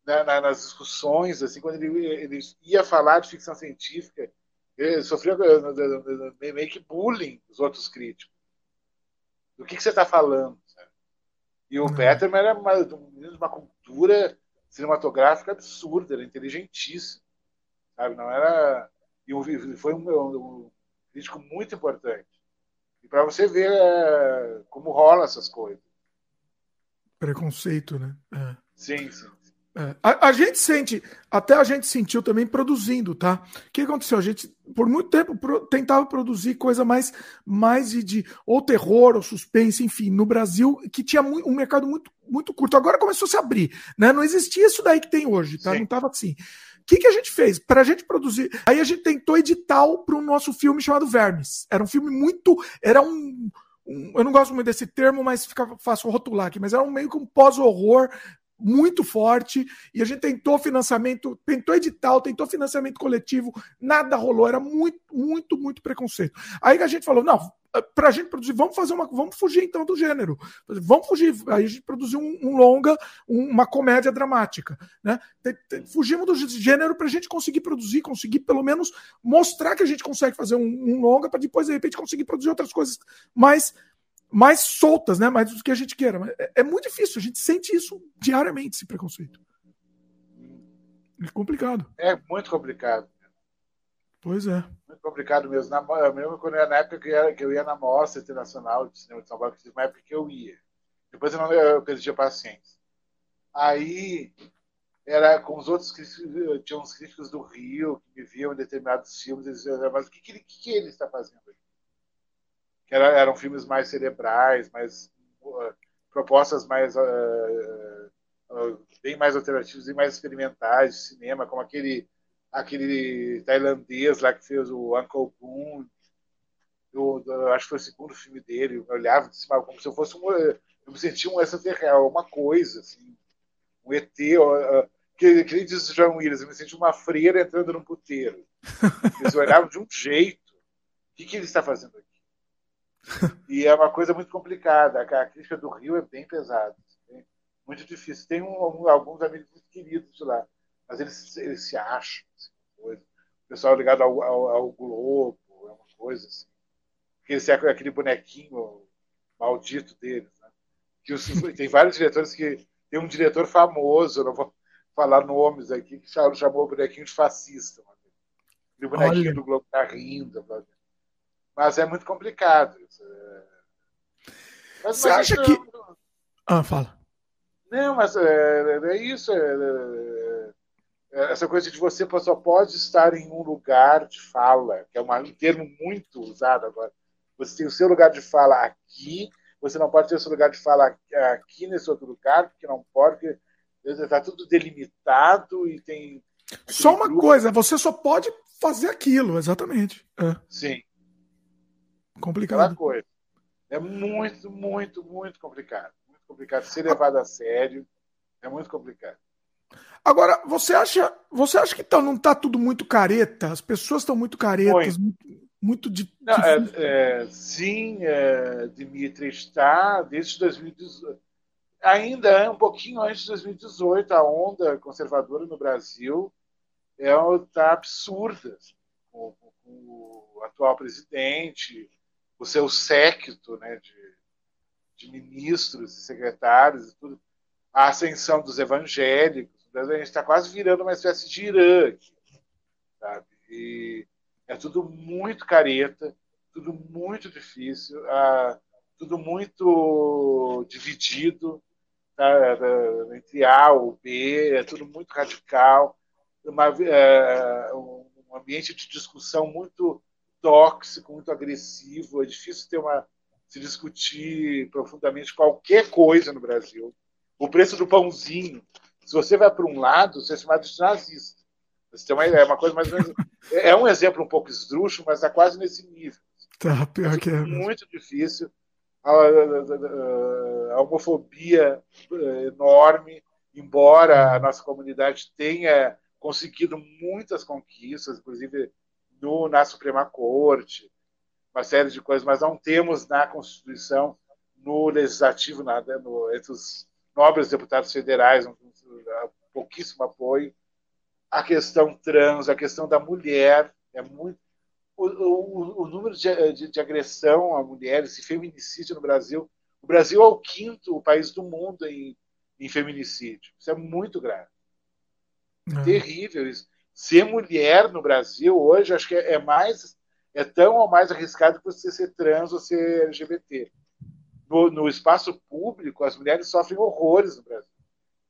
né, nas discussões, assim, quando ele, ele ia falar de ficção científica, ele sofria eh, meio que bullying dos outros críticos. Do que, que você está falando? Sabe? E o uhum. Peterman era uma, uma cultura cinematográfica absurda, era inteligentíssimo. Sabe? Não era. E foi um, um crítico muito importante. E para você ver é, como rola essas coisas. Preconceito, né? É. Sim, sim. É, a, a, gente sente, até a gente sentiu também produzindo, tá? O que aconteceu? A gente, por muito tempo, pro, tentava produzir coisa mais, mais de, de, ou terror, ou suspense, enfim, no Brasil, que tinha muito, um mercado muito, muito curto. Agora começou a se abrir, né? Não existia isso daí que tem hoje, tá? Sim. Não tava assim. O que, que a gente fez? Para a gente produzir. Aí a gente tentou edital para o nosso filme chamado Vermes. Era um filme muito. Era um. Um, eu não gosto muito desse termo, mas fica fácil rotular aqui, mas era um meio que um pós-horror muito forte e a gente tentou financiamento, tentou edital, tentou financiamento coletivo, nada rolou, era muito, muito, muito preconceito. Aí a gente falou, não, para a gente produzir, vamos fazer uma, vamos fugir então do gênero, vamos fugir. Aí a gente produziu um, um longa, um, uma comédia dramática, né? Fugimos do gênero para a gente conseguir produzir, conseguir pelo menos mostrar que a gente consegue fazer um, um longa para depois de repente conseguir produzir outras coisas mais mais soltas, né? Mais do que a gente queira. É, é, muito difícil, a gente sente isso diariamente, esse preconceito. É complicado. É muito complicado. Pois é. Muito complicado mesmo. Na, eu lembro quando era na época que eu, ia, que eu ia na Mostra Internacional de Cinema de São Paulo, que uma época que eu ia. Depois eu, não, eu perdi a paciência. Aí era com os outros críticos, tinha uns críticos do Rio que me viam em determinados filmes, eles diziam, mas o que, que, que, ele está fazendo aqui? que era, eram filmes mais cerebrais, mais uh, propostas mais uh, uh, bem mais alternativas e mais experimentais de cinema, como aquele aquele tailandês lá que fez o Uncle Boon. Eu, eu, acho que foi o segundo filme dele. Eu olhava de cima como se eu fosse um. Eu me sentia um extraterrestre, uma coisa, assim, um ET. Uh, que, que diz o John Williams, eu me sentia uma freira entrando num puteiro. Eles olhavam de um jeito. O que, que ele está fazendo aqui? e é uma coisa muito complicada. A crítica do Rio é bem pesada. É muito difícil. Tem um, alguns amigos muito queridos lá, mas eles, eles se acham. Assim, coisa. O pessoal ligado ao, ao, ao, Globo, é uma coisa assim. Aquele, aquele bonequinho maldito deles. Né? Que os, tem vários diretores que. Tem um diretor famoso, não vou falar nomes aqui, que chamou o bonequinho de fascista. Aquele bonequinho Olha. do Globo tá rindo. Mas é muito complicado. Mas, Você mas acha isso, que. Ah, fala. Não, mas é, é isso. É, é, é, essa coisa de você só pode estar em um lugar de fala, que é um termo muito usado agora. Você tem o seu lugar de fala aqui, você não pode ter o seu lugar de fala aqui nesse outro lugar, porque não pode, está tudo delimitado e tem. Só uma grupo. coisa, você só pode fazer aquilo, exatamente. É. Sim. Complicado. Aquela coisa. É muito, muito, muito complicado. Muito complicado. Ser levado a sério é muito complicado. Agora, você acha, você acha que tá, não está tudo muito careta? As pessoas estão muito caretas, muito, muito de, não, é, é, sim, é, Dimitri está desde 2018. ainda um pouquinho antes de 2018, a onda conservadora no Brasil está é, absurda. Com, com, o atual presidente, o seu séquito né, de, de ministros e secretários e tudo, a ascensão dos evangélicos. A gente está quase virando uma espécie de Irã aqui, sabe? E é tudo muito careta, tudo muito difícil, tudo muito dividido tá? entre A ou B, é tudo muito radical, uma, é, um ambiente de discussão muito tóxico, muito agressivo, é difícil ter uma se discutir profundamente qualquer coisa no Brasil. O preço do pãozinho, se você vai para um lado, você é chamado de nazista. Você tem uma ideia, é uma coisa mais ou menos. É um exemplo um pouco esdrúxulo, mas está quase nesse nível. Tá, pior que é. Muito difícil. A, a, a homofobia é, enorme, embora a nossa comunidade tenha conseguido muitas conquistas, inclusive no, na Suprema Corte, uma série de coisas, mas não temos na Constituição, no Legislativo, nada, no, entre os nobres deputados federais, um, pouquíssimo apoio. A questão trans, a questão da mulher, é muito. O, o, o número de, de, de, agressão a mulheres e feminicídio no Brasil. O Brasil é o quinto país do mundo em, em feminicídio. Isso é muito grave. É. Terrível isso. Ser mulher no Brasil hoje, acho que é, é mais. É tão ou mais arriscado que você ser trans ou ser LGBT. No, no espaço público, as mulheres sofrem horrores no Brasil.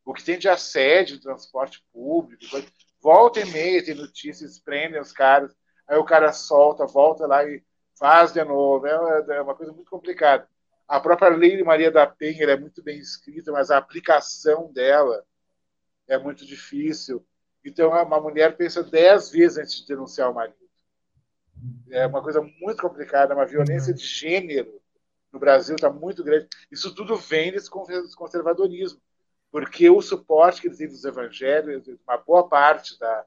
O que tem de assédio, transporte público, volta e meia tem notícias, prendem os caras, aí o cara solta, volta lá e faz de novo. É, é uma coisa muito complicada. A própria lei de Maria da Penha é muito bem escrita, mas a aplicação dela é muito difícil. Então, uma mulher pensa dez vezes antes de denunciar o marido. É uma coisa muito complicada, uma violência de gênero no Brasil está muito grande. Isso tudo vem desse conservadorismo, porque o suporte que eles têm dos evangélicos, uma boa parte da,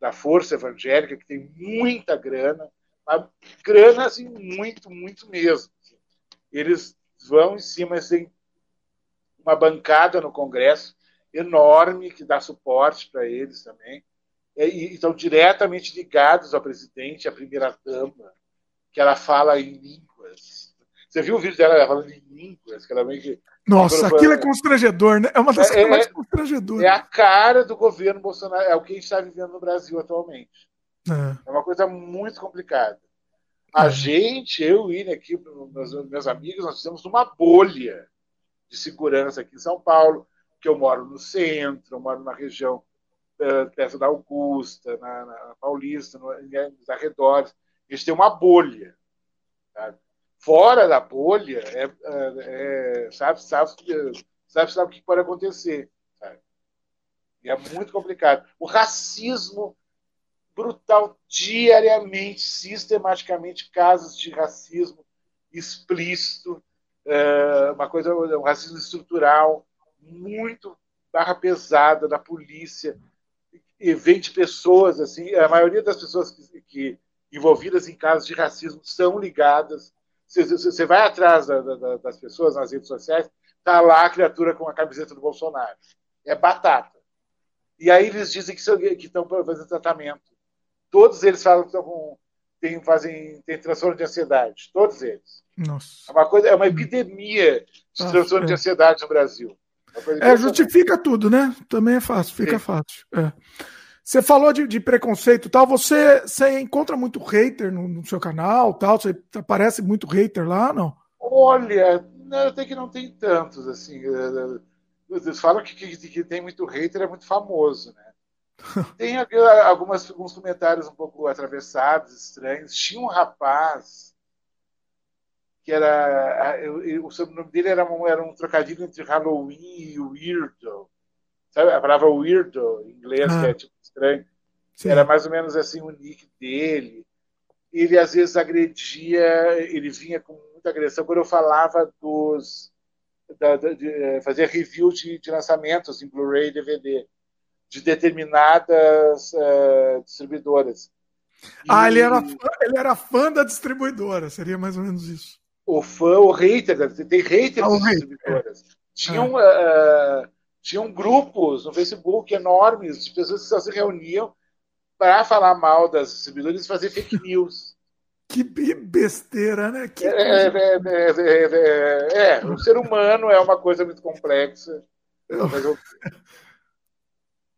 da força evangélica, que tem muita grana, grana assim, muito, muito mesmo. Eles vão em cima, assim, uma bancada no Congresso enorme que dá suporte para eles também. E estão diretamente ligados ao presidente, à primeira-dama, que ela fala em. Você viu o vídeo dela falando em línguas? Que ela meio que... Nossa, aquilo é constrangedor, né? É uma das é, coisas mais é, constrangedoras. É a cara do governo Bolsonaro, é o que a gente está vivendo no Brasil atualmente. É, é uma coisa muito complicada. A é. gente, eu e aqui, meus, meus amigos, nós fizemos uma bolha de segurança aqui em São Paulo que eu moro no centro, eu moro na região uh, perto da Augusta, na, na Paulista, no, nos arredores. A gente tem uma bolha. Sabe? Fora da bolha, é, é, é sabe, sabe, sabe, sabe o que pode acontecer. Sabe? E é muito complicado. O racismo brutal, diariamente, sistematicamente, casos de racismo explícito, é, uma coisa, um racismo estrutural, muito barra pesada da polícia e vem de pessoas assim a maioria das pessoas que, que envolvidas em casos de racismo são ligadas você, vai atrás da, da, das pessoas nas redes sociais tá lá a criatura com a camiseta do Bolsonaro é batata e aí eles dizem que, que estão fazendo tratamento todos eles falam que estão com tem, fazem, tem transtorno de ansiedade. Todos eles. Nossa. É uma, coisa, é uma epidemia de transtorno é. de ansiedade no Brasil. É, justifica tudo, né? Também é fácil, fica Sim. fácil. É. Você falou de, de, preconceito tal, você, você encontra muito hater no, no, seu canal tal? Você aparece muito hater lá, não? Olha, até que não tem tantos, assim. É, é, eles falam que, que, que tem muito hater, é muito famoso, né? Tem algumas, alguns comentários um pouco atravessados, estranhos. Tinha um rapaz que era o sobrenome dele era um, era um trocadilho entre Halloween e Weirdo. Sabe a palavra Weirdo em inglês, ah. que é tipo estranho? Sim. Era mais ou menos assim o nick dele. Ele às vezes agredia, ele vinha com muita agressão quando eu falava dos. Da, da, de, eh, fazer review de, de lançamentos em Blu-ray e DVD de determinadas uh, distribuidoras. Ah, e... ele, era fã, ele era fã da distribuidora, seria mais ou menos isso o fã, o hater, tem haters ah, distribuidoras. Tinham, uh, tinham grupos no Facebook enormes de pessoas que só se reuniam para falar mal das distribuidoras e fazer fake news. Que besteira, né? Que é, é, é, é, o ser humano é uma coisa muito complexa.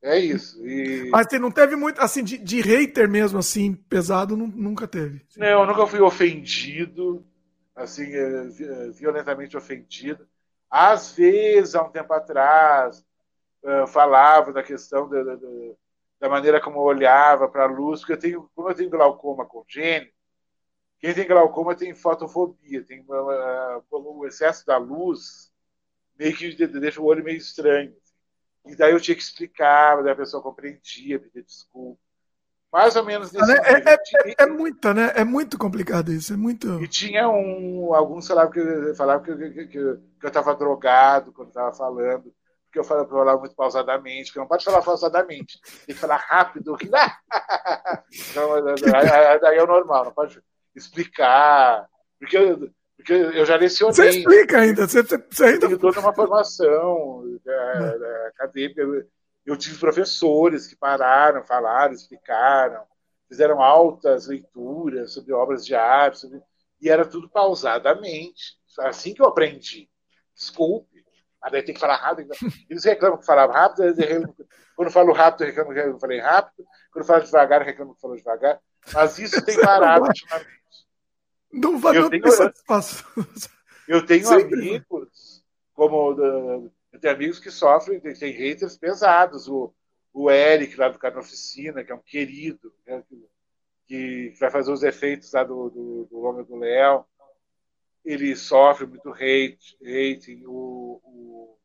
É isso. E... Mas não teve muito, assim, de, de hater mesmo, assim, pesado, nunca teve. Não, eu nunca fui ofendido, assim, violentamente ofendido. Às vezes, há um tempo atrás, falava da questão da, da, maneira como eu olhava para a luz, porque eu tenho, como eu tenho glaucoma congênito, quem tem glaucoma tem fotofobia, tem uh, o excesso da luz meio que deixa o olho meio estranho. Assim. E daí eu tinha que explicar, daí a pessoa compreendia, pedir desculpa. Mais ou menos nesse é, é, é, é, muita, né? É muito complicado isso, é muito. E tinha um. Alguns falavam que, falavam que, que, que, que eu estava drogado quando estava falando porque eu falo para falar muito pausadamente, porque não pode falar pausadamente, tem que falar rápido. então, daí é o normal, não pode explicar, porque eu, porque eu já lecionei. Você explica ainda, você, você ainda. Tenho toda uma formação é, é, acadêmica. Eu tive professores que pararam, falaram, explicaram, fizeram altas leituras sobre obras de arte, sobre... e era tudo pausadamente. Assim que eu aprendi. Desculpe mas daí tem que falar rápido. Eles reclamam que falava rápido, quando falo rápido, reclamam que eu falei rápido, quando falo devagar, reclamam que falou devagar. Mas isso tem parado ultimamente. Não vai eu tenho, eu tenho amigos, como eu tenho amigos que sofrem, tem haters pesados. O, o Eric, lá do Carnofficina, que é um querido, né, que, que, vai fazer os efeitos lá do, do, do Longa do Léo ele sofre muito hate, hating. O, o,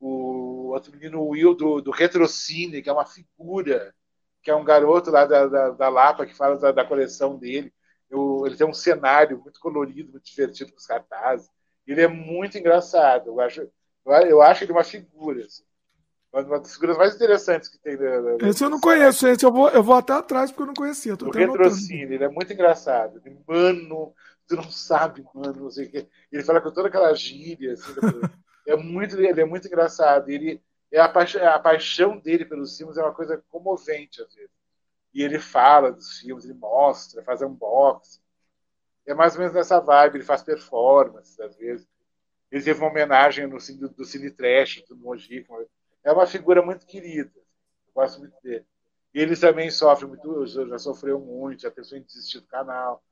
o outro menino, o Will, do, do Retrocine, que é uma figura, que é um garoto lá da, da, da Lapa, que fala da, da coleção dele. Eu, ele tem um cenário muito colorido, muito divertido com os cartazes. Ele é muito engraçado. Eu acho, eu acho ele uma figura. Assim. Uma das figuras mais interessantes que tem. Da, esse eu não conheço, esse eu vou, eu vou até atrás porque eu não conhecia. o Retrocine, ele é muito engraçado. Mano, tu não sabe, mano, não sei o quê. Ele fala com toda aquela gíria, assim, é muito, ele é muito engraçado. Ele, é a, paixão, a paixão dele pelos filmes é uma coisa comovente, às vezes. E ele fala dos filmes, ele mostra, faz unboxing. É mais ou menos nessa vibe, ele faz performances, às vezes. Ele teve uma homenagem no do, do Cine Trash, do Mojica. É uma figura muito querida. Eu gosto muito dele. E ele também sofre muito, já sofreu muito, já pensou em desistir do canal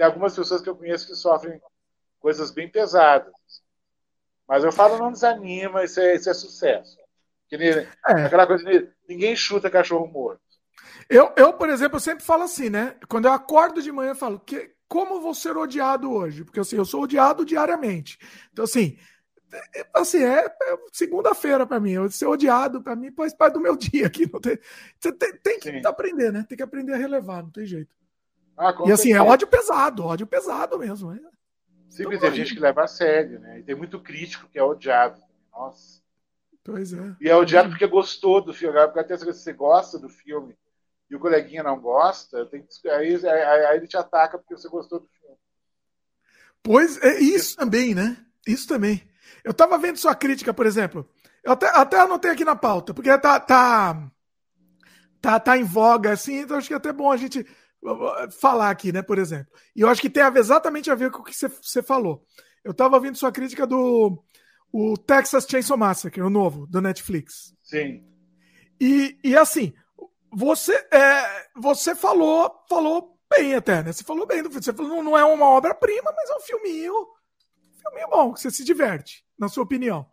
tem algumas pessoas que eu conheço que sofrem coisas bem pesadas. Mas eu falo, não desanima, isso é, isso é sucesso. É. Aquela coisa de ninguém chuta cachorro morto. Eu, eu, por exemplo, eu sempre falo assim, né? Quando eu acordo de manhã, eu falo, que, como vou ser odiado hoje? Porque assim, eu sou odiado diariamente. Então, assim, é, assim, é, é segunda-feira para mim. Eu ser odiado para mim faz parte do meu dia aqui. Não tem, você tem, tem que Sim. aprender, né? Tem que aprender a relevar, não tem jeito. Ah, e assim, é ódio pesado, ódio pesado mesmo. Né? Sempre então, tem gente que leva a sério, né? E tem muito crítico que é odiado. Nossa. Pois é. E é odiado porque gostou do filme. Porque até se você gosta do filme e o coleguinha não gosta, tem que, aí, aí, aí ele te ataca porque você gostou do filme. Pois é, isso também, né? Isso também. Eu tava vendo sua crítica, por exemplo. Eu até, até anotei aqui na pauta, porque tá, tá, tá, tá em voga, assim, então acho que é até bom a gente falar aqui, né, por exemplo. E eu acho que tem exatamente a ver com o que você falou. Eu estava vendo sua crítica do o Texas Chainsaw Massacre, o novo, do Netflix. Sim. E, e assim, você, é, você falou, falou bem até, né? Você falou bem do filme. Você falou, não, é uma obra-prima, mas é um filminho, um filminho bom, que você se diverte, na sua opinião.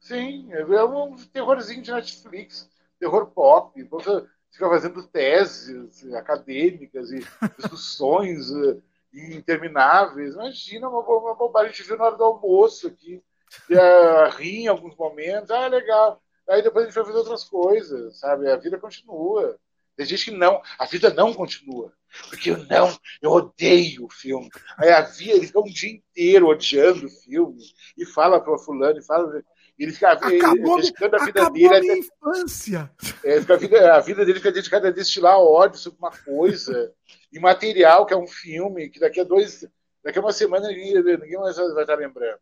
Sim, é um terrorzinho de Netflix, terror pop. Você fica fazendo teses acadêmicas e discussões eh, intermináveis. Imagina uma, uma bobagem. Gente viu na hora do almoço aqui, uh, rir em alguns momentos. Ah, legal. Aí depois a gente vai fazer outras coisas, sabe? A vida continua. Tem gente que não, a vida não continua. Porque eu não, eu odeio o filme. Aí a vida, ele fica um dia inteiro odiando o filme e fala para fulano e fala ele fica acabou, dedicando a vida dele. A minha infância. É, a, vida, a vida dele fica dedicada a destilar ódio sobre uma coisa imaterial, que é um filme, que daqui a dois. Daqui a uma semana ninguém, ninguém mais vai estar lembrando.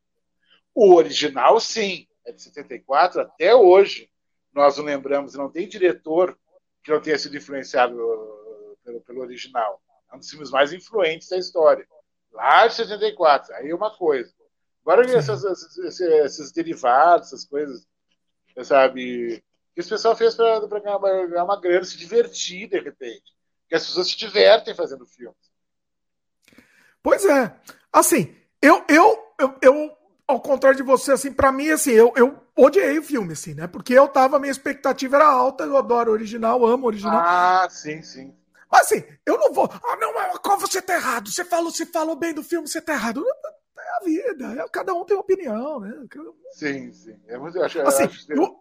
O original, sim, é de 74 até hoje. Nós não lembramos, não tem diretor que não tenha sido influenciado uh, pelo, pelo original. É um dos filmes mais influentes da história. Lá de 74, aí é uma coisa. Agora, essas, esses, esses, derivados, essas coisas, sabe? Que o pessoal fez para ganhar, ganhar uma grana, se divertir de repente. Porque as pessoas se divertem fazendo filmes. Pois é. Assim, eu, eu, eu, eu ao contrário de você, assim, para mim, assim, eu, eu odiei o filme, assim, né? Porque eu tava, minha expectativa era alta, eu adoro o original, amo o original. Ah, sim, sim. Mas assim, eu não vou. Ah, não, mas como você tá errado? Você falou, você falou bem do filme, você tá errado. É a vida, é, cada um tem opinião, né? Sim, sim. Eu acho, assim, eu acho... eu,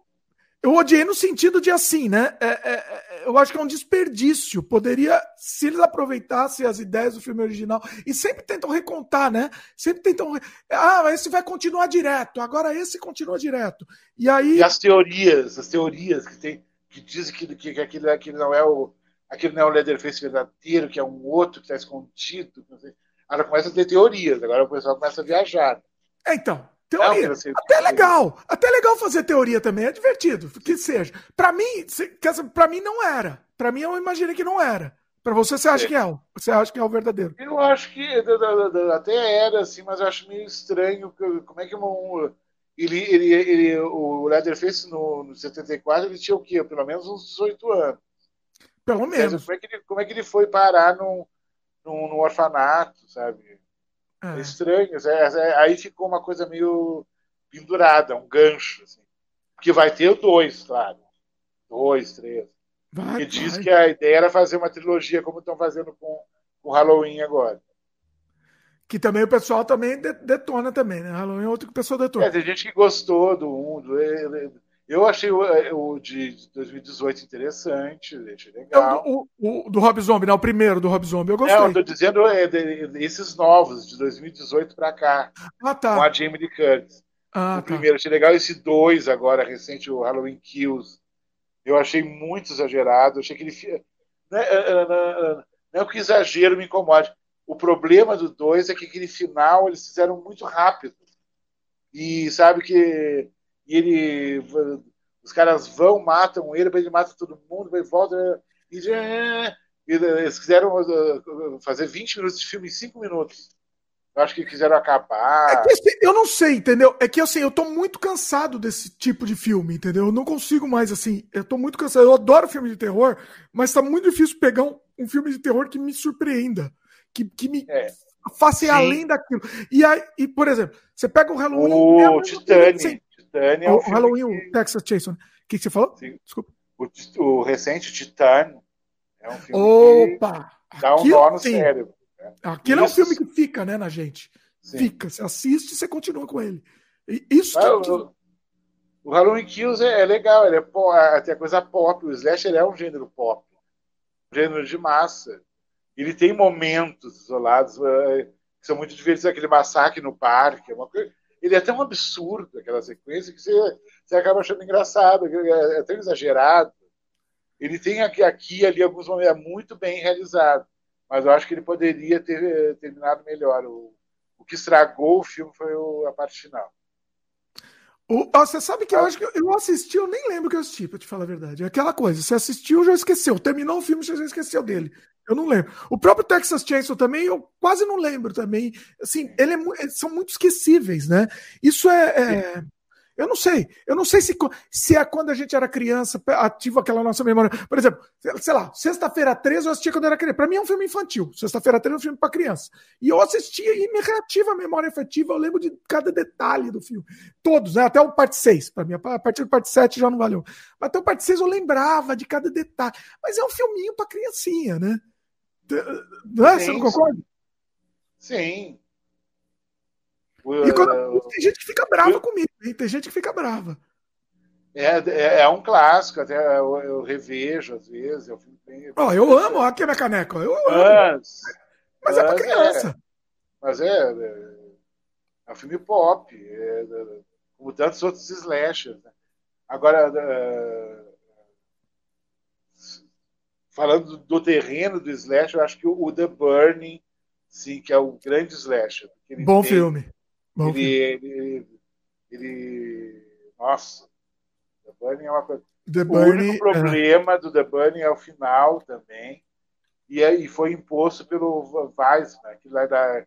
eu odiei no sentido de assim, né? É, é, é, eu acho que é um desperdício. Poderia, se eles aproveitassem as ideias do filme original e sempre tentam recontar, né? Sempre tentam. Ah, esse vai continuar direto, agora esse continua direto. E aí. E as teorias, as teorias que tem, que dizem que, que, que aquilo, aquilo não é o. Aquilo não é o Leatherface verdadeiro, que é um outro que está escondido. Agora começa a ter teorias, agora o pessoal começa a viajar. É, então, Teoria. Até é legal. Até legal fazer teoria também. É divertido. Que seja. Para mim, para mim não era. Para mim eu imaginei que não era. Para você, você acha é. que é? Você acha que é o verdadeiro? Eu acho que até era assim, mas eu acho meio estranho. Como é que um, ele, ele, ele, o Leatherface no, no 74 ele tinha o quê? Pelo menos uns 18 anos. Pelo menos. Como é que ele, como é que ele foi parar num, num, num orfanato, sabe? É, é estranho. É, é, aí ficou uma coisa meio pendurada, um gancho. Assim. Porque vai ter dois, claro. Dois, três. Vai, diz que a ideia era fazer uma trilogia, como estão fazendo com o Halloween agora. Que também o pessoal também detona também, né? Halloween é outro que o pessoal detona. É, tem gente que gostou do 1, do, eu achei o, é, o, de 2018 interessante, achei legal. o, o, do Rob Zombie, não, o primeiro do Rob Zombie, eu gostei. Não, eu tô dizendo é, de, esses novos, de 2018 para cá. Ah, tá. Com a Jamie Lee Curtis. Ah, o tá. primeiro, achei legal. Esse dois agora, recente, o Halloween Kills. Eu achei muito exagerado. Achei que ele. Não é, não é que exagero me incomode. O problema do dois é que aquele final eles fizeram muito rápido. E sabe que e ele. Os caras vão, matam ele, ele mata todo mundo, vai volta. E, e eles quiseram uh, fazer 20 minutos de filme em 5 minutos. Eu acho que quiseram acabar. É que, assim, eu não sei, entendeu? É que assim, eu tô muito cansado desse tipo de filme, entendeu? Eu não consigo mais, assim. Eu tô muito cansado. Eu adoro filme de terror, mas tá muito difícil pegar um, um filme de terror que me surpreenda. Que, que me é. faça ir além daquilo. E aí, e, por exemplo, você pega o Halloween. O é Titanic. Titânia é o, Halloween, que... o Texas Chainsaw. O que, que você falou? Sim. Desculpa. O, o recente Titânio é um filme Opa! que dá um nó no sim. cérebro. Né? Aquilo isso... é um filme que fica, né, na gente. Sim. Fica. Você assiste e você continua com ele. Isso ah, que, o, o Halloween Kills é, é, legal, ele é pop, tem a coisa pop. O slasher é um gênero pop. Um gênero de massa. Ele tem momentos isolados é, que são muito divertidos. Aquele massacre no parque, é uma coisa ele é tão absurdo, aquela sequência, que você, você acaba achando engraçado, é, é tão exagerado. Ele tem aqui, aqui ali alguns momentos, é muito bem realizado, mas eu acho que ele poderia ter eh, terminado melhor. O, o que estragou o filme foi o, a parte final. O, você sabe que eu acho que eu assisti, eu nem lembro que eu assisti, pra te falar a verdade. É aquela coisa, você assistiu, já esqueceu. Terminou o filme, você já esqueceu dele. Eu não lembro. O próprio Texas Chainsaw também, eu quase não lembro também. Assim, ele é, são muito esquecíveis, né? Isso é, é, Eu não sei. Eu não sei se, se é quando a gente era criança, ativa aquela nossa memória. Por exemplo, sei lá, Sexta-feira 13 eu assistia quando eu era criança. Pra mim é um filme infantil. Sexta-feira 13 é um filme pra criança. E eu assistia e me reativa a memória afetiva. Eu lembro de cada detalhe do filme. Todos, né? Até o parte 6. Pra mim, a partir do parte 7 já não valeu. Até o parte 6 eu lembrava de cada detalhe. Mas é um filminho pra criancinha, né? Não é? Sim, Você não concorda? Sim. E quando, tem gente que fica brava comigo, hein? tem gente que fica brava. É, é, é um clássico, até eu, eu, revejo às vezes. Eu, bem, oh, eu amo, aqui a minha caneca. Eu amo. Mas, mas, é pra criança. É, mas é, é, é um filme pop, é, como tantos outros slashers. Né? Agora, falando do terreno do slash, eu acho que o The Burning, sim, que é o grande slash. Bom tem, filme. Bom ele, filme. Ele, Ele. Nossa, The Burning é uma coisa. The o Burning, único problema do The Burning é o final também. E, é, e foi imposto pelo Weissman, que lá da,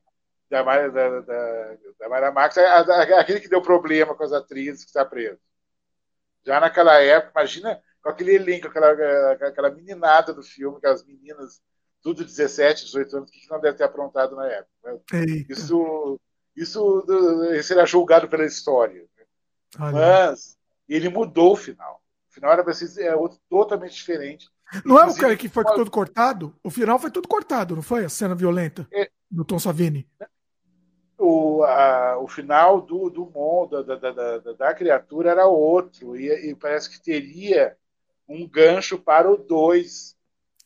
da, da, da, da Mara Max, aquele que deu problema com as atrizes que está preso. Já naquela época, imagina com aquele elenco, aquela, aquela meninada do filme, aquelas meninas, tudo 17, 18 anos, que não deve ter aprontado na época. Né? Isso, isso, isso era julgado pela história. Né? Mas ele mudou o final. O final era para ser é outro, totalmente diferente. Não é o cara que foi tudo cortado? O final foi tudo cortado, não foi? A cena violenta é, do Tom Savini. O, a, o final do, do mundo, da, da, da, da criatura era outro. E, e, parece que teria um gancho para o 2.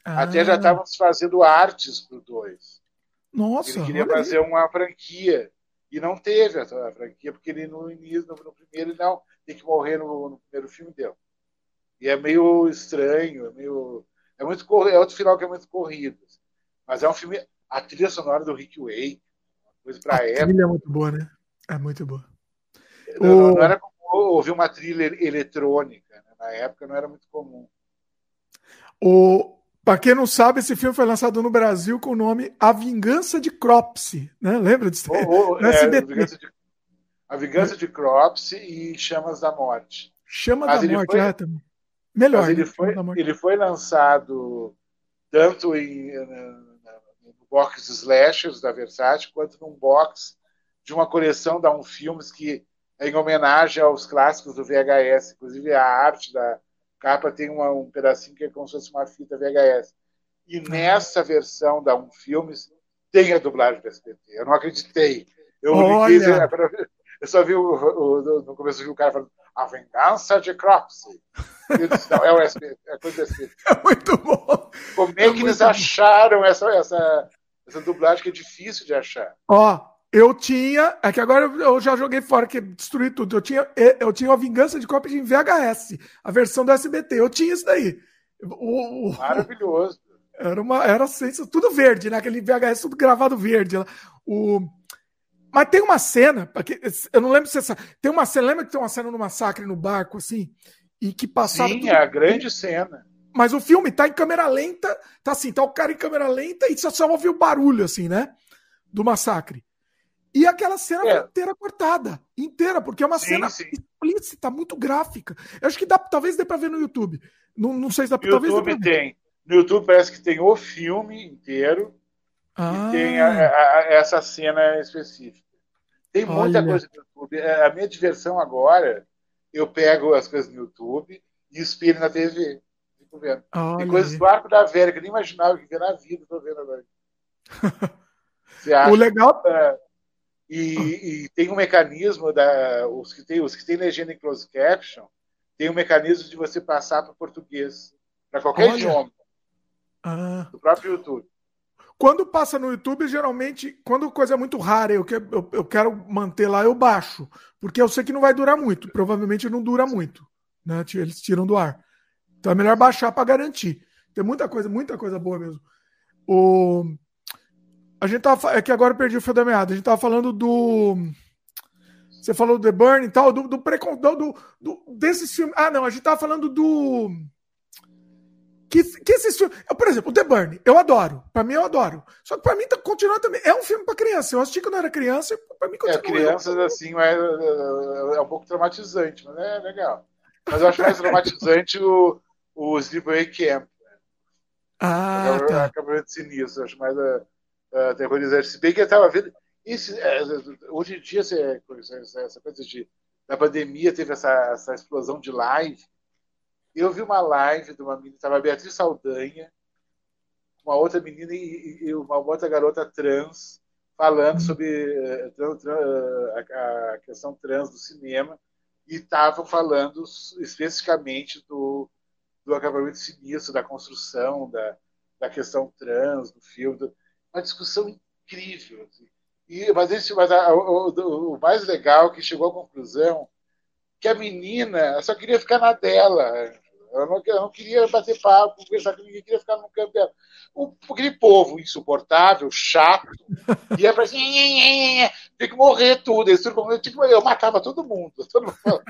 Ah. Até já estávamos fazendo artes para o 2. Nossa. Ele queria fazer aí. uma franquia. E não teve essa franquia, porque ele no início, no, primeiro, ele não tem que morrer no, no primeiro filme deu. E é meio estranho, é meio. É, muito, é outro final que é muito corrido. Mas é um filme. A trilha sonora do Rick Wake, coisa pra a época. A trilha é muito boa, né? É muito boa. Não, o... não era como ouvir uma trilha eletrônica. Na época não era muito comum. O... Para quem não sabe, esse filme foi lançado no Brasil com o nome A Vingança de Cropsy, né? Lembra disso? Oh, oh, é, a, Vingança de, a Vingança de Cropsy e Chamas da Morte. Chama Mas da Morte, foi... é, também. Melhor. Mas ele, né? foi, ele foi lançado tanto em, no box slashers da Versace, quanto num box de uma coleção da Um Filmes que em homenagem aos clássicos do VHS. Inclusive, a arte da capa tem uma, um pedacinho que é como se fosse uma fita VHS. E nessa versão da Um Filmes tem a dublagem do SBT. Eu não acreditei. Eu, liguei, eu só vi o, o, no começo vi o cara falando a Vingança de não, é o SBT, é coisa do SBT. É muito bom. Como é, é que eles acharam essa, essa, essa dublagem que é difícil de achar? Ó, eu tinha, é que agora eu já joguei fora, que destruí tudo. Eu tinha, eu tinha a Vingança de Cropsy em VHS, a versão do SBT. Eu tinha isso daí. O, o, Maravilhoso. Era uma, era sensacional, tudo verde, né? Aquele VHS tudo gravado verde. O, mas tem uma cena, eu não lembro se essa. Tem uma cena, lembra que tem uma cena no massacre no barco, assim? E que passava. Sim, é a grande cena. Mas o filme tá em câmera lenta, tá assim, tá o cara em câmera lenta e só, só ouve o barulho, assim, né? Do massacre. E aquela cena é. inteira cortada. Inteira, porque é uma sim, cena sim. explícita, muito gráfica. Eu acho que dá, talvez dê pra ver no YouTube. Não, não sei se dá, no talvez YouTube tem. No YouTube parece que tem o filme inteiro ah. e tem a, a, a, essa cena específica. Tem muita Olha. coisa no YouTube. É, a minha diversão agora, eu pego as coisas no YouTube e espelho na TV. Fico vendo. Olha. Tem coisas do Arco da Velha que eu nem imaginava que ver na vida, estou vendo agora. Você acha? O legal. É, e, e, tem um mecanismo da os que tem os que tem legenda em closed caption tem um mecanismo de você passar para português para qualquer Olha. idioma ah. do próprio YouTube quando passa no YouTube, geralmente, quando coisa é muito rara, eu, eu, eu quero manter lá, eu baixo. Porque eu sei que não vai durar muito. Provavelmente não dura muito. Né? Eles tiram do ar. Então é melhor baixar para garantir. Tem muita coisa, muita coisa boa mesmo. O... A gente tava. É que agora eu perdi o fio da meada. A gente tava falando do. Você falou do The Burn e tal, do, do, do, do, do desses filmes. Ah, não, a gente tava falando do que, que esses filmes. Eu, por exemplo, o The Burn, eu adoro. Pra mim, eu adoro. Só que pra mim, tá, continua também. É um filme pra criança. Eu assisti quando eu era criança e pra mim continua. É, crianças, assim, é, é, é, um pouco traumatizante, mas é legal. Mas eu acho mais traumatizante o, o Sleepaway Camp. Né? Ah, é, tá. Acampamento sinistro. Eu acho mais uh, uh, aterrorizante. Se bem que eu tava vendo. É, hoje em dia, essa, coisa de, da pandemia teve essa, essa explosão de live eu vi uma live de uma menina, estava Beatriz Saldanha, uma outra menina e, e uma outra garota trans, falando sobre uh, a, a, questão trans do cinema, e estavam falando especificamente do, do acabamento sinistro, da construção, da, da questão trans, do filme. Do, uma discussão incrível. Assim. E, mas esse, mas a, o, o, mais legal é que chegou à conclusão que a menina só queria ficar na dela Eu não, eu não queria bater papo, conversar com ninguém, queria ficar no campo dela. O, aquele povo insuportável, chato, ia pra assim, tem que morrer tudo. Eles, tipo, eu matava todo mundo. Todo mundo.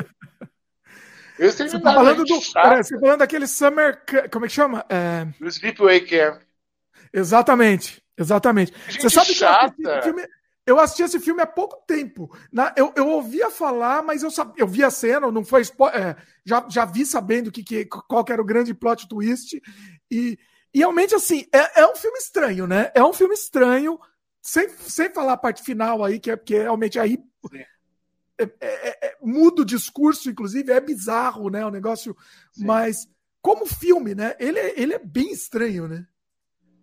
Eu você tá falando do. Pera, você tá falando daquele Summer. Como é que chama? É... Do Sleepaway Camp. Exatamente, exatamente. Gente você sabe chata. que eu assisti, filme, eu assisti esse filme há pouco tempo. Na, eu, eu ouvia falar, mas eu, sabia, eu vi a cena, não foi é, já, já vi sabendo que, que, qual que era o grande plot twist. E, e realmente, assim, é, é um filme estranho, né? É um filme estranho, sem, sem falar a parte final aí, que é porque realmente aí é, é, é, é, muda o discurso, inclusive, é bizarro, né? O negócio, Sim. mas como filme, né? Ele, é, ele é bem estranho, né?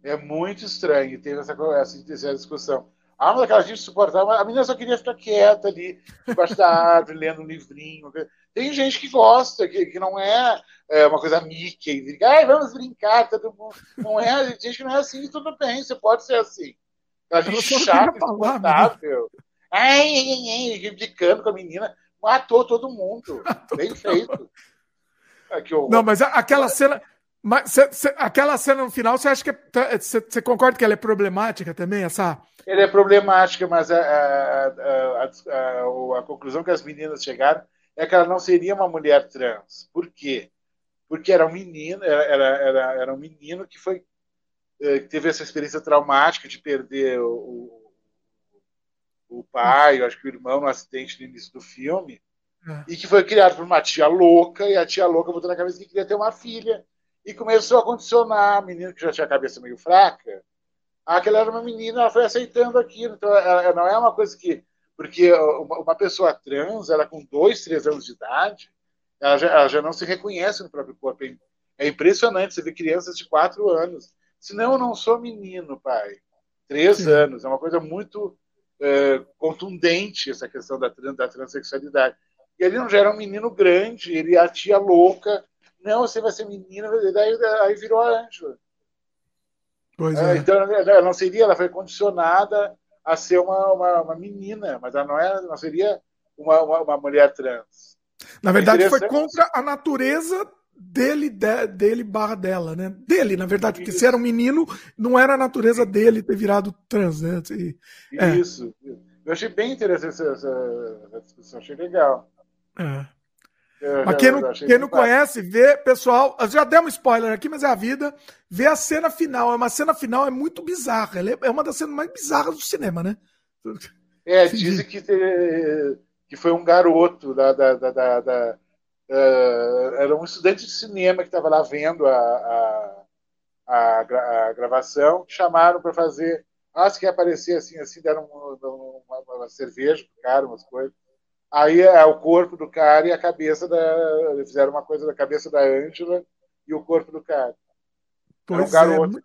É muito estranho. Teve essa, essa, essa discussão. Ah, mas aquela gente suportava. A menina só queria ficar quieta ali, debaixo da árvore, lendo um livrinho. Tem gente que gosta, que, que não é, é uma coisa Mickey. Ai, vamos brincar, todo mundo. Não é, gente que não é assim, tudo bem, você pode ser assim. A gente chata, insuportável. Ai, ai, ai, implicando com a menina. Matou todo mundo. Bem feito. Ah, não, mas aquela cena. Mas cê, cê, aquela cena no final, você acha que. Você é, concorda que ela é problemática também? Essa... Ela é problemática, mas a, a, a, a, conclusão que as meninas chegaram é que ela não seria uma mulher trans. Por quê? Porque era um menino, era, era, era um menino que foi eh, que teve essa experiência traumática de perder o, o pai, eu acho que o irmão no acidente no início do filme, é. e que foi criado por uma tia louca, e a tia louca botou na cabeça que queria ter uma filha, e começou a condicionar a menina que já tinha a cabeça meio fraca, a que ela era uma menina, ela foi aceitando aquilo, então ela, não é uma coisa que, porque uma, pessoa trans, ela com dois, três anos de idade, ela já, ela já não se reconhece no próprio corpo, é impressionante, você vê crianças de quatro anos, senão eu não sou menino, pai, três Sim. anos, é uma coisa muito é, contundente essa questão da, da transexualidade. E ele não já era um menino grande, ele a tia louca, não, você vai ser menina, daí, aí virou a Ângela. Pois é, é. Então ela não seria, ela foi condicionada a ser uma, uma, uma menina, mas ela não, é, não seria uma, uma, uma mulher trans. Na verdade, foi contra a natureza dele, de, dele barra dela, né? Dele, na verdade, porque Isso. se era um menino, não era a natureza dele ter virado trans, né? E, é. Isso. Eu achei bem interessante essa, essa discussão, achei legal. É. mas quem não, quem não conhece, vê, pessoal, já demos spoiler aqui, mas é a vida, vê a cena final. É uma cena final, é muito bizarra. É, é uma das cenas mais bizarras do cinema, né? É, dizem que, que foi um garoto da, da, da, da Uh, era um estudante de cinema que estava lá vendo a, a, a, a gravação, chamaram para fazer. Ah, se quer aparecer assim, assim, deram uma, uma, uma cerveja pro cara, umas coisas. Aí é o corpo do cara e a cabeça da. Fizeram uma coisa da cabeça da Ângela e o corpo do cara. Pois é um garoto.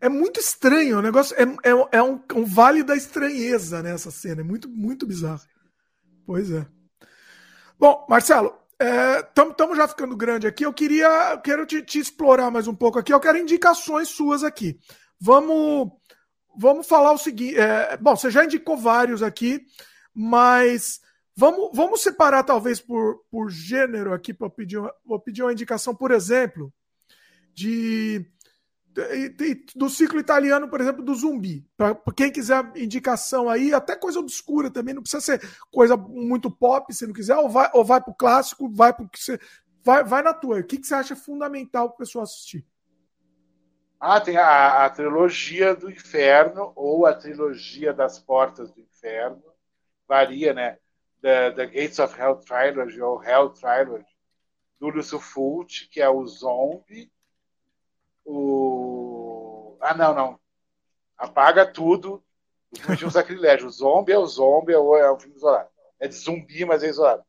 É, é muito estranho, o negócio é, é, é um, um, vale da estranheza nessa né, cena, é muito, muito bizarro. Pois é. Bom, Marcelo, Estamos é, já ficando grande aqui. Eu queria, quero te, te, explorar mais um pouco aqui. Eu quero indicações suas aqui. Vamos, vamos falar o seguinte. É, bom, você já indicou vários aqui, mas vamos, vamos separar talvez por, por gênero aqui para pedir, vou pedir uma indicação, por exemplo, de do ciclo italiano, por exemplo, do zumbi. Para quem quiser indicação aí, até coisa obscura também, não precisa ser coisa muito pop, se não quiser, ou vai, ou vai para o clássico, vai para que você. Vai, vai na tua. O que, que você acha fundamental para o pessoal assistir? Ah, tem a, a, trilogia do inferno ou a trilogia das portas do inferno. Varia, né? The, the Gates of Hell Trilogy ou Hell Trilogy. Do Lúcio Fulci, que é o zombie o. Ah, não, não. Apaga tudo. O um sacrilégio. O zombie é o zombie, é um filme isolado. É de zumbi, mas é isolado.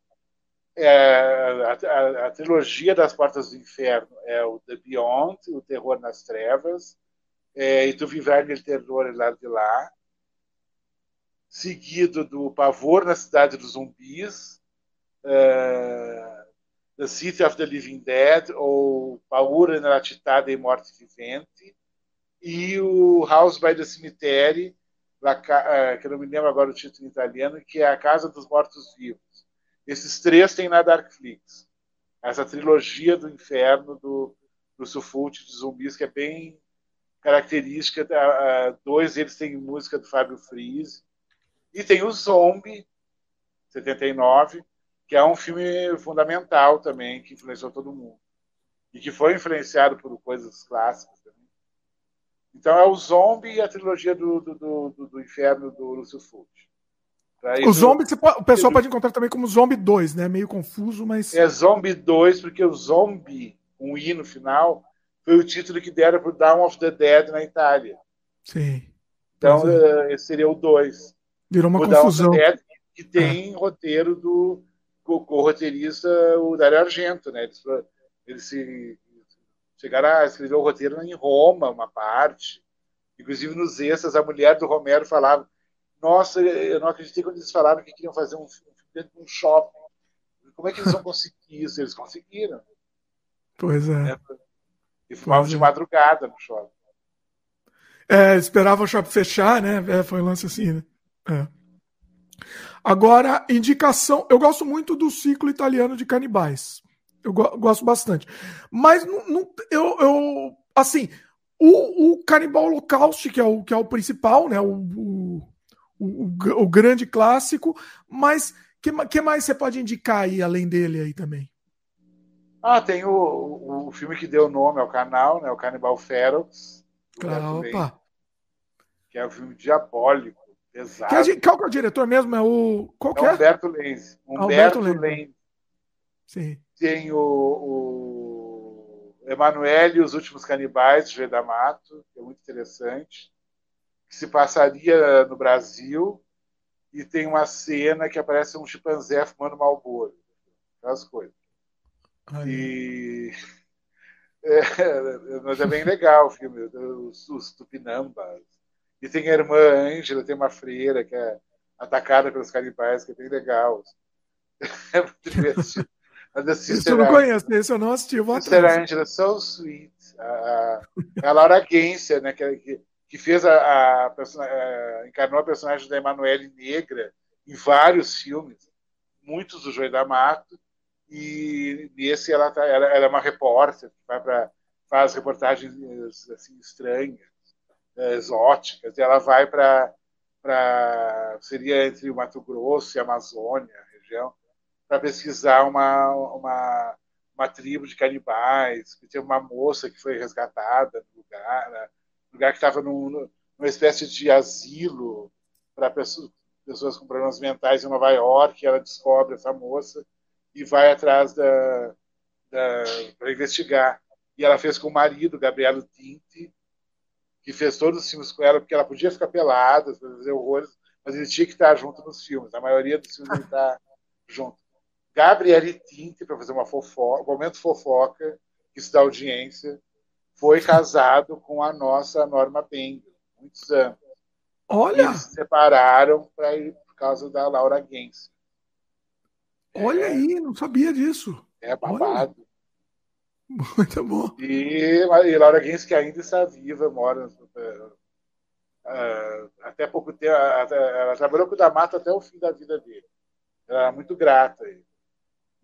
É, a, a, a, trilogia das Portas do Inferno é o The Beyond, o Terror nas Trevas, é, e do Viver del Terror lá de lá, seguido do Pavor na Cidade dos Zumbis, é, The City of the Living Dead, ou Paura nella città dei morti viventi, e o House by the Cemetery, eh, que eu não me lembro agora o título em italiano, que é A Casa dos Mortos Vivos. Esses três tem na Darkflix. essa trilogia do inferno do, do Sufult de zumbis, que é bem característica. dois deles têm música do Fábio Fries. E tem o Zombie, 79, que é um filme fundamental também, que influenciou todo mundo. E que foi influenciado por coisas clássicas também. Então é o Zombie e a trilogia do, do, do, do Inferno do Lúcio Fulci. O Zombie, o pessoal pode encontrar também como Zombie 2, né? Meio confuso, mas. É Zombie 2, porque o Zombie, um I no final, foi o título que deram para o Dawn of the Dead na Itália. Sim. Então, é. esse seria o 2. Virou uma o confusão. Dead, que tem é. roteiro do co-roteirista, o Dario Argento, né? Eles, eles se chegaram a escrever o roteiro em Roma, uma parte. Inclusive nos extras, a mulher do Romero falava nossa, eu não acreditei quando eles falaram que queriam fazer um filme dentro de um shopping. Como é que eles vão conseguir isso? Eles conseguiram. Pois é. é e fumavam de é. madrugada no shopping. É, esperava o shopping fechar, né? É, foi um lance assim, né? É. Agora, indicação. Eu gosto muito do ciclo italiano de canibais. Eu go gosto bastante. Mas não, não, eu, eu. Assim, o, o Canibal Holocaust, que é o, que é o principal, né? O, o, o, o grande clássico, mas que, que mais você pode indicar aí, além dele aí também? Ah, tem o, o filme que deu nome ao canal, né? O Cannibal Ferox. Opa. Que é um filme diabólico, pesado. Que é, qual que é o diretor mesmo? É o. Qual é? Humberto Lenz. Humberto, Humberto Lenz. Sim. Tem o, o Emanuele e os Últimos Canibais, de da Mato, que é muito interessante que se passaria no Brasil e tem uma cena que aparece um chimpanzé fumando malboro. Aquelas coisas. Ai. E. É, mas é bem legal o filme, os, os tupinambas. E tem a irmã Ângela, tem uma freira que é atacada pelos canibais, que é bem legal. É muito divertido. Isso eu não conheço, esse eu não assisti. Eu vou Sister Angela, so sweet. A, a Laura Gência, né, que, que que fez a, a, a encarnou a personagem da Emanuele Negra em vários filmes, muitos do Joio da Mato, e nesse ela, tá, ela, ela é uma repórter que vai para faz reportagens assim estranhas, é, exóticas, e ela vai para seria entre o Mato Grosso e a Amazônia, a região, para pesquisar uma, uma uma tribo de canibais, que tem uma moça que foi resgatada no lugar, né? lugar que estava numa espécie de asilo para pessoas, pessoas com problemas mentais em Nova York. Ela descobre essa moça e vai atrás da, da para investigar. E ela fez com o marido, Gabrielo Tinti, que fez todos os filmes com ela, porque ela podia ficar pelada, fazer horrores, mas ele tinha que estar junto nos filmes. A maioria dos filmes ele está junto. Gabriele Tinti, para fazer uma fofoca, um momento fofoca, que isso dá audiência, foi casado com a nossa Norma Beng, muitos anos. Olha! Eles se separaram para ir por causa da Laura Gens. Olha é, aí, não sabia disso. É babado. Olha. Muito bom. E, e Laura Gens, que ainda está viva, mora. Uh, até pouco tempo. Ela trabalhou com o D'Amato até o fim da vida dele. Ela era muito grata.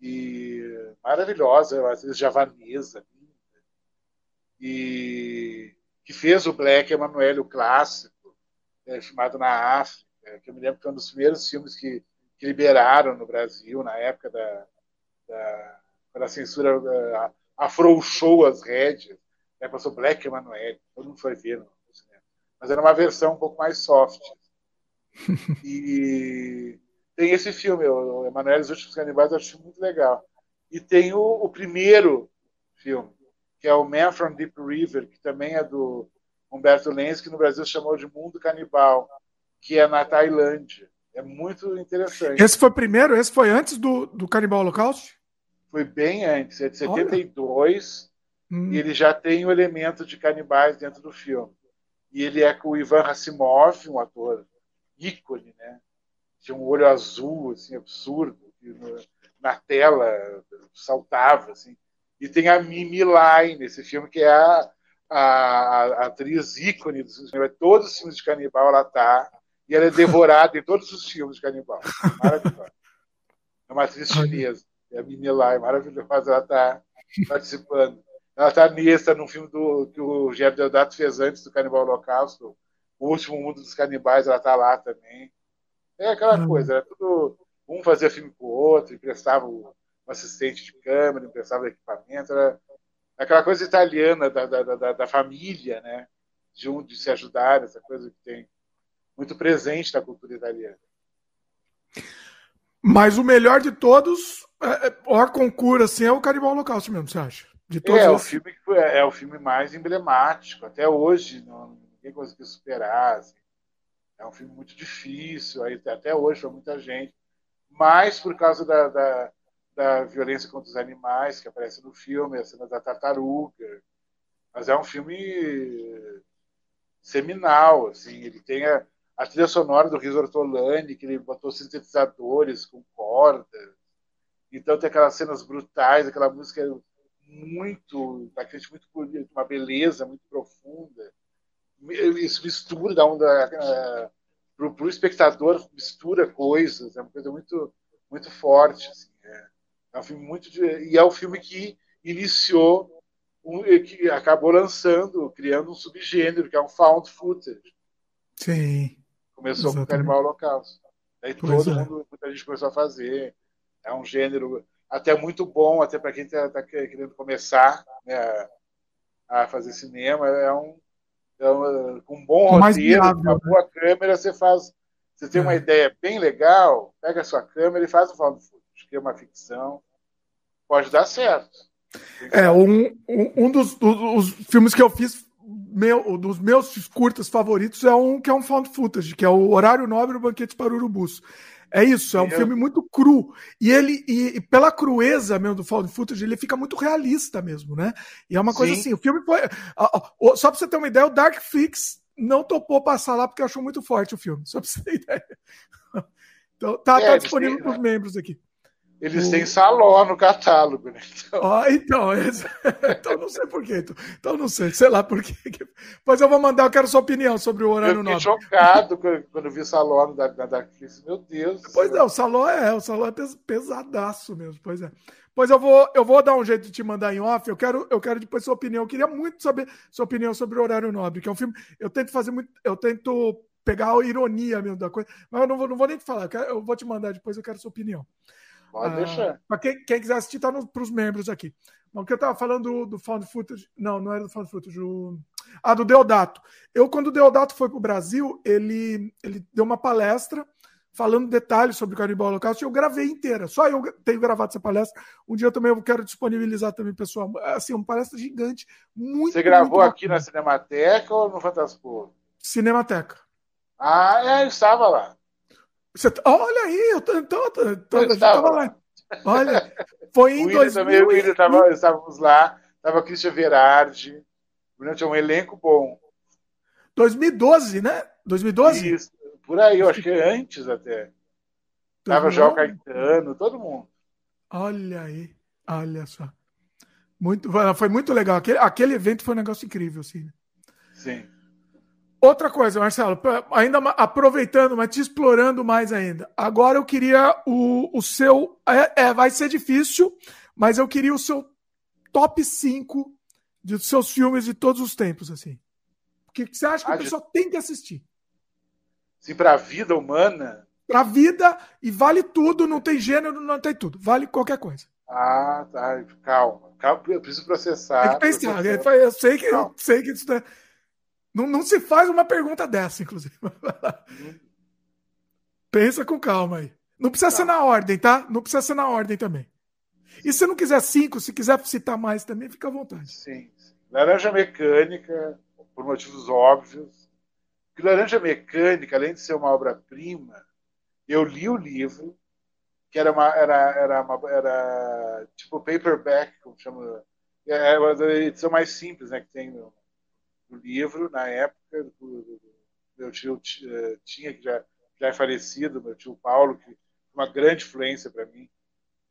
E maravilhosa, às vezes javanesa, e que fez o Black Emanuele, o clássico, é, filmado na África, que eu me lembro que foi um dos primeiros filmes que, que liberaram no Brasil, na época da, da, quando a censura afrouxou as rédeas, né, passou Black Emanuele, todo mundo foi ver no, cinema. Mas era uma versão um pouco mais soft. e tem esse filme, o Emanuele os Últimos Canibais, eu acho muito legal. E tem o, o primeiro filme, que é o Man from Deep River, que também é do Humberto Lenz, que no Brasil chamou de Mundo Canibal, que é na Tailândia. É muito interessante. Esse foi primeiro? Esse foi antes do, do Canibal Holocaust? Foi bem antes, é de 72, hum. e ele já tem o elemento de canibais dentro do filme. E ele é com o Ivan Rassimov, um ator ícone, né? Tinha um olho azul, assim, absurdo, que na tela saltava, assim. E tem a Mimi Lai nesse filme, que é a, a, a atriz ícone do cinema. Todos os filmes de canibal ela tá. E ela é devorada em todos os filmes de canibal. Maravilhosa. É uma atriz chinesa. E a menina lá é maravilhosa, ela está participando. Ela está nessa, num filme do, que o Rogério Deodato fez antes do Canibal Holocausto, O Último Mundo dos Canibais, ela está lá também. É aquela uhum. coisa, era tudo. Um fazia filme com o outro, emprestava um assistente de câmera, emprestava equipamento, era aquela coisa italiana da, da, da, da família, né? De um de se ajudar, essa coisa que tem muito presente na cultura italiana. Mas o melhor de todos, é, é, o concurso assim, é o Canibal Holocausto mesmo, você acha? De todos é, o filme é, é, o filme mais emblemático. Até hoje, não, ninguém conseguiu superar. Assim. É um filme muito difícil, aí, até hoje, para muita gente. Mas por causa da, da, da, violência contra os animais que aparece no filme, a cena da tartaruga. Mas é um filme seminal. Assim. Ele tem a, a trilha sonora do Riso Ortolani, que ele botou sintetizadores com cordas. Então tem aquelas cenas brutais, aquela música muito, daquele muito bonita, uma beleza muito profunda. Isso mistura, dá um para o espectador mistura coisas, é uma coisa muito muito forte. Assim, é. é um filme muito e é o um filme que iniciou um, que acabou lançando, criando um subgênero que é um found footage. Sim. Começou Exatamente. com o Canibal Holocausto. Daí todo é. mundo, muita gente começou a fazer. É um gênero até muito bom, até para quem está tá querendo começar né, a fazer cinema. É um, é um com um bom roteiro, com uma né? boa câmera, você faz. Você tem é. uma ideia bem legal, pega a sua câmera e faz o found footage, que é uma ficção. Pode dar certo. É, um, um, um dos, dos filmes que eu fiz meu, dos meus curtas favoritos é um que é um found footage, que é o Horário Nobre o Banquete para Urubus. É isso, é um filme muito cru. E ele, e, e, pela crueza mesmo do found footage, ele fica muito realista mesmo, né? E é uma coisa Sim. assim, o filme foi. Só pra você ter uma ideia, o Dark Flix não topou passar lá porque achou muito forte o filme, só pra você ter ideia. Então, tá, é, tá disponível para os membros aqui. Eles têm saló no catálogo, né? Então, ah, então, então não sei por quê. Então, então não sei, sei lá por quê. Mas eu vou mandar, eu quero sua opinião sobre o horário nobre. Eu fiquei chocado quando vi saló da, da, da Meu Deus. Pois é, o saló é, o saló é pesadaço mesmo, pois é. Pois eu vou, eu vou dar um jeito de te mandar em off. Eu quero, eu quero depois sua opinião. Eu queria muito saber sua opinião sobre o horário nobre, que é um filme. Eu tento fazer muito, eu tento pegar a ironia mesmo da coisa, mas eu não vou, não vou nem te falar. Eu, quero, eu vou te mandar depois. Eu quero sua opinião. Pode ah, deixar. Para quem, quem, quiser assistir, tá para os membros aqui. O que eu estava falando do, do Found Footage. Não, não era do Found Footage. O, ah, do Deodato. Eu, quando o Deodato foi para o Brasil, ele, ele deu uma palestra falando detalhes sobre o Canibal Holocausto eu gravei inteira. Só eu tenho gravado essa palestra. Um dia eu também eu quero disponibilizar também, pessoal. Assim, uma palestra gigante. Muito, Você gravou muito aqui na Cinemateca ou no Fantaspor? Cinemateca. Ah, é, eu estava lá. Você, tá, olha aí, eu tô, tô, tô, tô eu estava lá. Olha, foi em 2000. Também, o tava, estávamos lá, estava Christian Verardi, tinha um elenco bom. 2012, né? 2012? Isso, por aí, eu acho que antes até. Tava João Caetano, todo mundo. Olha aí, olha só. Muito, foi muito legal. Aquele, aquele evento foi um negócio incrível, assim. Sim. Outra coisa, Marcelo, ainda aproveitando, mas te explorando mais ainda. Agora eu queria o, o seu. É, é, vai ser difícil, mas eu queria o seu top 5 dos seus filmes de todos os tempos, assim. O que, que você acha que a ah, pessoa tem que assistir? Sim, para a vida humana? Para a vida, e vale tudo, não tem gênero, não tem tudo. Vale qualquer coisa. Ah, tá. Calma. Calma, eu preciso processar. Tem que pensar. Eu sei que, eu sei que isso. Não, não se faz uma pergunta dessa, inclusive. Pensa com calma aí. Não precisa ser na ordem, tá? Não precisa ser na ordem também. E se não quiser cinco, se quiser citar mais também, fica à vontade. Sim. Laranja Mecânica, por motivos óbvios. Porque Laranja Mecânica, além de ser uma obra-prima, eu li o livro, que era uma, era, era, uma, era tipo paperback, como chama. É, é a edição mais simples né, que tem no, do livro na época. Do, meu tio eh, tinha, que já, já é falecido, meu tio Paulo, que uma grande influência para mim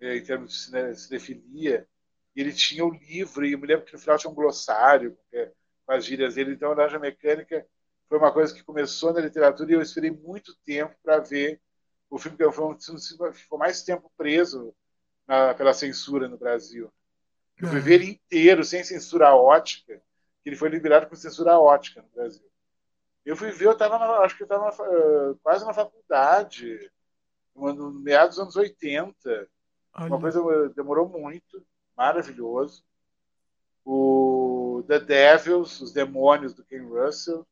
eh, em termos de cine, cinefilia. E ele tinha o livro, e eu me lembro que no final tinha um glossário é, com as gírias dele. Então, a Laranja Mecânica foi uma coisa que começou na literatura e eu esperei muito tempo para ver o filme, que foi um, ficou mais tempo preso na, pela censura no Brasil. Eu fui ver ele inteiro, sem censura ótica, que ele foi liberado com censura ótica no Brasil. Eu fui ver, eu estava, acho que eu estava uh, quase na faculdade, no meados dos anos 80. Olha. Uma coisa demorou muito, maravilhoso. O The Devils, Os Demônios, do Ken Russell.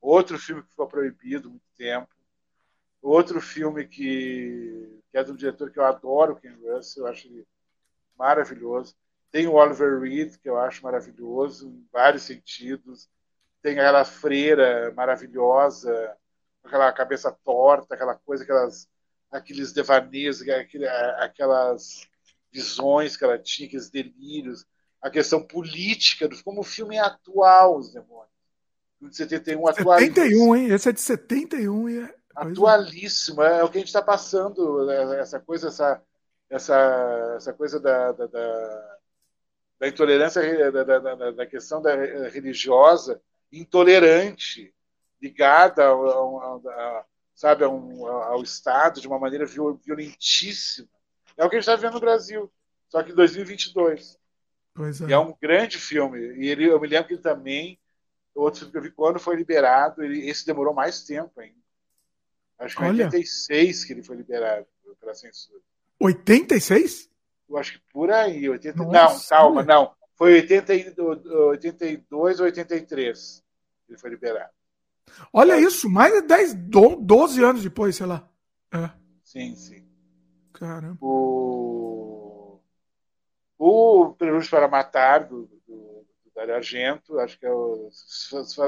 Outro filme que ficou proibido muito tempo. Outro filme que, que é de um diretor que eu adoro, Ken Russell, eu acho ele maravilhoso. Tem o Oliver Reed, que eu acho maravilhoso em vários sentidos. Tem aquela freira maravilhosa, aquela cabeça torta, aquela coisa, aquelas, aqueles devaneios, aquelas visões que ela tinha, aqueles delírios, a questão política, como o filme é atual, os demônios. De 71, 71, hein? Esse é de 71 e é... Atualíssimo, é o que a gente está passando, né? essa coisa, essa, essa, essa coisa da, da, da, da intolerância, da, da, da, questão da religiosa intolerante, ligada ao, ao, ao sabe, ao, ao Estado de uma maneira violentíssima. É o que a gente está vendo no Brasil, só que em 2022. Pois é. E é um grande filme. E ele, eu me lembro que ele também, outro filme que eu vi quando foi liberado, ele, esse demorou mais tempo ainda. Acho que em 86 que ele foi liberado pela censura. 86? Eu acho que por aí. 80... Não, calma, não. Foi 80, 82 ou 83 que ele foi liberado. Olha isso, mais de 10, 12 anos depois, sei lá. É. Sim, sim. Caramba. O, o Prelúdio para Matar, do, do, do Dario Argento, acho que é o. Se, se,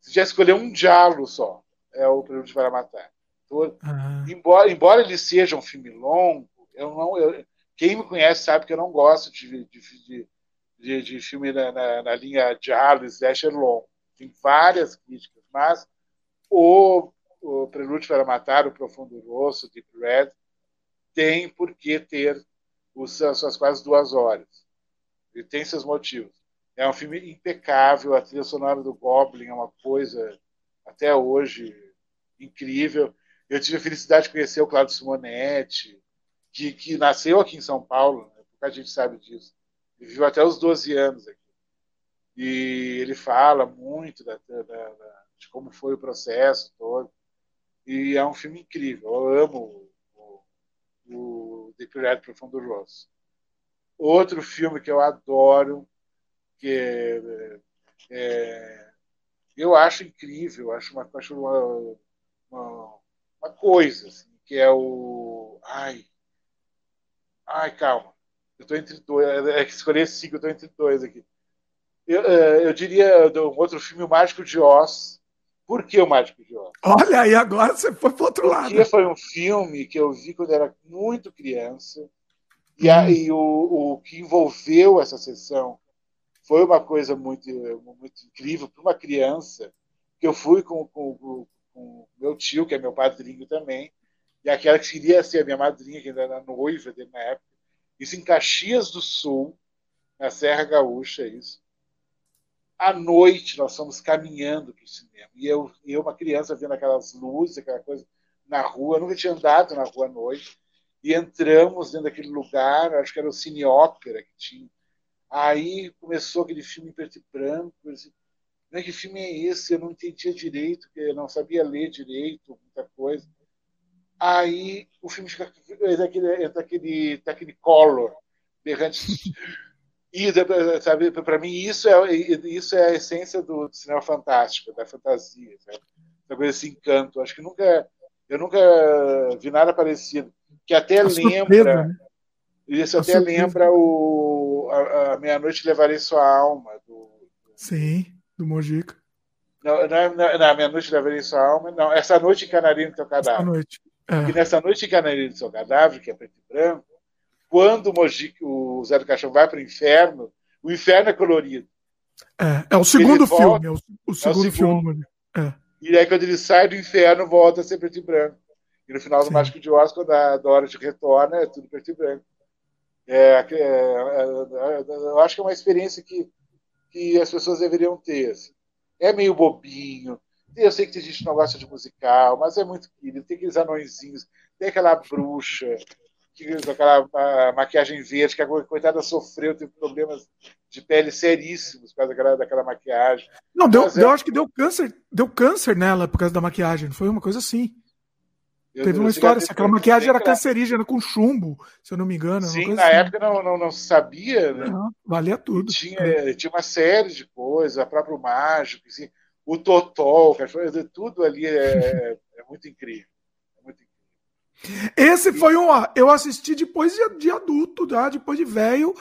se já escolher um diálogo só, é o Prelúdio para Matar. Uhum. Embora, embora ele seja um filme longo, eu não, eu, quem me conhece sabe que eu não gosto de, de, de, de filme na, na, na, linha diálogo, slasher longo. Tem várias críticas, mas o, o Prelúdio para Matar, o Profundo Rosso, Deep Red, tem por que ter os, as suas quase duas horas. Ele tem seus motivos. É um filme impecável, a trilha sonora do Goblin é uma coisa, até hoje, incrível. Eu tive a felicidade de conhecer o Claudio Simonetti, que, que nasceu aqui em São Paulo, né? pouca gente sabe disso. Viveu até os 12 anos aqui. E ele fala muito da, da, da, de como foi o processo todo. E é um filme incrível. Eu amo o The Pirate Profundo Rosso. Outro filme que eu adoro, que é, é, eu acho incrível, acho uma, acho uma, uma, uma coisa, assim, que é o. Ai. Ai, calma. Eu estou entre dois. É, é que escolhi cinco, eu estou entre dois aqui. Eu, é, eu diria um outro filme, O Mágico de Oz, por que o Mágico de Oz? Olha aí, agora você foi para outro lado. Porque foi um filme que eu vi quando era muito criança. E aí hum. o, o que envolveu essa sessão foi uma coisa muito, muito incrível para uma criança. Que eu fui com, com, com meu tio, que é meu padrinho também, e aquela que queria ser a minha madrinha, que ainda era noiva dele na época. Isso em Caxias do Sul, na Serra Gaúcha, isso à noite nós fomos caminhando para o cinema. E eu, eu, uma criança, vendo aquelas luzes, aquela coisa na rua, eu nunca tinha andado na rua à noite. E entramos dentro daquele lugar, acho que era o Cine Ópera que tinha. Aí começou aquele filme em preto e branco. Eu disse, é que filme é esse? Eu não entendia direito, eu não sabia ler direito, muita coisa. Aí o filme fica daquele, daquele Technicolor, berrante. E sabe, para mim isso é isso é a essência do, cinema fantástico, da fantasia, sabe? Essa coisa esse encanto. Acho que nunca eu nunca vi nada parecido. Que até a lembra surpresa, né? isso a até surpresa. lembra o a, a meia-noite levarei sua alma do, Sim, do Mojica. Não, não, não, não meia-noite levarei sua alma. Não, essa noite encanaria no teu cadáver. Essa noite. É. E nessa noite encanaria no seu cadáver, que é preto e branco, quando o, Mojica, o Zé do Caixão vai para o inferno, o inferno é colorido. É, é o segundo filme. É o, o, segundo, é o segundo filme. É. E aí, quando ele sai do inferno, volta a ser preto e branco. E no final do Sim. Mágico de Oz, quando a Dorothy retorna, é tudo preto e branco. É, é, é, é, eu acho que é uma experiência que, que as pessoas deveriam ter. Assim. É meio bobinho. Eu sei que tem gente que não gosta de musical, mas é muito querido. Tem aqueles anõezinhos, tem aquela bruxa, com aquela maquiagem verde, que a coitada sofreu, teve problemas de pele seríssimos por causa daquela, daquela maquiagem. Não, deu, eu é... acho que deu câncer, deu câncer nela por causa da maquiagem, foi uma coisa assim. Eu, Teve uma história, assim, aquela maquiagem era cancerígena com chumbo, se eu não me engano. Sim, na assim. época não, não, não se sabia, né? Não, valia tudo. Tinha, é. tinha uma série de coisas, a próprio mágico, assim, o Totol, tudo ali é, é muito incrível. Esse foi um. Eu assisti depois de, de adulto, já, depois de velho,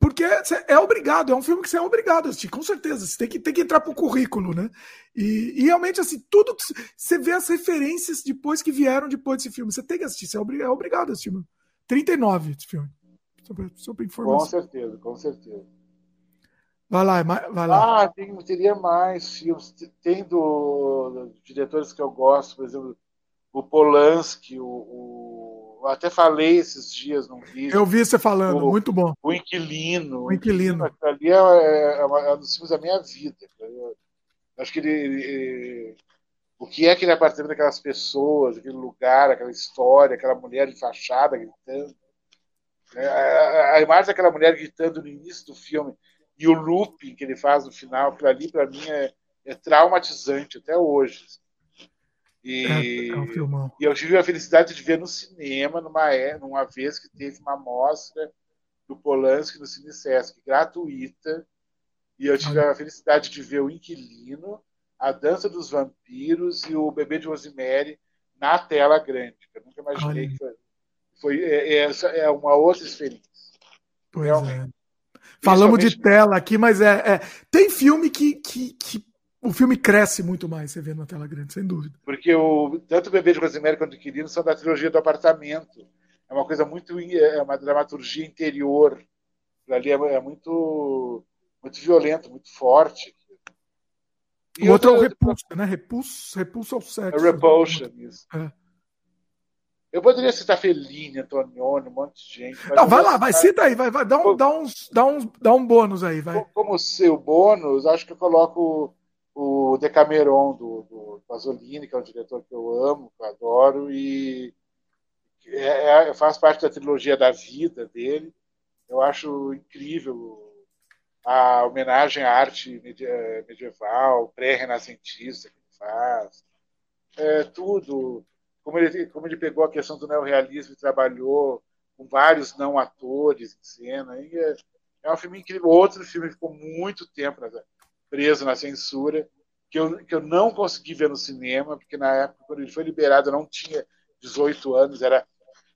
porque é obrigado, é um filme que você é obrigado a assistir, com certeza. Você tem que, tem que entrar pro currículo, né? E, e realmente, assim, tudo. Você vê as referências depois que vieram depois desse filme. Você tem que assistir, você é obrigado a assistir. Mano. 39 esse filme. Super, super informação. Com certeza, com certeza. Vai lá, vai lá. Ah, tem, teria mais filmes. Tem do, diretores que eu gosto, por exemplo, o Polanski, o, o, eu até falei esses dias num vídeo. Eu vi você falando, o, muito bom. O Inquilino. O Inquilino. Ali é, é, é, é um dos filmes da minha vida. Eu, acho que ele, ele, o que é aquele apartamento daquelas pessoas, aquele lugar, aquela história, aquela mulher de fachada gritando. É, a, a imagem daquela mulher gritando no início do filme e o looping que ele faz no final, aquilo ali para mim é, é traumatizante até hoje. E, é, é um e eu tive a felicidade de ver no cinema, numa, é, numa vez que teve uma mostra do Polanski no Cine Sesc, gratuita. E eu tive a felicidade de ver o Inquilino, a Dança dos Vampiros e o Bebê de Rosemary na tela grande. Eu nunca imaginei Olha. que foi. foi é, é, é, uma outra experiência. Pois Realmente. é. Falamos de tela aqui, mas é, é, tem filme que, que, que o filme cresce muito mais, você vê na tela grande, sem dúvida. Porque o, tanto o Bebê de Rosemary quanto o Inquilino são da trilogia do apartamento. É uma coisa muito. É uma dramaturgia interior. Ali é, é muito, muito violento, muito forte. E o outro é o Repulsa, né? Repulso, repulso ao sexo. É Repulsion, isso. É. Eu poderia citar Fellini, Antonioni, um monte de gente. Não, vai lá, vai, cita aí, vai, vai, dá um, dá uns, dá uns, dá um bônus aí, vai. Como seu bônus, acho que eu coloco o Decameron do, do Pasolini, que é um diretor que eu amo, que eu adoro, e é, é, faz parte da trilogia da vida dele. Eu acho incrível a homenagem à arte medieval, pré-renascentista que ele faz. É, tudo. Como ele, como ele pegou a questão do neorrealismo e trabalhou com vários não atores em cena. É, é, um filme incrível. Outro filme ficou muito tempo preso na censura, que eu, que eu não consegui ver no cinema, porque na época, quando ele foi liberado, eu não tinha 18 anos, era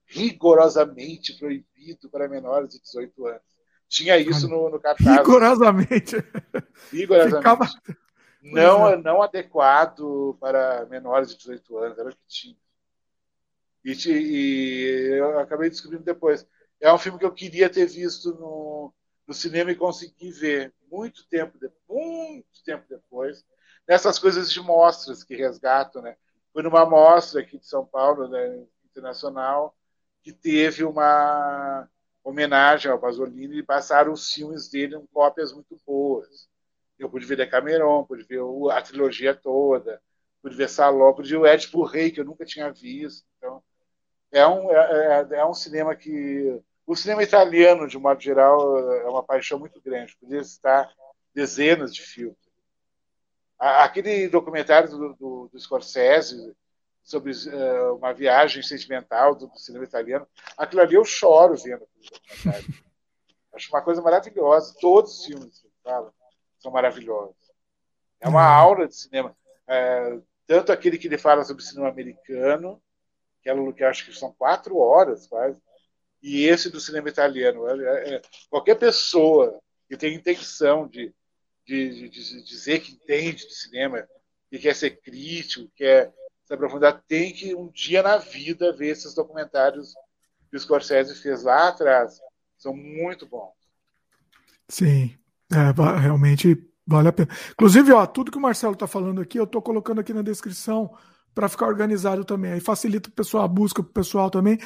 rigorosamente proibido para menores de 18 anos. Tinha isso no, no cartaz. Rigorosamente. Rigorosamente. Ficava... Não, é. não adequado para menores de 18 anos, era o que tinha. E, e, eu acabei descobrindo depois. É um filme que eu queria ter visto no, no cinema e consegui ver muito tempo, muito tempo depois, nessas coisas de mostras que resgatam, né? Foi numa mostra aqui de São Paulo, né, internacional, que teve uma homenagem ao Pasolini e passaram os filmes dele em cópias muito boas. Eu pude ver Decameron, pude ver a trilogia toda, pude ver Saló, pude ver o Édipo Rei, que eu nunca tinha visto. Então, é um, é, é, é um cinema que o cinema italiano, de modo geral, é uma paixão muito grande. Podia citar dezenas de filmes. Aquele documentário do, do, do Scorsese sobre uh, uma viagem sentimental do, do, cinema italiano, aquilo ali eu choro vendo Acho uma coisa maravilhosa. Todos os filmes que falam são maravilhosos. É uma uhum. aula de cinema. É, tanto aquele que ele fala sobre cinema americano, que, é, acho que são quatro horas quase, e esse do cinema italiano. É, é, qualquer pessoa que tem intenção de, de, de, de, dizer que entende de cinema, que quer ser crítico, quer se aprofundar, tem que um dia na vida ver esses documentários que o Scorsese fez lá atrás. São muito bons. Sim, é, realmente vale a pena. Inclusive, ó, tudo que o Marcelo está falando aqui, eu estou colocando aqui na descrição para ficar organizado também. Aí facilita o pessoal a busca para o pessoal também.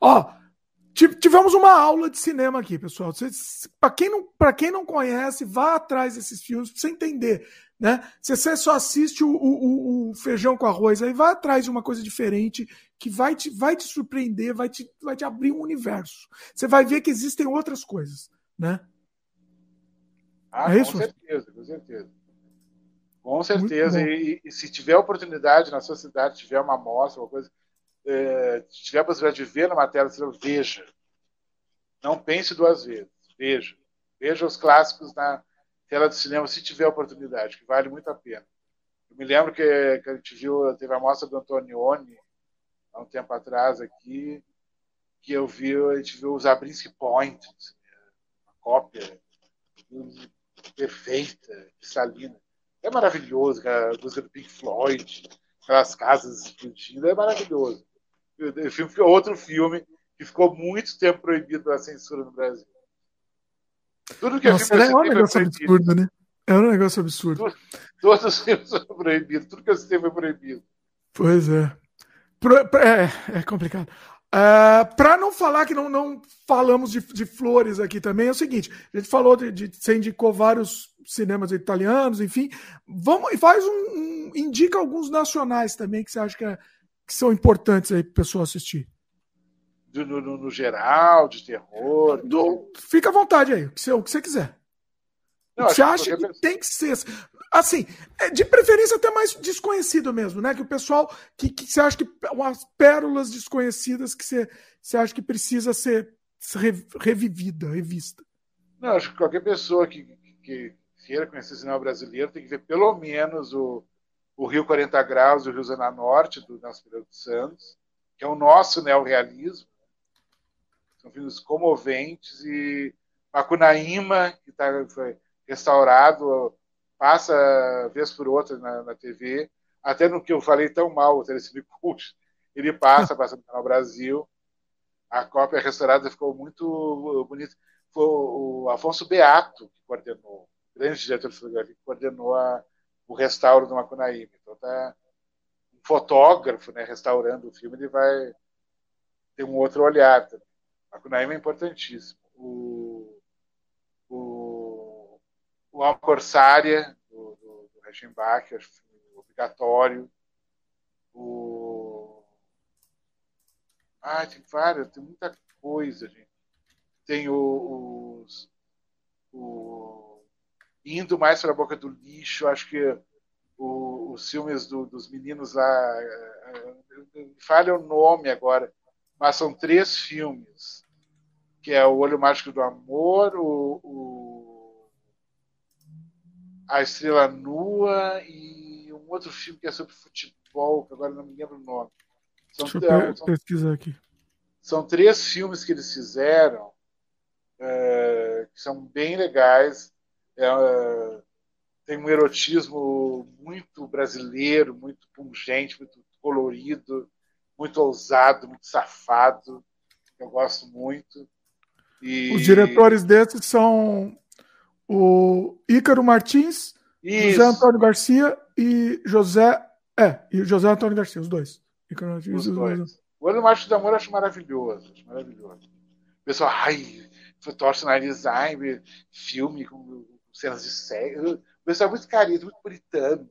Ó, Tivemos uma aula de cinema aqui, pessoal. Para quem, não, quem não conhece, vá atrás desses filmes para você entender Né? Se você só assiste o, o, o, feijão com arroz, aí vai atrás de uma coisa diferente que vai te, vai te surpreender, vai te, vai te abrir um universo. Você vai ver que existem outras coisas, né? Ah, é com certeza, com certeza. Com certeza. E, e, se tiver oportunidade na sua cidade, tiver uma amostra, uma coisa, é, tiver a possibilidade de ver na matéria, você veja. Não pense duas vezes. Veja. Veja os clássicos na tela do cinema, se tiver oportunidade, que vale muito a pena. Eu me lembro que, que a gente viu, teve a mostra do Antonioni há um tempo atrás aqui, que eu vi, a gente viu os Abrinsky Point, uma cópia perfeita, cristalina. É maravilhoso, a música do Pink Floyd, aquelas casas explodindo, é maravilhoso. Filme outro filme que ficou muito tempo proibido pela censura no Brasil. Tudo que é Nossa, é um negócio absurdo, né? É um negócio absurdo. Tudo, todos os filmes foram proibidos, tudo que eu citei foi proibido. Pois é. Pro, é, é complicado. Uh, é, para não falar que não, não falamos de, de, flores aqui também, é o seguinte: a gente falou de, de você indicou vários cinemas italianos, enfim. Vamos faz um, um indica alguns nacionais também que você acha que, é, que são importantes aí para o pessoal assistir. Do, no, no, geral, de terror. Do, fica à vontade aí, o que você, o que você quiser. Você acha que, que tem que ser. Assim, é de preferência até mais desconhecido mesmo, né? Que o pessoal. Que, que você acha que. Umas pérolas desconhecidas que você, você acha que precisa ser revivida, revista. Não, acho que qualquer pessoa que, que queira conhecer o cinema brasileiro tem que ver pelo menos o, o Rio 40 Graus e o Rio Zona Norte, do Nelson Pereira dos Santos, que é o nosso neorrealismo. São filmes comoventes e Macunaíma, que tá, foi restaurado passa vez por outra na, na TV, até no que eu falei tão mal, o Telecine Cult, ele passa, passa no Canal Brasil. A cópia restaurada ficou muito bonita. Foi o Afonso Beato que coordenou, grande diretor de fotografia, que coordenou a, o restauro do Macunaíma. Então tá um fotógrafo, né, restaurando o filme, ele vai ter um outro olhar. Também. Macunaíma é importantíssimo. O Alma Corsária, do, do, do acho obrigatório. O... Ah, tem várias, tem muita coisa, gente. Tem os, o... Indo mais para a boca do lixo, acho que o, os filmes do, dos meninos lá. Eh, eh, falha o nome agora, mas são três filmes. Que é O Olho Mágico do Amor, o, o a Estrela Nua e um outro filme que é sobre futebol, que agora não me lembro o nome. São, Deixa eu são, pesquisar aqui. São três filmes que eles fizeram é, que são bem legais. É, tem um erotismo muito brasileiro, muito pungente, muito colorido, muito ousado, muito safado. Eu gosto muito. E... Os diretores desses são o Ícaro Martins, Isso. José Antônio Garcia e José. É, e José Antônio Garcia, os dois. Ícaro Martins os dois. O Ano Macho do Amor eu acho maravilhoso. Acho maravilhoso. O pessoal, ai, Thorsten Design, filme com cenas de sexo. O pessoal é muito carinho, muito puritano.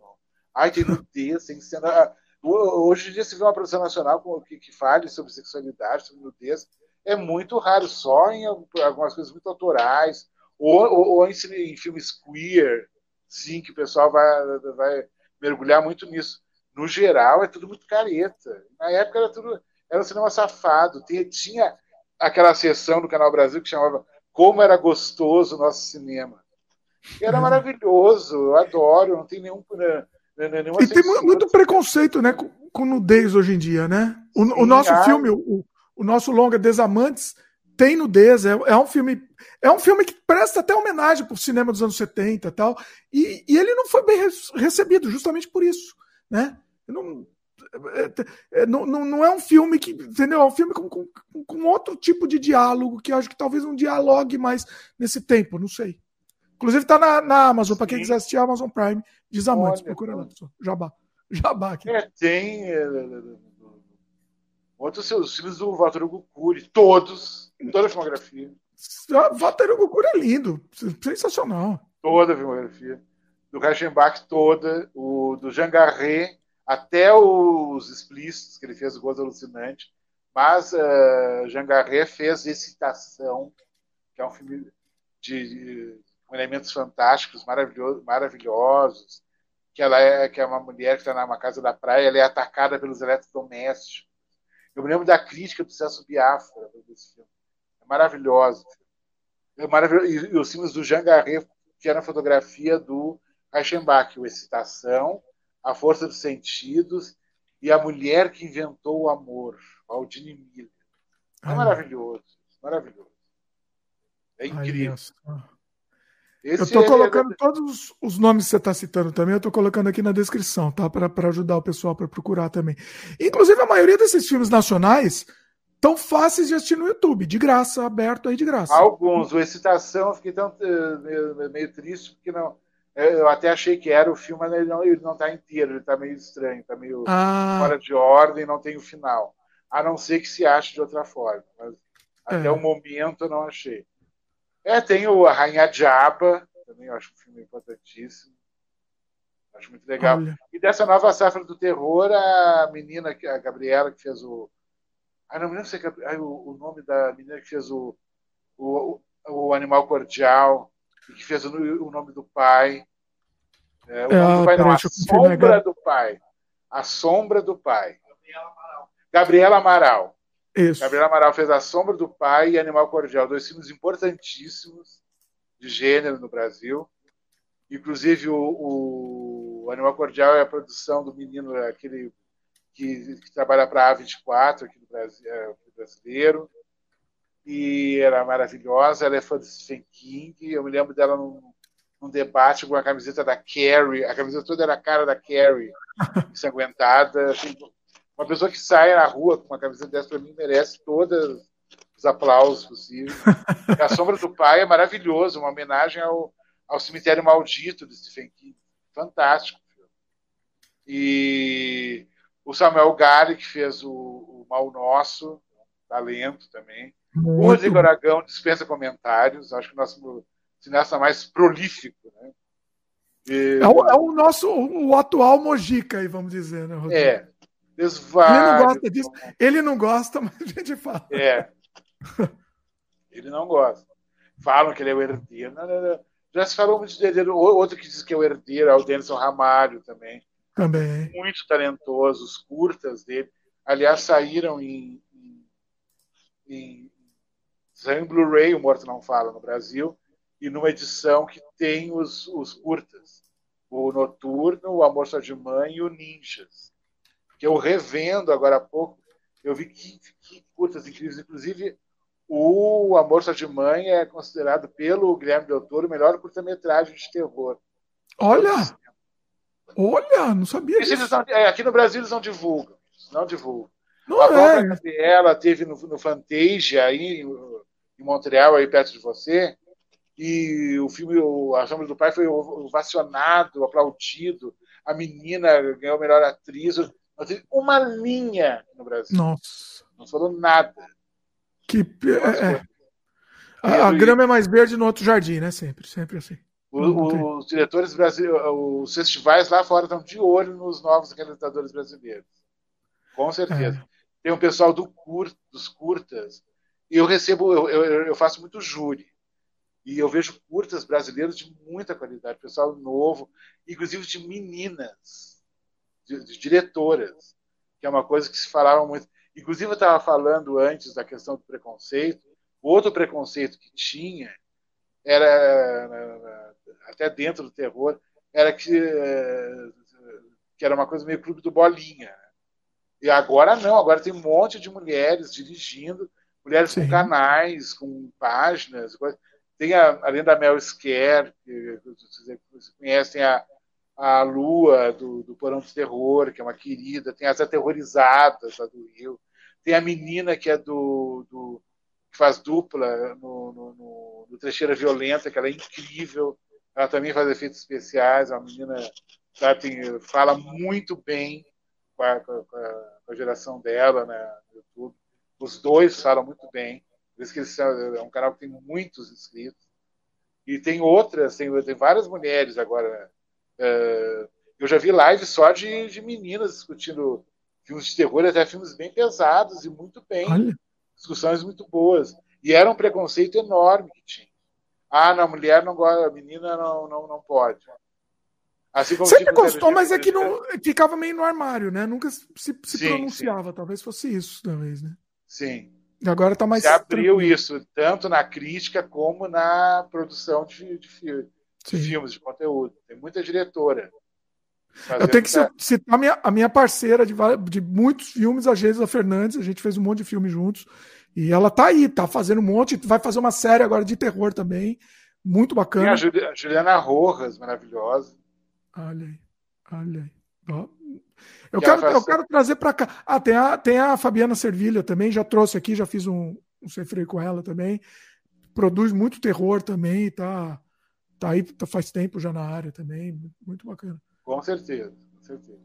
Ai, tem nudez, tem cena. Hoje em dia, se vê uma produção nacional que, que fale sobre sexualidade, sobre nudez, é muito raro, só em algumas coisas muito autorais, ou, ou, ou em, filmes queer, sim, que o pessoal vai, vai mergulhar muito nisso. No geral, é tudo muito careta. Na época era tudo. Era um cinema safado. Tinha, tinha aquela sessão do Canal Brasil que chamava Como Era Gostoso o Nosso Cinema. E era maravilhoso, eu adoro, não tem nenhum. Né, né, né e tem muito preconceito né, com, com, nudez hoje em dia, né? O, Sim, o nosso filme, o, o nosso longa Desamantes, tem nudez, é, é, um filme. É um filme que presta até homenagem para o cinema dos anos 70 e tal. E, e ele não foi bem recebido, justamente por isso. Né? Não, é, é, não, não é um filme que. Entendeu? É um filme com, com, com outro tipo de diálogo, que acho que talvez um dialogue mais nesse tempo, não sei. Inclusive está na, na Amazon, para quem quiser assistir a Amazon Prime, Desamantes, procura lá. Jabá. Jabá aqui. É, tem. É, Outros seus filmes do Walter Hugo Cury, todos, toda a filmografia. Walter Hugo Cury é lindo, sensacional. Toda a filmografia. do Reichenbach toda, o do Jean Garret, até os explícitos que ele fez, o Gozo Alucinante. Mas uh, Jean Garret fez Excitação, que é um filme de, de com elementos fantásticos, maravilhosos, maravilhosos que ela é que é uma mulher que está numa casa da praia, ela é atacada pelos eletrodomésticos. Eu me lembro da crítica do Celso Biafra desse filme. É maravilhoso. É maravilhoso. E, e os filmes do Jean Garret, que era a fotografia do Reichenbach, o Excitação, A Força dos Sentidos e A Mulher que Inventou o Amor, Aldine Miller. É maravilhoso, maravilhoso. É incrível. Esse eu estou colocando é... todos os nomes que você está citando também, eu estou colocando aqui na descrição, tá? Para ajudar o pessoal para procurar também. Inclusive, a maioria desses filmes nacionais tão fáceis de assistir no YouTube, de graça, aberto aí de graça. Alguns. O Excitação, eu fiquei tão eh, meio, meio triste, porque não. Eu até achei que era o filme, mas ele não, ele não tá inteiro, ele está meio estranho, está meio ah. fora de ordem, não tem o final. A não ser que se ache de outra forma. Mas até é. o momento eu não achei. É, tem o A Rainha Diaba, também eu acho um filme importantíssimo. Acho muito legal. Olha. E dessa nova safra do terror, a menina, a Gabriela, que fez o. Ah, não me lembro se é o, o nome da menina que fez o, o, o Animal Cordial, e que fez o, o nome do pai. É, o nome do pai não, a sombra do pai. A sombra do pai. Gabriela Amaral. Gabriela Amaral. Isso. Gabriela Amaral fez A Sombra do Pai e Animal Cordial, dois filmes importantíssimos de gênero no Brasil. Inclusive, o, o Animal Cordial é a produção do menino, aquele que, que trabalha para a A24 aqui no Brasil, é, brasileiro. E ela é maravilhosa, ela é fã de Stephen King. Eu me lembro dela num, num debate com a camiseta da Carrie. A camiseta toda era a cara da Carrie, ensanguentada. Assim, uma pessoa que sai na rua com uma camiseta dessa, para mim, merece todos os aplausos possíveis. a Sombra do Pai é maravilhoso, uma homenagem ao, ao Cemitério Maldito de Stephen King. Fantástico. E o Samuel Gale, que fez o, o Mal Nosso, talento também. Muito. O Rodrigo Aragão dispensa comentários, acho que o nosso cineasta mais prolífico. Né? E... É, o, é, o, nosso o atual Mojica, aí, vamos dizer, né, Rodrigo? É, ele não gosta disso. Ele não gosta, mas a gente fala. É. Ele não gosta. Falam que ele é o herdeiro. Não, não, não. Já se falou muito dele. Outro que diz que é o herdeiro é o Denison Ramalho também. Também. Muito talentoso. Os curtas dele. Aliás, saíram em, em, em Blu-ray, o Morto Não Fala, no Brasil. E numa edição que tem os, os curtas. O Noturno, o Amor Só de Mãe e o Ninjas que eu revendo agora há pouco, eu vi que, que curtas incríveis. Inclusive, o Amor Só de Mãe é considerado pelo Guilherme Del Toro o melhor curta-metragem de terror. Olha! Olha, não sabia disso. Não, é, aqui no Brasil eles não divulgam. Não divulgam. Não a própria é. Gabriela teve no, no Fantasia, aí em Montreal, aí perto de você, e o filme o, A Sombra do Pai foi ovacionado, aplaudido. A menina ganhou a melhor atriz. Não teve uma linha no Brasil. Nossa. Não falou nada. Que. É, é. A, a grama é mais verde no outro jardim, né? Sempre, sempre assim. O, os diretores brasileiros, os festivais lá fora estão de olho nos novos realizadores brasileiros. Com certeza. É. Tem um pessoal do cur, dos curtas. E eu recebo, eu, eu, eu, faço muito júri. E eu vejo curtas brasileiros de muita qualidade, pessoal novo, inclusive de meninas de, de diretoras, que é uma coisa que se falava muito. Inclusive, eu estava falando antes da questão do preconceito. Outro preconceito que tinha era, até dentro do terror, era que, que era uma coisa meio clube do bolinha. E agora não, agora tem um monte de mulheres dirigindo, mulheres Sim. com canais, com páginas. Tem, a, além da Mel Scare, que vocês conhecem a a Lua do, do Porão do Terror, que é uma querida, tem as aterrorizadas lá do Rio, tem a menina que é do, do que faz dupla no, no, no, no, Trecheira Violenta, que ela é incrível, ela também faz efeitos especiais, é uma menina sabe, tem, fala muito bem com a, com, a, com a, geração dela né, no YouTube. Os dois falam muito bem, por isso que eles é um canal que tem muitos inscritos. E tem outras, tem, tem várias mulheres agora Uh, eu já vi lives só de, de meninas discutindo filmes de terror, até filmes bem pesados e muito bem. Olha. Discussões muito boas. E era um preconceito enorme que tinha. Ah, não, mulher não gosta, a menina não, não, não pode. Assim como Sempre gostou, mas é que não ficava meio no armário, né? Nunca se, se sim, pronunciava. Sim. Talvez fosse isso, talvez, né? Sim. E agora está mais. Se abriu tranquilo. isso, tanto na crítica como na produção de, de, de filmes, de conteúdo. Tem muita diretora. Eu tenho que citar a minha, a minha parceira de, de muitos filmes, a Geisa Fernandes. A gente fez um monte de filmes juntos. E ela tá aí, tá fazendo um monte. Vai fazer uma série agora de terror também. Muito bacana. Tem a Juliana Rojas, maravilhosa. Olha aí, olha aí. Eu, quero, eu quero trazer para cá. Ah, tem a, tem a Fabiana Servilha também, já trouxe aqui, já fiz um, um sem com ela também. Produz muito terror também, tá, tá aí tá, faz tempo já na área também. Muito bacana. Com certeza, com certeza.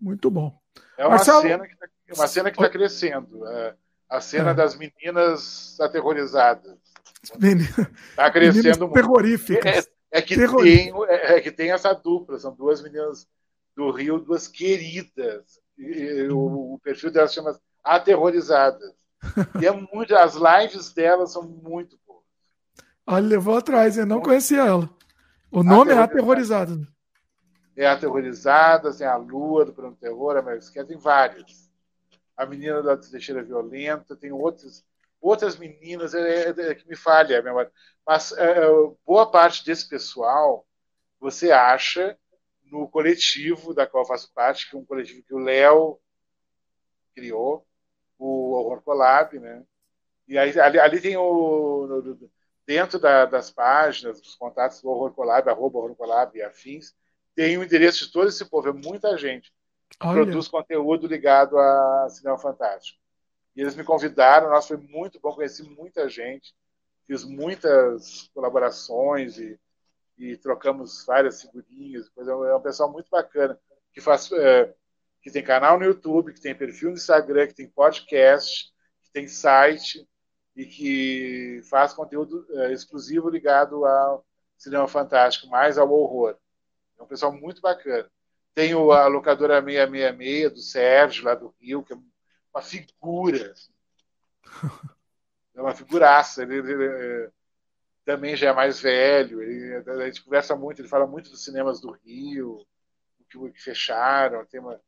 Muito bom. É uma Marcelo... cena que está tá crescendo. É a cena é. das meninas aterrorizadas. Está crescendo muito. Terroríficas. É, é que tem, é, é, que tem essa dupla, são duas meninas do Rio, duas queridas. E, o, o, perfil delas chama Aterrorizadas. E é muito, as lives delas são muito boas. Olha, levou atrás, eu não conhecia ela. O nome é Aterrorizada. É Aterrorizadas, tem a Lua do Plano Terror, a Mary tem várias. A Menina da Teixeira Violenta, tem outras, outras meninas, é, é, é que me falha a memória. Mas é, boa parte desse pessoal você acha no coletivo da qual eu faço parte, que é um coletivo que o Léo criou, o Horror Collab, né? E aí, ali, ali tem o. No, dentro da, das páginas, dos contatos do Horror Collab, arroba Horror Collab e afins, tem o endereço de todo esse povo, é muita gente Olha. produz conteúdo ligado a cinema fantástico. E eles me convidaram, nossa, foi muito bom, conheci muita gente, fiz muitas colaborações e e trocamos várias figurinhas. É um pessoal muito bacana que faz, é, que tem canal no YouTube, que tem perfil no Instagram, que tem podcast, que tem site e que faz conteúdo é, exclusivo ligado ao cinema fantástico, mais ao horror. É um pessoal muito bacana. Tem a locadora 666 do Sérgio, lá do Rio, que é uma figura. É uma figuraça. Ele, ele, ele, também já é mais velho. Ele, a gente conversa muito, ele fala muito dos cinemas do Rio, que, que fecharam. Tem uma,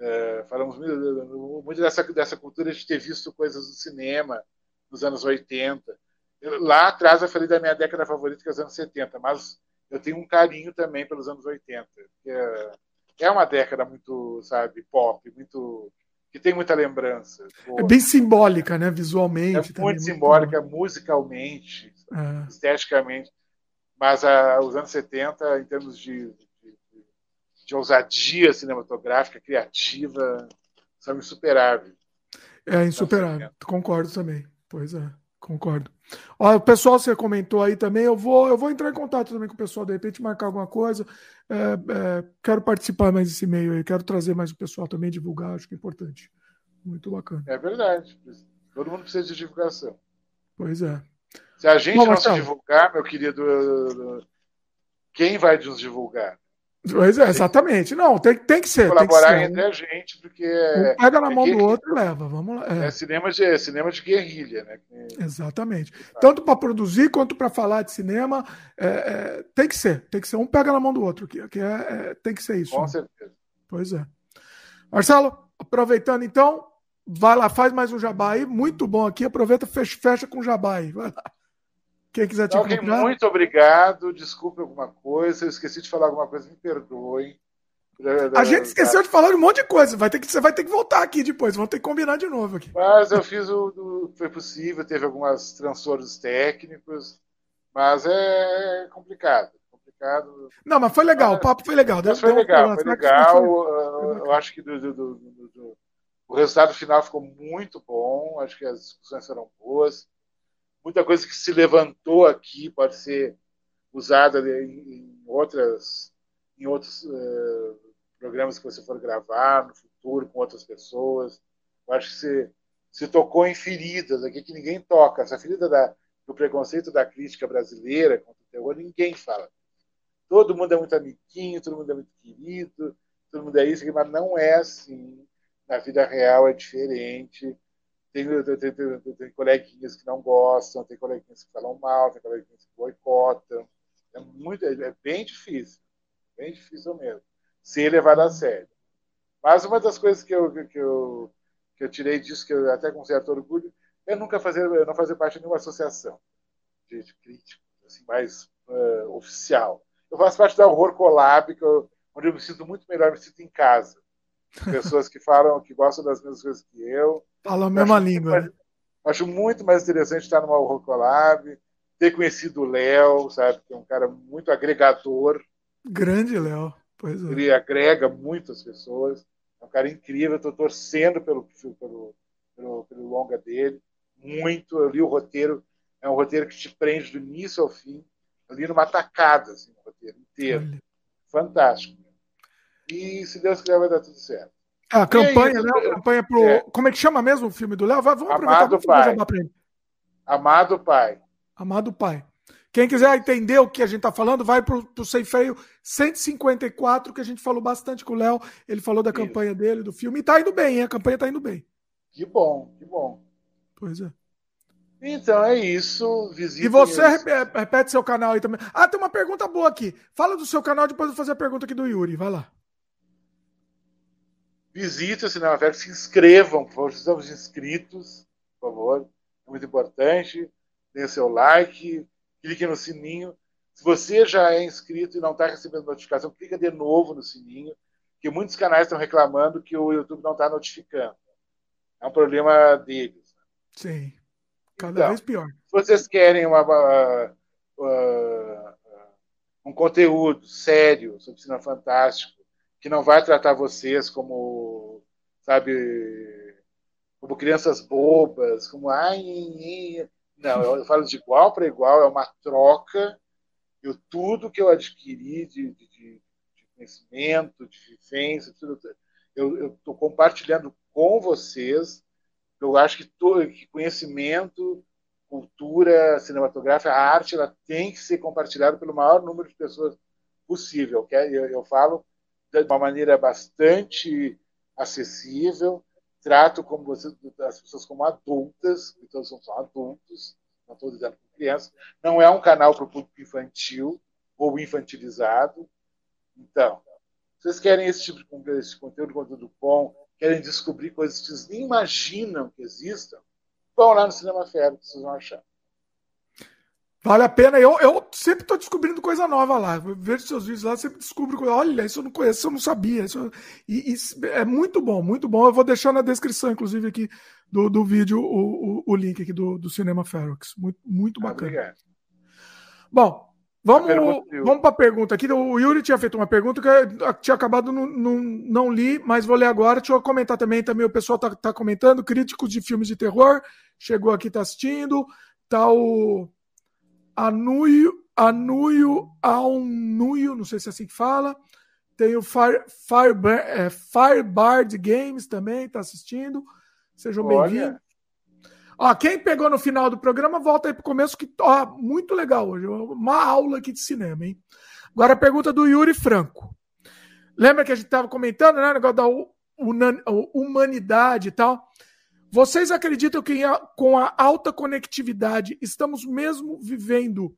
é, falamos muito, muito dessa, dessa cultura de ter visto coisas do cinema nos anos 80. Eu, lá atrás eu falei da minha década favorita, que é os anos 70, mas eu tenho um carinho também pelos anos 80. Que é, é uma década muito, sabe, pop, muito que tem muita lembrança. É bem simbólica, né? Visualmente. É muito simbólica, muito musicalmente, é. esteticamente. Mas a, os anos 70, em termos de, de, de ousadia cinematográfica, criativa, são insuperáveis. É insuperável, concordo também. Pois é, concordo. O pessoal, você comentou aí também. Eu vou, eu vou entrar em contato também com o pessoal, de repente, marcar alguma coisa. É, é, quero participar mais desse meio aí, quero trazer mais o pessoal também, divulgar, acho que é importante. Muito bacana. É verdade. Todo mundo precisa de divulgação. Pois é. Se a gente Bom, não se divulgar, meu querido, quem vai nos divulgar? Pois é, exatamente. Não, tem, tem que ser. Colaborar tem que ser. entre a gente, porque. Um pega na é mão do outro e leva. Vamos lá. É. é, cinema, de, é cinema de guerrilha, né? Exatamente. Tanto para produzir quanto para falar de cinema, é, é, tem que ser. Tem que ser. Um pega na mão do outro, que, que é, tem que ser isso. Com né? certeza. Pois é. Marcelo, aproveitando então, vai lá, faz mais um jabá aí. Muito bom aqui. Aproveita, fecha, fecha com o jabá aí. Vai lá. Quem quiser te okay, encontrar. Muito obrigado. Desculpe alguma coisa. Eu esqueci de falar alguma coisa, me perdoem. A gente esqueceu de falar um monte de coisa. Vai ter que, você vai ter que voltar aqui depois. Vamos ter que combinar de novo aqui. Mas eu fiz o, o foi possível. Teve alguns transtornos técnicos, mas é complicado. complicado. Não, mas foi legal. O papo foi legal. Mas foi legal. Foi legal. Foi... Eu acho que do, do, do, o resultado final ficou muito bom. Acho que as discussões foram boas muita coisa que se levantou aqui pode ser usada em, outras em outros uh, programas que você for gravar no futuro com outras pessoas. Eu acho que se, se tocou em feridas aqui que ninguém toca. Essa ferida da, do preconceito da crítica brasileira contra o terror, ninguém fala. todo mundo é muito amiguinho, todo mundo é muito querido, todo mundo é isso, mas não é assim. Na vida real é diferente. Tem, tem, tem, tem, coleguinhas que não gostam, tem coleguinhas que falam mal, tem coleguinhas que boicotam. É, muito, é bem difícil, bem difícil mesmo, ser levado a sério. Mas uma das coisas que eu, que eu, que eu tirei disso, que eu até com certo orgulho, é nunca fazer, não fazer parte de nenhuma associação de, de críticos, assim, mais uh, oficial. Eu faço parte da Horror Collab, que eu, onde eu me sinto muito melhor, me sinto em casa. Pessoas que falam, que gostam das mesmas coisas que eu. Falam a mesma língua. Mais, né? Acho muito mais interessante estar numa Horror Collab, ter conhecido o Léo, sabe, que é um cara muito agregador. Grande Léo, pois é. Ele agrega muitas pessoas. É um cara incrível, estou torcendo pelo, pelo, pelo, pelo longa dele. Muito. Eu li o roteiro, é um roteiro que te prende do início ao fim. Eu li numa tacada, assim, o roteiro inteiro. Olha. Fantástico. E se Deus quiser, vai dar tudo certo. A campanha, né? A campanha pro. É. Como é que chama mesmo o filme do Léo? Vamos Amado aproveitar Pai. Amado Pai. Amado Pai. Quem quiser entender o que a gente está falando, vai para o Ceifeio 154, que a gente falou bastante com o Léo. Ele falou da Isso. campanha dele, do filme. E está indo bem, hein? A campanha está indo bem. Que bom, que bom. Pois é. Então é isso. Visite e você repete seu canal aí também. Ah, tem uma pergunta boa aqui. Fala do seu canal, depois eu vou fazer a pergunta aqui do Yuri. Vai lá. Visite o Cinema Velho, se inscrevam, por favor. Estamos inscritos, por favor. É muito importante. Dê seu like, clique no sininho. Se você já é inscrito e não está recebendo notificação, clica de novo no sininho, porque muitos canais estão reclamando que o YouTube não está notificando. É um problema deles. Sim. Cada então, vez pior. Se vocês querem uma, uma, uma, um conteúdo sério sobre cinema fantástico, que não vai tratar vocês como, sabe, como crianças bobas, como ai, não, eu falo de igual para igual, é uma troca. Eu tudo que eu adquiri de, de, de conhecimento, de vivência, tudo, eu estou compartilhando com vocês eu acho que, todo, que conhecimento, cultura cinematográfica, a arte, ela tem que ser compartilhada pelo maior número de pessoas possível. É, eu, eu falo de uma maneira bastante acessível, trato como você, as pessoas como adultas, então são só adultos, não estou dizendo com crianças. Não é um canal para o público infantil ou infantilizado. Então, vocês querem esse tipo de esse conteúdo, conteúdo bom, querem descobrir coisas que vocês nem imaginam que existam, vão lá no Cinema Fera, que vocês vão achar. Vale a pena. Eu, eu sempre estou descobrindo coisa nova lá. Eu vejo seus vídeos lá, sempre descubro coisa. Olha, isso eu não conheço, isso eu não sabia. Isso, e, e, é muito bom, muito bom. Eu vou deixar na descrição, inclusive, aqui do, do vídeo, o, o, o link aqui do, do Cinema Ferox. Muito, muito bacana. Obrigado. Bom, Vamos, vamos para a pergunta aqui. O Yuri tinha feito uma pergunta que eu tinha acabado, não, não, não li, mas vou ler agora. Deixa eu comentar também. Também o pessoal está tá comentando. Críticos de filmes de terror. Chegou aqui, está assistindo. Tá o Anuio, Anuio Aunuio, não sei se é assim que fala. Tem o Fire, Fire, é, Firebird Games também, está assistindo. Sejam bem-vindos. Ó, quem pegou no final do programa, volta aí pro começo, que ó, muito legal hoje. Uma aula aqui de cinema, hein? Agora a pergunta do Yuri Franco. Lembra que a gente estava comentando, né? O negócio da humanidade e tal. Vocês acreditam que com a alta conectividade estamos mesmo vivendo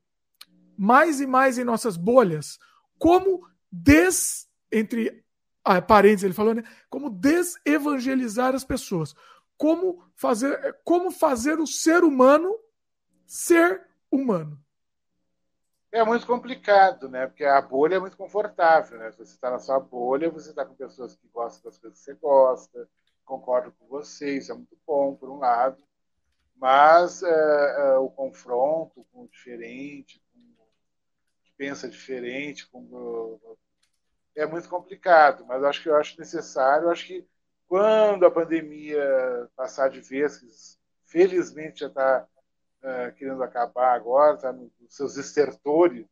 mais e mais em nossas bolhas? Como des. Entre ah, parênteses, ele falou, né? Como desevangelizar as pessoas como fazer, como fazer o ser humano ser humano. É muito complicado, né? Porque a bolha é muito confortável, né? Você está na sua bolha, você está com pessoas que gostam das coisas que você gosta, concordam com você, isso é muito bom, por um lado. Mas é, é, o confronto com o diferente, pensa diferente, é muito complicado. Mas acho que eu acho necessário, acho que quando a pandemia passar de vez, que felizmente já está uh, é, querendo acabar agora, está nos seus estertores,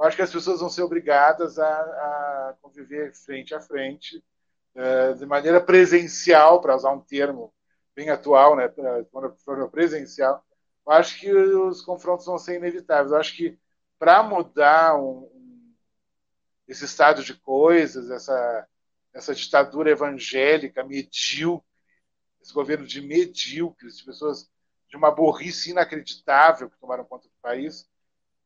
acho que as pessoas vão ser obrigadas a, a conviver frente a frente, uh, de maneira presencial, para usar um termo bem atual, né, de forma presencial. acho que os confrontos vão ser inevitáveis. acho que para mudar um, esse estado de coisas, essa, essa ditadura evangélica medíocre, esse governo de medíocres, de pessoas de uma burrice inacreditável que tomaram conta do país,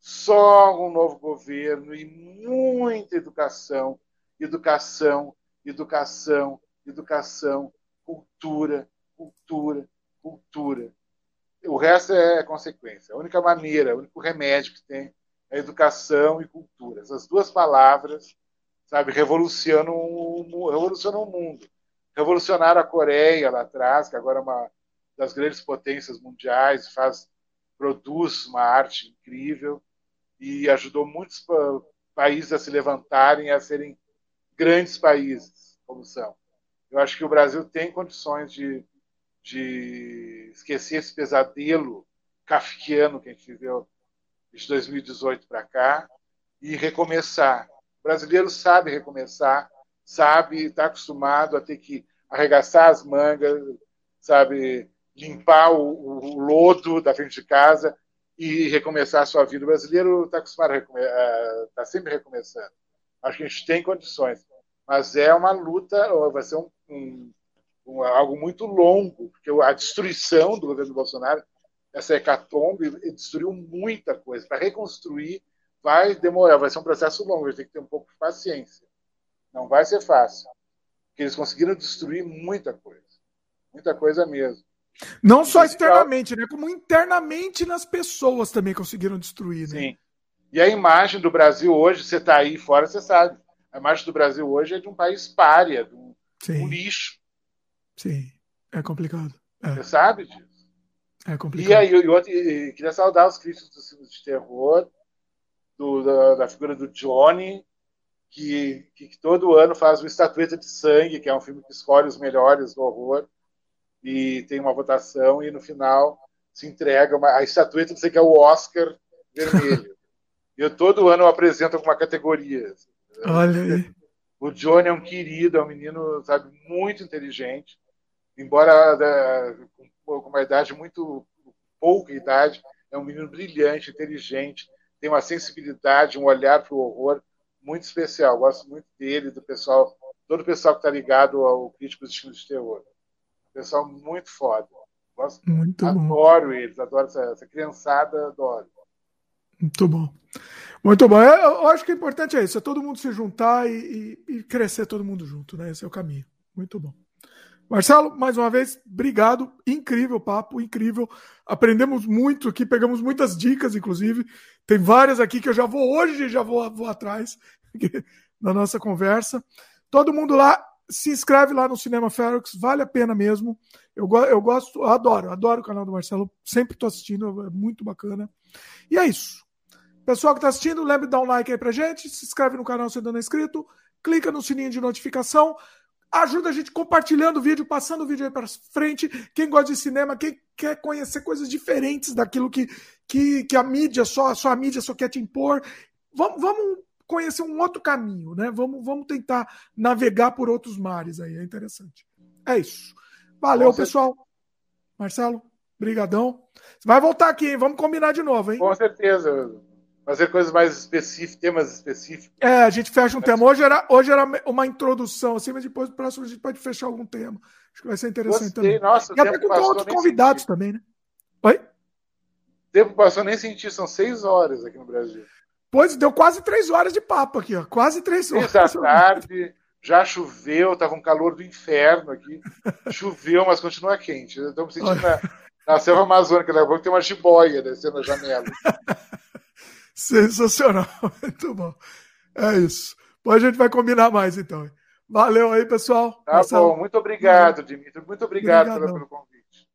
só um novo governo e muita educação, educação, educação, educação, cultura, cultura, cultura. O resto é consequência. A única maneira, o único remédio que tem é educação e cultura. Essas duas palavras, sabe, revolucionam o, revolucionam o mundo. Revolucionaram a Coreia lá atrás, que agora é uma das grandes potências mundiais, faz produz uma arte incrível e ajudou muitos países a se levantarem, a serem grandes países, como são. Eu acho que o Brasil tem condições de, de esquecer esse pesadelo kafkiano que a gente viveu de 2018 para cá e recomeçar. O brasileiro sabe recomeçar, sabe, está acostumado a ter que arregaçar as mangas, sabe, limpar o, o lodo da frente de casa e recomeçar a sua vida. O brasileiro está acostumado a está sempre recomeçando. Acho que a gente tem condições, mas é uma luta, vai ser um, um, um, algo muito longo, porque a destruição do governo Bolsonaro, essa hecatombe, destruiu muita coisa. Para reconstruir, vai demorar, vai ser um processo longo, a gente tem que ter um pouco de paciência. Não vai ser fácil, porque eles conseguiram destruir muita coisa, muita coisa mesmo. Não só externamente, né? Como internamente nas pessoas também conseguiram destruir, né? Sim. E a imagem do Brasil hoje, você está aí fora, você sabe. A imagem do Brasil hoje é de um país párea, de um, um lixo. Sim, é complicado. É. Você sabe disso. É complicado. E aí, eu, eu, eu queria saudar os críticos dos filmes de terror, do, da, da, figura do Johnny, que, que, que, todo ano faz o Estatueta de Sangue, que é um filme que escolhe os melhores do horror e tem uma votação e no final se entrega uma, a estatueta você que é o Oscar vermelho. eu todo ano eu apresento alguma categoria. Olha aí. O Johnny é um querido, é um menino, sabe, muito inteligente, embora da, com uma idade muito pouca idade, é um menino brilhante, inteligente, tem uma sensibilidade, um olhar para o horror muito especial. Gosto muito dele, do pessoal, todo o pessoal que está ligado ao crítico de filmes de terror. Pessoal muito foda. Gosto, muito adoro bom. eles, adoro essa, essa criançada, adoro. Muito bom. Muito bom. Eu, eu, acho que o importante é isso, é todo mundo se juntar e, e, e, crescer todo mundo junto, né? Esse é o caminho. Muito bom. Marcelo, mais uma vez, obrigado. Incrível papo, incrível. Aprendemos muito aqui, pegamos muitas dicas, inclusive. Tem várias aqui que eu já vou hoje, já vou, vou atrás na nossa conversa. Todo mundo lá, se inscreve lá no Cinema Ferox, vale a pena mesmo. Eu, eu gosto, eu adoro, adoro o canal do Marcelo, sempre estou assistindo, é muito bacana. E é isso. Pessoal que está assistindo, lembre de dar um like aí pra gente, se inscreve no canal se ainda não é inscrito, clica no sininho de notificação, ajuda a gente compartilhando o vídeo, passando o vídeo aí para frente. Quem gosta de cinema, quem quer conhecer coisas diferentes daquilo que, que, que a mídia, só, só a mídia só quer te impor, vamos, vamos conhecer um outro caminho, né? Vamos, vamos tentar navegar por outros mares aí, é interessante. É isso. Valeu, pessoal. Marcelo, brigadão. Você vai voltar aqui, hein? Vamos combinar de novo, hein? Com certeza. Fazer coisas mais específicas, temas específicos. É, a gente fecha um é. tema. Hoje era, hoje era uma introdução, assim, mas depois, no próximo, a gente pode fechar algum tema. Acho que vai ser interessante Gostei. também. Nossa, e até com outros convidados senti. também, né? Oi? O tempo passou, nem senti, são seis horas aqui no Brasil. Pois, deu quase três horas de papo aqui, ó. Quase três horas. Três da tarde, já choveu, tava um calor do inferno aqui. Choveu, mas continua quente. Me sentindo na, na selva amazônica, daqui a pouco tem uma jiboia descendo a janela. Sensacional, muito bom. É isso. Depois a gente vai combinar mais, então. Valeu aí, pessoal. Tá Marcelo. bom, muito obrigado, Dimitri. Muito obrigado pelo, pelo convite.